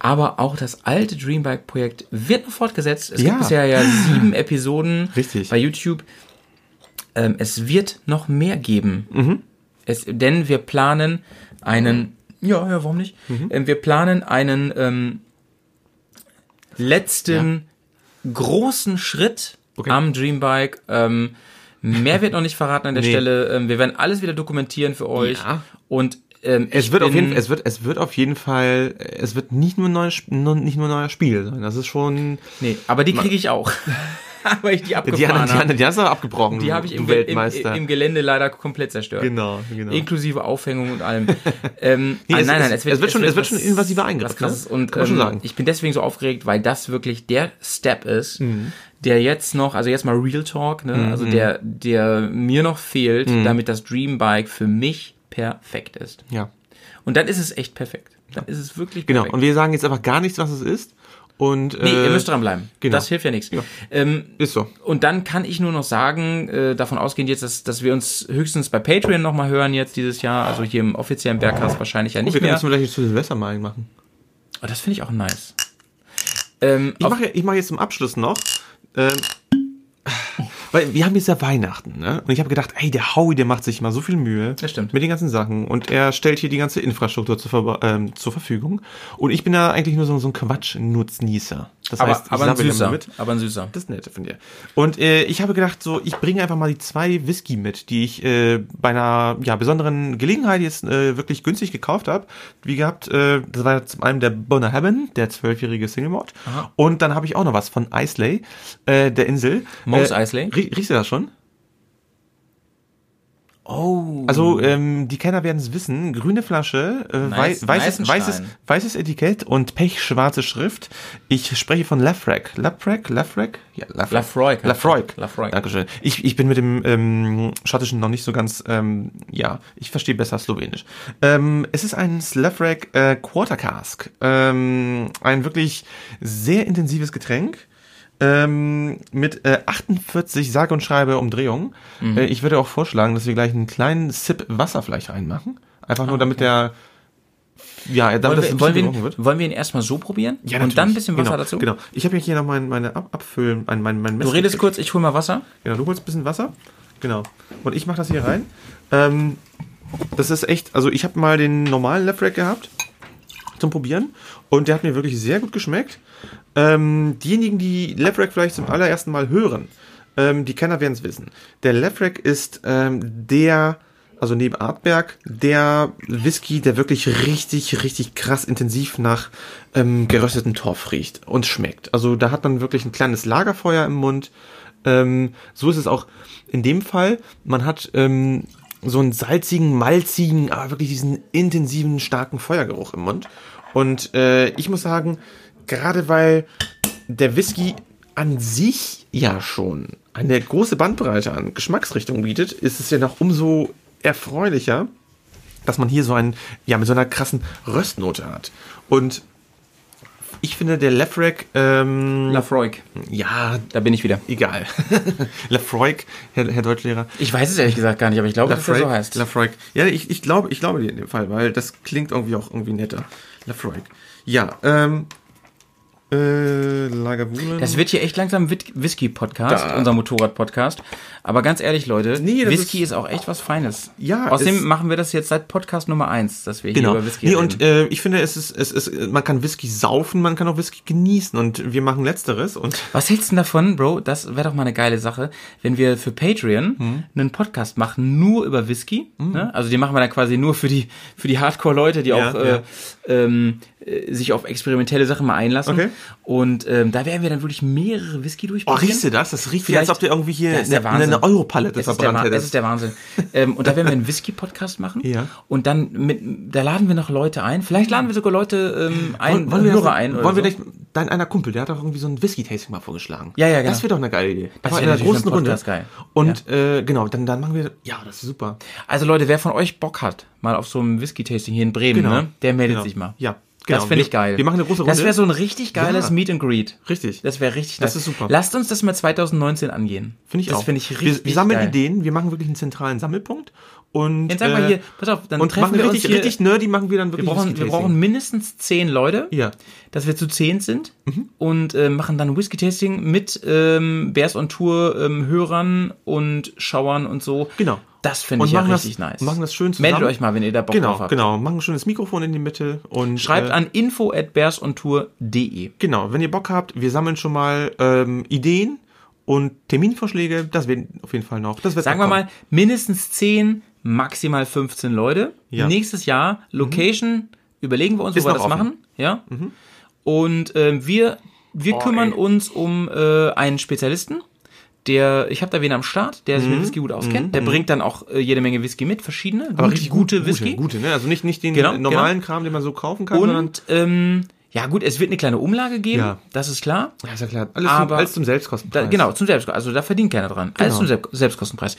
Aber auch das alte Dreambike-Projekt wird noch fortgesetzt. Es Ja. gibt bisher ja sieben Episoden Richtig. bei YouTube. Ähm, es wird noch mehr geben. Mhm. Es, denn wir planen einen, ja, ja, warum nicht? Mhm. Ähm, wir planen einen ähm, letzten großen Schritt Okay. am Dreambike. Ähm, mehr wird noch nicht verraten an der Nee. Stelle. Ähm, wir werden alles wieder dokumentieren für euch. Ja. Und ähm, es wird auf jeden es wird es wird auf jeden Fall es wird nicht nur ein neues nicht nur neuer Spiel sein. Das ist schon Nee, aber die kriege ich auch. Weil ich die die abgefahren anderen die habe. anderen die hast du abgebrochen. Die habe ich im, im, im Gelände leider komplett zerstört. genau, genau. Inklusive Aufhängung und allem. ähm, Nee, ah, es- nein, nein, es- es wird schon- es wird schon invasiver Eingriff, ne? Und Kann man schon ähm, sagen. ich bin deswegen so aufgeregt, weil das wirklich der Step ist, Mhm. der jetzt noch, also jetzt mal Real Talk, ne? also der, der mir noch fehlt, Mhm. damit das Dream Bike für mich perfekt ist. Ja. Und dann ist es echt perfekt. Dann ist es wirklich Genau. perfekt. Und wir sagen jetzt einfach gar nichts, was es ist. Und Nee, äh, ihr müsst dranbleiben. genau. Das hilft ja nichts. Ähm, ist so. und dann kann ich nur noch sagen, äh, davon ausgehend jetzt, dass, dass wir uns höchstens bei Patreon nochmal hören jetzt dieses Jahr, also hier im offiziellen Bergcast wahrscheinlich ja Oh, nicht wir können mehr. das vielleicht zu Silvester mal machen. Oh, das finde ich auch nice. Ähm, Ich mache mach jetzt zum Abschluss noch. Ähm, weil wir haben jetzt ja Weihnachten, ne? Und ich habe gedacht, ey, der Howie, der macht sich mal so viel Mühe. Das stimmt. Mit den ganzen Sachen. Und er stellt hier die ganze Infrastruktur zur, Ver ähm, zur Verfügung. Und ich bin da eigentlich nur so, so ein Quatsch-Nutznießer. Das aber, heißt, ich aber ein süßer. mit. Aber ein süßer. Das ist nett von dir. Und äh, ich habe gedacht, so, ich bringe einfach mal die zwei Whisky mit, die ich äh, bei einer ja, besonderen Gelegenheit jetzt äh, wirklich günstig gekauft habe. Wie gehabt, äh, das war zum einen der Bonner der zwölfjährige Single Malt. Und dann habe ich auch noch was von Islay, äh, der Insel. Mos äh, Eisley? Rie- Riechst du das schon? Oh. Also ähm, die Kenner werden es wissen. Grüne Flasche, äh, Nice- wei weißes, weißes, weißes Etikett und pechschwarze Schrift. Ich spreche von Lafrac. Lafrac? Lafrac? Ja, Lafrac. Lafroig. Lafroig. Dankeschön. Ich, ich bin mit dem ähm, Schottischen noch nicht so ganz, ähm, ja, ich verstehe besser Slowenisch. Ähm, es ist ein Slavrac äh, Quarter Cask. Ähm, ein wirklich sehr intensives Getränk. Ähm, mit äh, 48 sage und schreibe Umdrehungen. Mhm. Äh, ich würde auch vorschlagen, dass wir gleich einen kleinen Sip Wasser vielleicht reinmachen. Einfach nur, damit der, ja, damit Ah, Wollen das wir, ein wollen, bisschen wir ihn, wird. wollen wir ihn erstmal so probieren? Ja, und dann ein natürlich. bisschen Wasser genau, dazu? Genau. Ich habe hier noch mein, meine Ab Abfüllen, mein, mein, mein Du redest kurz, ich hol mal Wasser. Genau, du holst ein bisschen Wasser. Genau. Und ich mache das hier rein. Ähm, das ist echt, also ich habe mal den normalen Left Rack gehabt. zum Probieren und der hat mir wirklich sehr gut geschmeckt. Ähm, diejenigen, die Lefrak vielleicht zum allerersten Mal hören, ähm, die Kenner werden es wissen. Der Lefrak ist ähm, der, also neben Artberg, der Whisky, der wirklich richtig, richtig krass intensiv nach ähm, gerösteten Torf riecht und schmeckt. Also da hat man wirklich ein kleines Lagerfeuer im Mund. Ähm, so ist es auch in dem Fall. Man hat ähm, so einen salzigen, malzigen, aber wirklich diesen intensiven, starken Feuergeruch im Mund. Und äh, ich muss sagen, gerade weil der Whisky an sich ja schon eine große Bandbreite an Geschmacksrichtungen bietet, ist es ja noch umso erfreulicher, dass man hier so einen, ja, mit so einer krassen Röstnote hat. Und ich finde, der Lefrak, ähm, Lafroig. ja, Da bin ich wieder. egal. Lefroig, Herr, Herr Deutschlehrer. Ich weiß es ehrlich gesagt gar nicht, aber ich glaube, dass er so heißt. Lafroig. Ja, ich, ich glaube, ich glaube dir in dem Fall, weil das klingt irgendwie auch irgendwie netter. Lafroig. Ja, ähm, äh, Lagerwulen. Das wird hier echt langsam Whisky-Podcast, unser Motorrad-Podcast. Aber ganz ehrlich, Leute, Nee, Whisky ist- ist, auch echt was Feines. Ja, Außerdem machen wir das jetzt seit Podcast Nummer eins, dass wir hier Genau. über Whisky Nee, reden. und äh, ich finde, es ist, es ist, man kann Whisky saufen, man kann auch Whisky genießen und wir machen letzteres und Was hältst du denn davon, Bro? Das wäre doch mal eine geile Sache, wenn wir für Patreon Mhm. einen Podcast machen, nur über Whisky. Ne? Also den machen wir dann quasi nur für die, für die Hardcore-Leute, die Ja, auch äh, ähm, äh, sich auf experimentelle Sachen mal einlassen. Okay. Und ähm, da werden wir dann wirklich mehrere Whisky Oh, durchprobieren. riechst du das? Das riecht wie, Vielleicht- als ob du irgendwie hier Das der eine, eine Europalette der, verbrannt hättest. ist der Wahnsinn. ähm, und da werden wir einen Whisky-Podcast machen. Ja. Und dann mit, da laden wir noch Leute ein. Vielleicht laden wir sogar Leute ähm, ein, Wollen, wir, Hörer das, ein. Wollen wir so. nicht, dein einer Kumpel, der hat doch irgendwie so ein Whisky-Tasting mal vorgeschlagen. Ja, ja, genau. Das wäre doch eine geile Idee. Das Aber wär in einer natürlich großen Runde. Geil. Und äh, genau, dann, dann machen wir, ja, das ist super. Also Leute, wer von euch Bock hat, mal auf so einem Whisky-Tasting hier in Bremen, Genau. ne, der meldet Genau. sich mal. Ja, genau. Das finde ich geil. wir machen eine große Runde. Das wäre so ein richtig geiles Ja. Meet and Greet. Richtig. Das wäre richtig Das nice. ist super. Lasst uns das mal 2019 angehen. Finde ich das auch. finde ich richtig wir, wir sammeln geil. Ideen, wir machen wirklich einen zentralen Sammelpunkt und Jetzt sagen wir äh, hier, pass auf, dann und treffen machen wir uns richtig, hier. richtig nerdy machen wir dann wir wirklich brauchen, wir brauchen mindestens zehn Leute, Ja. Mhm. dass wir zu zehn sind und äh, machen dann Whisky-Tasting mit ähm, Bears on Tour ähm, Hörern und Schauern und so. Genau. Das finde ich ja richtig das, nice. machen das schön zusammen. Meldet euch mal, wenn ihr da Bock genau, drauf habt. Genau, machen ein schönes Mikrofon in die Mitte und Schreibt äh, an info at bearsontour.de. Genau, wenn ihr Bock habt, wir sammeln schon mal ähm, Ideen und Terminvorschläge, das wird auf jeden Fall noch. Das wird Sagen wir mal, mindestens 10, maximal 15 Leute. Ja. Nächstes Jahr, Location, überlegen wir uns, Ist wo wir das offen. machen. Ja. Und ähm, wir, wir kümmern ey. uns um äh, einen Spezialisten. Der, ich habe da wen am Start, der sich mit Whisky gut auskennt. Der bringt dann auch äh, jede Menge Whisky mit, verschiedene, Aber gut- richtig gute Whisky. Gute, ne? Also nicht, nicht den Genau, normalen Kram, den man so kaufen kann, sondern. Und ähm, ja gut, es wird eine kleine Umlage geben, Ja. das ist klar. Ja, ist ja klar. Alles, Aber- zum, alles zum Selbstkostenpreis. Da, genau, zum Selbstkosten. Also da verdient keiner dran. Alles Genau. zum Selbst Selbstkostenpreis.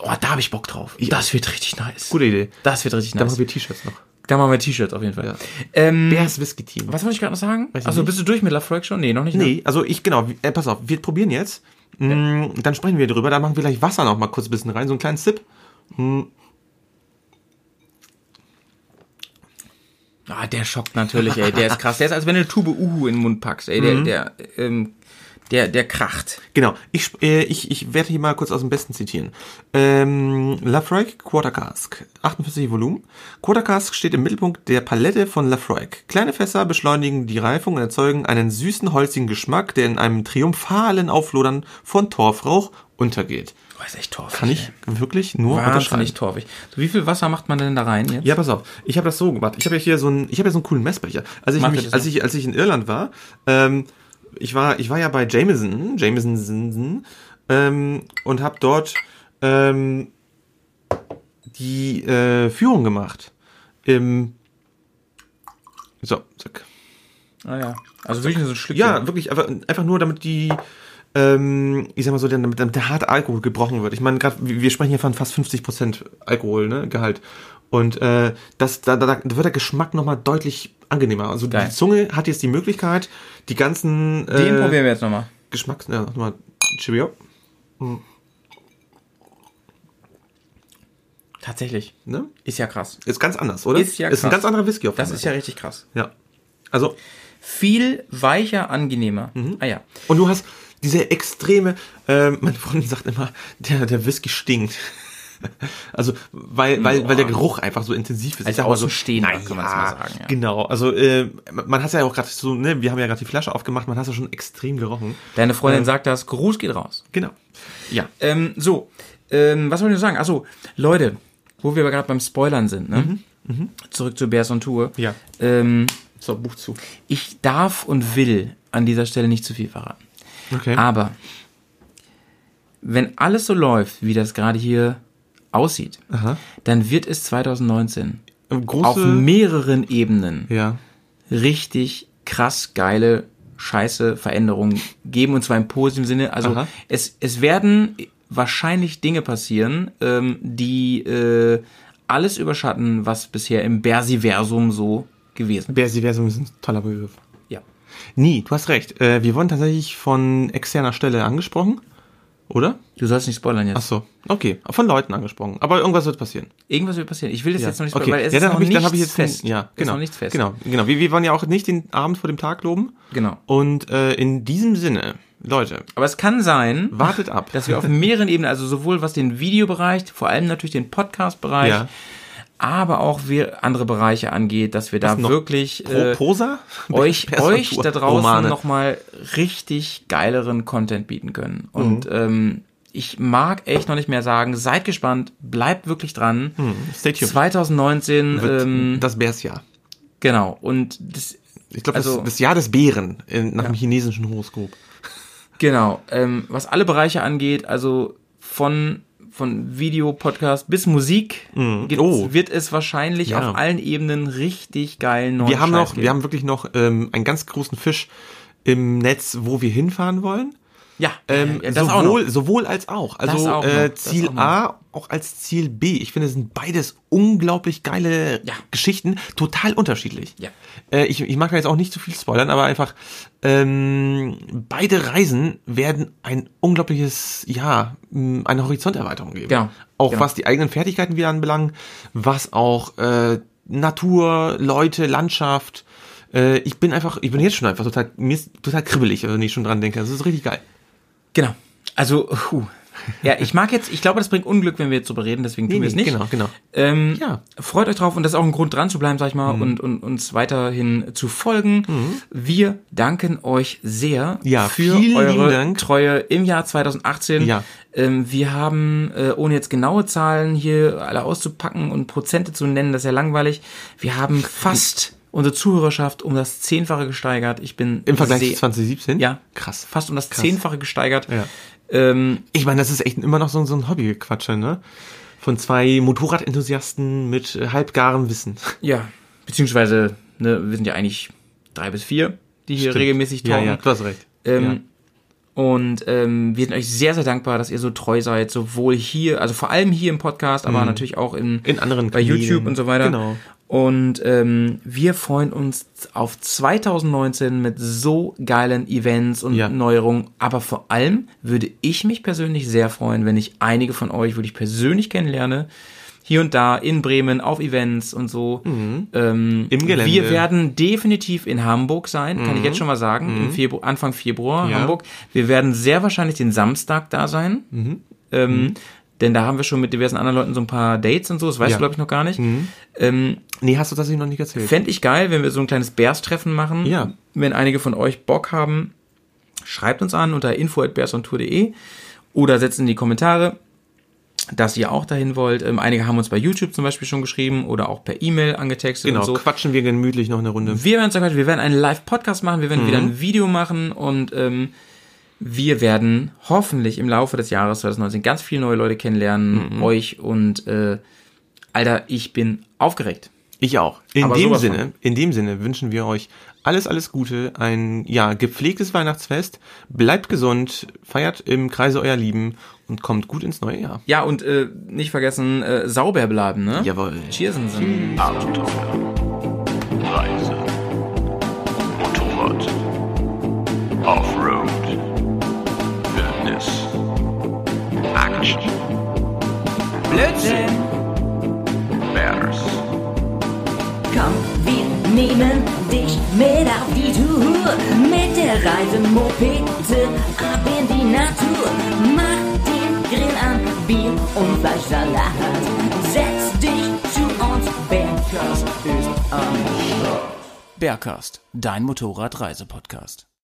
Oh, da habe ich Bock drauf. Das wird richtig nice. Gute Idee. Das wird richtig Dann nice. machen wir T-Shirts noch. Da machen wir T-Shirts auf jeden Fall. Ja. Ähm, Bears Whisky Team. was wollte ich gerade noch sagen? Weiß Also bist du durch mit Lafroig schon? Nee, noch nicht. ne? Nee, also ich, genau, äh, pass auf, wir probieren jetzt. Mm, Dann sprechen wir drüber, dann machen wir gleich Wasser noch mal kurz ein bisschen rein, so einen kleinen Sip. Ah, der schockt natürlich, ey. Der ist krass. Der ist, als wenn du eine Tube Uhu in den Mund packst, ey. Der, Mhm. der, ähm, der, der kracht. Genau, ich, äh, ich, ich werde hier mal kurz aus dem Besten zitieren. Ähm, Lafroig Quarter Cask, 48 Volumen. Quarter Cask steht im Mittelpunkt der Palette von Lafroig. Kleine Fässer beschleunigen die Reifung und erzeugen einen süßen, holzigen Geschmack, der in einem triumphalen Auflodern von Torfrauch untergeht. Oh, ist echt torfig. Kann ich wirklich nur unterschreiben. Wahnsinnig torfig. So, wie viel Wasser macht man denn da rein jetzt? Ja, pass auf. Ich habe das so gemacht. Ich habe ja hier so einen, ich habe ja so einen coolen Messbecher. Als ich Mach mich, als ich, als ich in Irland war, ähm, ich war, ich war ja bei Jameson, Jameson, ähm, und habe dort ähm, die äh, Führung gemacht. Im so, zack. Ah, ja. Also wirklich nur so ein Stückchen. Ja, wirklich, einfach, einfach nur, damit die, ähm, ich sag mal so, damit, damit der harte Alkohol gebrochen wird. Ich meine, gerade, wir sprechen hier von fast 50% Alkohol, ne, Gehalt. Und äh, das, da, da, da wird der Geschmack nochmal deutlich angenehmer. Also Geil. die Zunge hat jetzt die Möglichkeit, die ganzen äh, Den probieren wir jetzt nochmal. Geschmacks... Ja, nochmal Cheerio. Tatsächlich. Ne? Ist ja krass. Ist ganz anders, oder? Ist ja Ist ein krass. ganz anderer Whisky auf Das ist ja richtig krass. Ja. Also, Viel weicher, angenehmer. Mhm. Ah ja. und du hast diese extreme, ähm, meine Freundin sagt immer, der, der Whisky stinkt. Also, weil, weil, weil der Geruch einfach so intensiv ist. Als mal so, na kann man's ja, mal sagen, ja. Genau, also äh, man hat ja auch gerade so, ne, wir haben ja gerade die Flasche aufgemacht, man hat ja schon extrem gerochen. Deine Freundin sagt das, Gruß geht raus. Genau. Ja. Ähm, so, ähm, was wollte ich noch sagen? Achso, Leute, wo wir aber gerade beim Spoilern sind, ne? Zurück zu Bears on Tour. Mhm, Ja. Ähm, So, Buch zu. ich darf und will an dieser Stelle nicht zu viel verraten. Okay. Aber wenn alles so läuft, wie das gerade hier aussieht, Aha. dann wird es 2019 Große, auf mehreren Ebenen ja. richtig krass geile Scheiße Veränderungen geben und zwar im positiven Sinne. Also Aha. es, es werden wahrscheinlich Dinge passieren, ähm, die äh, alles überschatten, was bisher im Bersiversum so gewesen ist. Bersiversum ist ein toller Begriff. Ja. Nie, du hast recht. Äh, wir wurden tatsächlich von externer Stelle angesprochen. Oder? Du sollst nicht spoilern jetzt. Ach so, okay. Von Leuten angesprochen. Aber irgendwas wird passieren. Irgendwas wird passieren. Ich will das Ja. jetzt noch nicht okay. spoilern, weil es ja, ist dann noch habe ich, dann ich jetzt fest. Ja, Es genau. Ist noch nichts fest. Genau, genau. Wir, wir wollen ja auch nicht den Abend vor dem Tag loben. Genau. Und äh, in diesem Sinne, Leute, Aber es kann sein, wartet ab. dass wir auf mehreren Ebenen, also sowohl was den Videobereich, vor allem natürlich den Podcast-Bereich, Ja. Aber auch wir andere Bereiche angeht, dass wir da noch? wirklich äh, euch, euch da draußen nochmal richtig geileren Content bieten können. Und Mhm. ähm, ich mag echt noch nicht mehr sagen, seid gespannt, bleibt wirklich dran. Stay tuned. 2019, Wird ähm, das Bärsjahr. genau. Und das, Ich glaube, also- das, das Jahr des Bären in, nach dem chinesischen Horoskop. Genau, ähm, was alle Bereiche angeht, also von von Video, Podcast bis Musik gibt's, Oh. wird es wahrscheinlich Ja. auf allen Ebenen richtig geilen neuen Wir haben Scheiß noch, geben. wir haben wirklich noch ähm, einen ganz großen Fisch im Netz, wo wir hinfahren wollen. Ja, Ähm, ja, das auch noch. sowohl, sowohl als auch. Also auch äh, Ziel auch. A auch als Ziel B. Ich finde, es sind beides unglaublich geile Ja. Geschichten, total unterschiedlich. Ja. Äh, ich, ich mag da jetzt auch nicht zu viel spoilern, aber einfach ähm, beide Reisen werden ein unglaubliches, ja, mh, eine Horizonterweiterung geben. Genau. Auch Genau. was die eigenen Fertigkeiten wieder anbelangt, was auch äh, Natur, Leute, Landschaft. Äh, ich bin einfach, ich bin jetzt schon einfach total, mir ist total kribbelig, wenn ich schon dran denke. Das ist richtig geil. Genau. Also, puh. Ja, ich mag jetzt, ich glaube, das bringt Unglück, wenn wir jetzt drüber reden, deswegen tun wir es nicht. Genau, genau. Ähm, Ja. Freut euch drauf und das ist auch ein Grund dran zu bleiben, sag ich mal, und, und uns weiterhin zu folgen. Wir danken euch sehr Ja, für eure. Treue im Jahr 2018. Ja. Ähm, wir haben, äh, ohne jetzt genaue Zahlen hier alle auszupacken und Prozente zu nennen, das ist ja langweilig, wir haben fast unsere Zuhörerschaft um das Zehnfache gesteigert. Ich bin Im Vergleich zu 2017? Ja, Krass. fast um das Krass. Zehnfache gesteigert. Ja. Ähm, Ich meine, das ist echt immer noch so, so ein Hobbygequatsche, ne? Von zwei Motorradenthusiasten mit äh, halbgarem Wissen. Ja, beziehungsweise, ne, wir sind ja eigentlich drei bis vier, die hier Stimmt. regelmäßig Ja, tauchen. ja, du hast recht. Ähm, Und ähm, wir sind euch sehr, sehr dankbar, dass ihr so treu seid, sowohl hier, also vor allem hier im Podcast, aber natürlich auch in, Mhm. In anderen bei Kanälen. YouTube und so weiter. Genau. Und ähm, wir freuen uns auf 2019 mit so geilen Events und Ja. Neuerungen. Aber vor allem würde ich mich persönlich sehr freuen, wenn ich einige von euch wirklich persönlich kennenlerne. Hier und da in Bremen auf Events und so. Ähm, Mhm. Im Gelände. Mhm. Wir werden definitiv in Hamburg sein, kann ich jetzt schon mal sagen, im Februar, Anfang Februar Ja. Hamburg. Wir werden sehr wahrscheinlich den Samstag da sein. Mhm. Ähm, Denn da haben wir schon mit diversen anderen Leuten so ein paar Dates und so, das weißt Ja. Mhm. du, glaube ich, noch gar nicht. Ähm, Nee, hast du das noch nicht erzählt? Fände ich geil, wenn wir so ein kleines Bears-Treffen machen. Ja. Wenn einige von euch Bock haben, schreibt uns an unter info.bearsontour.de oder setzt in die Kommentare, dass ihr auch dahin wollt. Ähm, einige haben uns bei YouTube zum Beispiel schon geschrieben oder auch per E-Mail angetextet genau, und so. quatschen wir gemütlich noch eine Runde. Wir werden, sagen, wir werden einen Live-Podcast machen, wir werden Mhm. wieder ein Video machen und ähm, wir werden hoffentlich im Laufe des Jahres 2019 ganz viele neue Leute kennenlernen, Mhm. euch und äh, Alter, ich bin aufgeregt. Ich auch. In Aber dem Sinne, von. in dem Sinne wünschen wir euch alles, alles Gute, ein ja gepflegtes Weihnachtsfest. Bleibt gesund, feiert im Kreise euer Lieben und kommt gut ins neue Jahr. Ja, und äh, nicht vergessen, äh, sauber bleiben, ne? Jawohl. Cheersen. Abenteuer, Reise, Motorrad, Offroad, Blödsinn. Bears, Komm, wir nehmen dich mit auf die Tour. Mit der Reisemopete ab in die Natur. Mach den Grill an, Bier und Fleischsalat. Setz dich zu uns, Bergkast ist am Start. Bergcast, dein Motorradreisepodcast.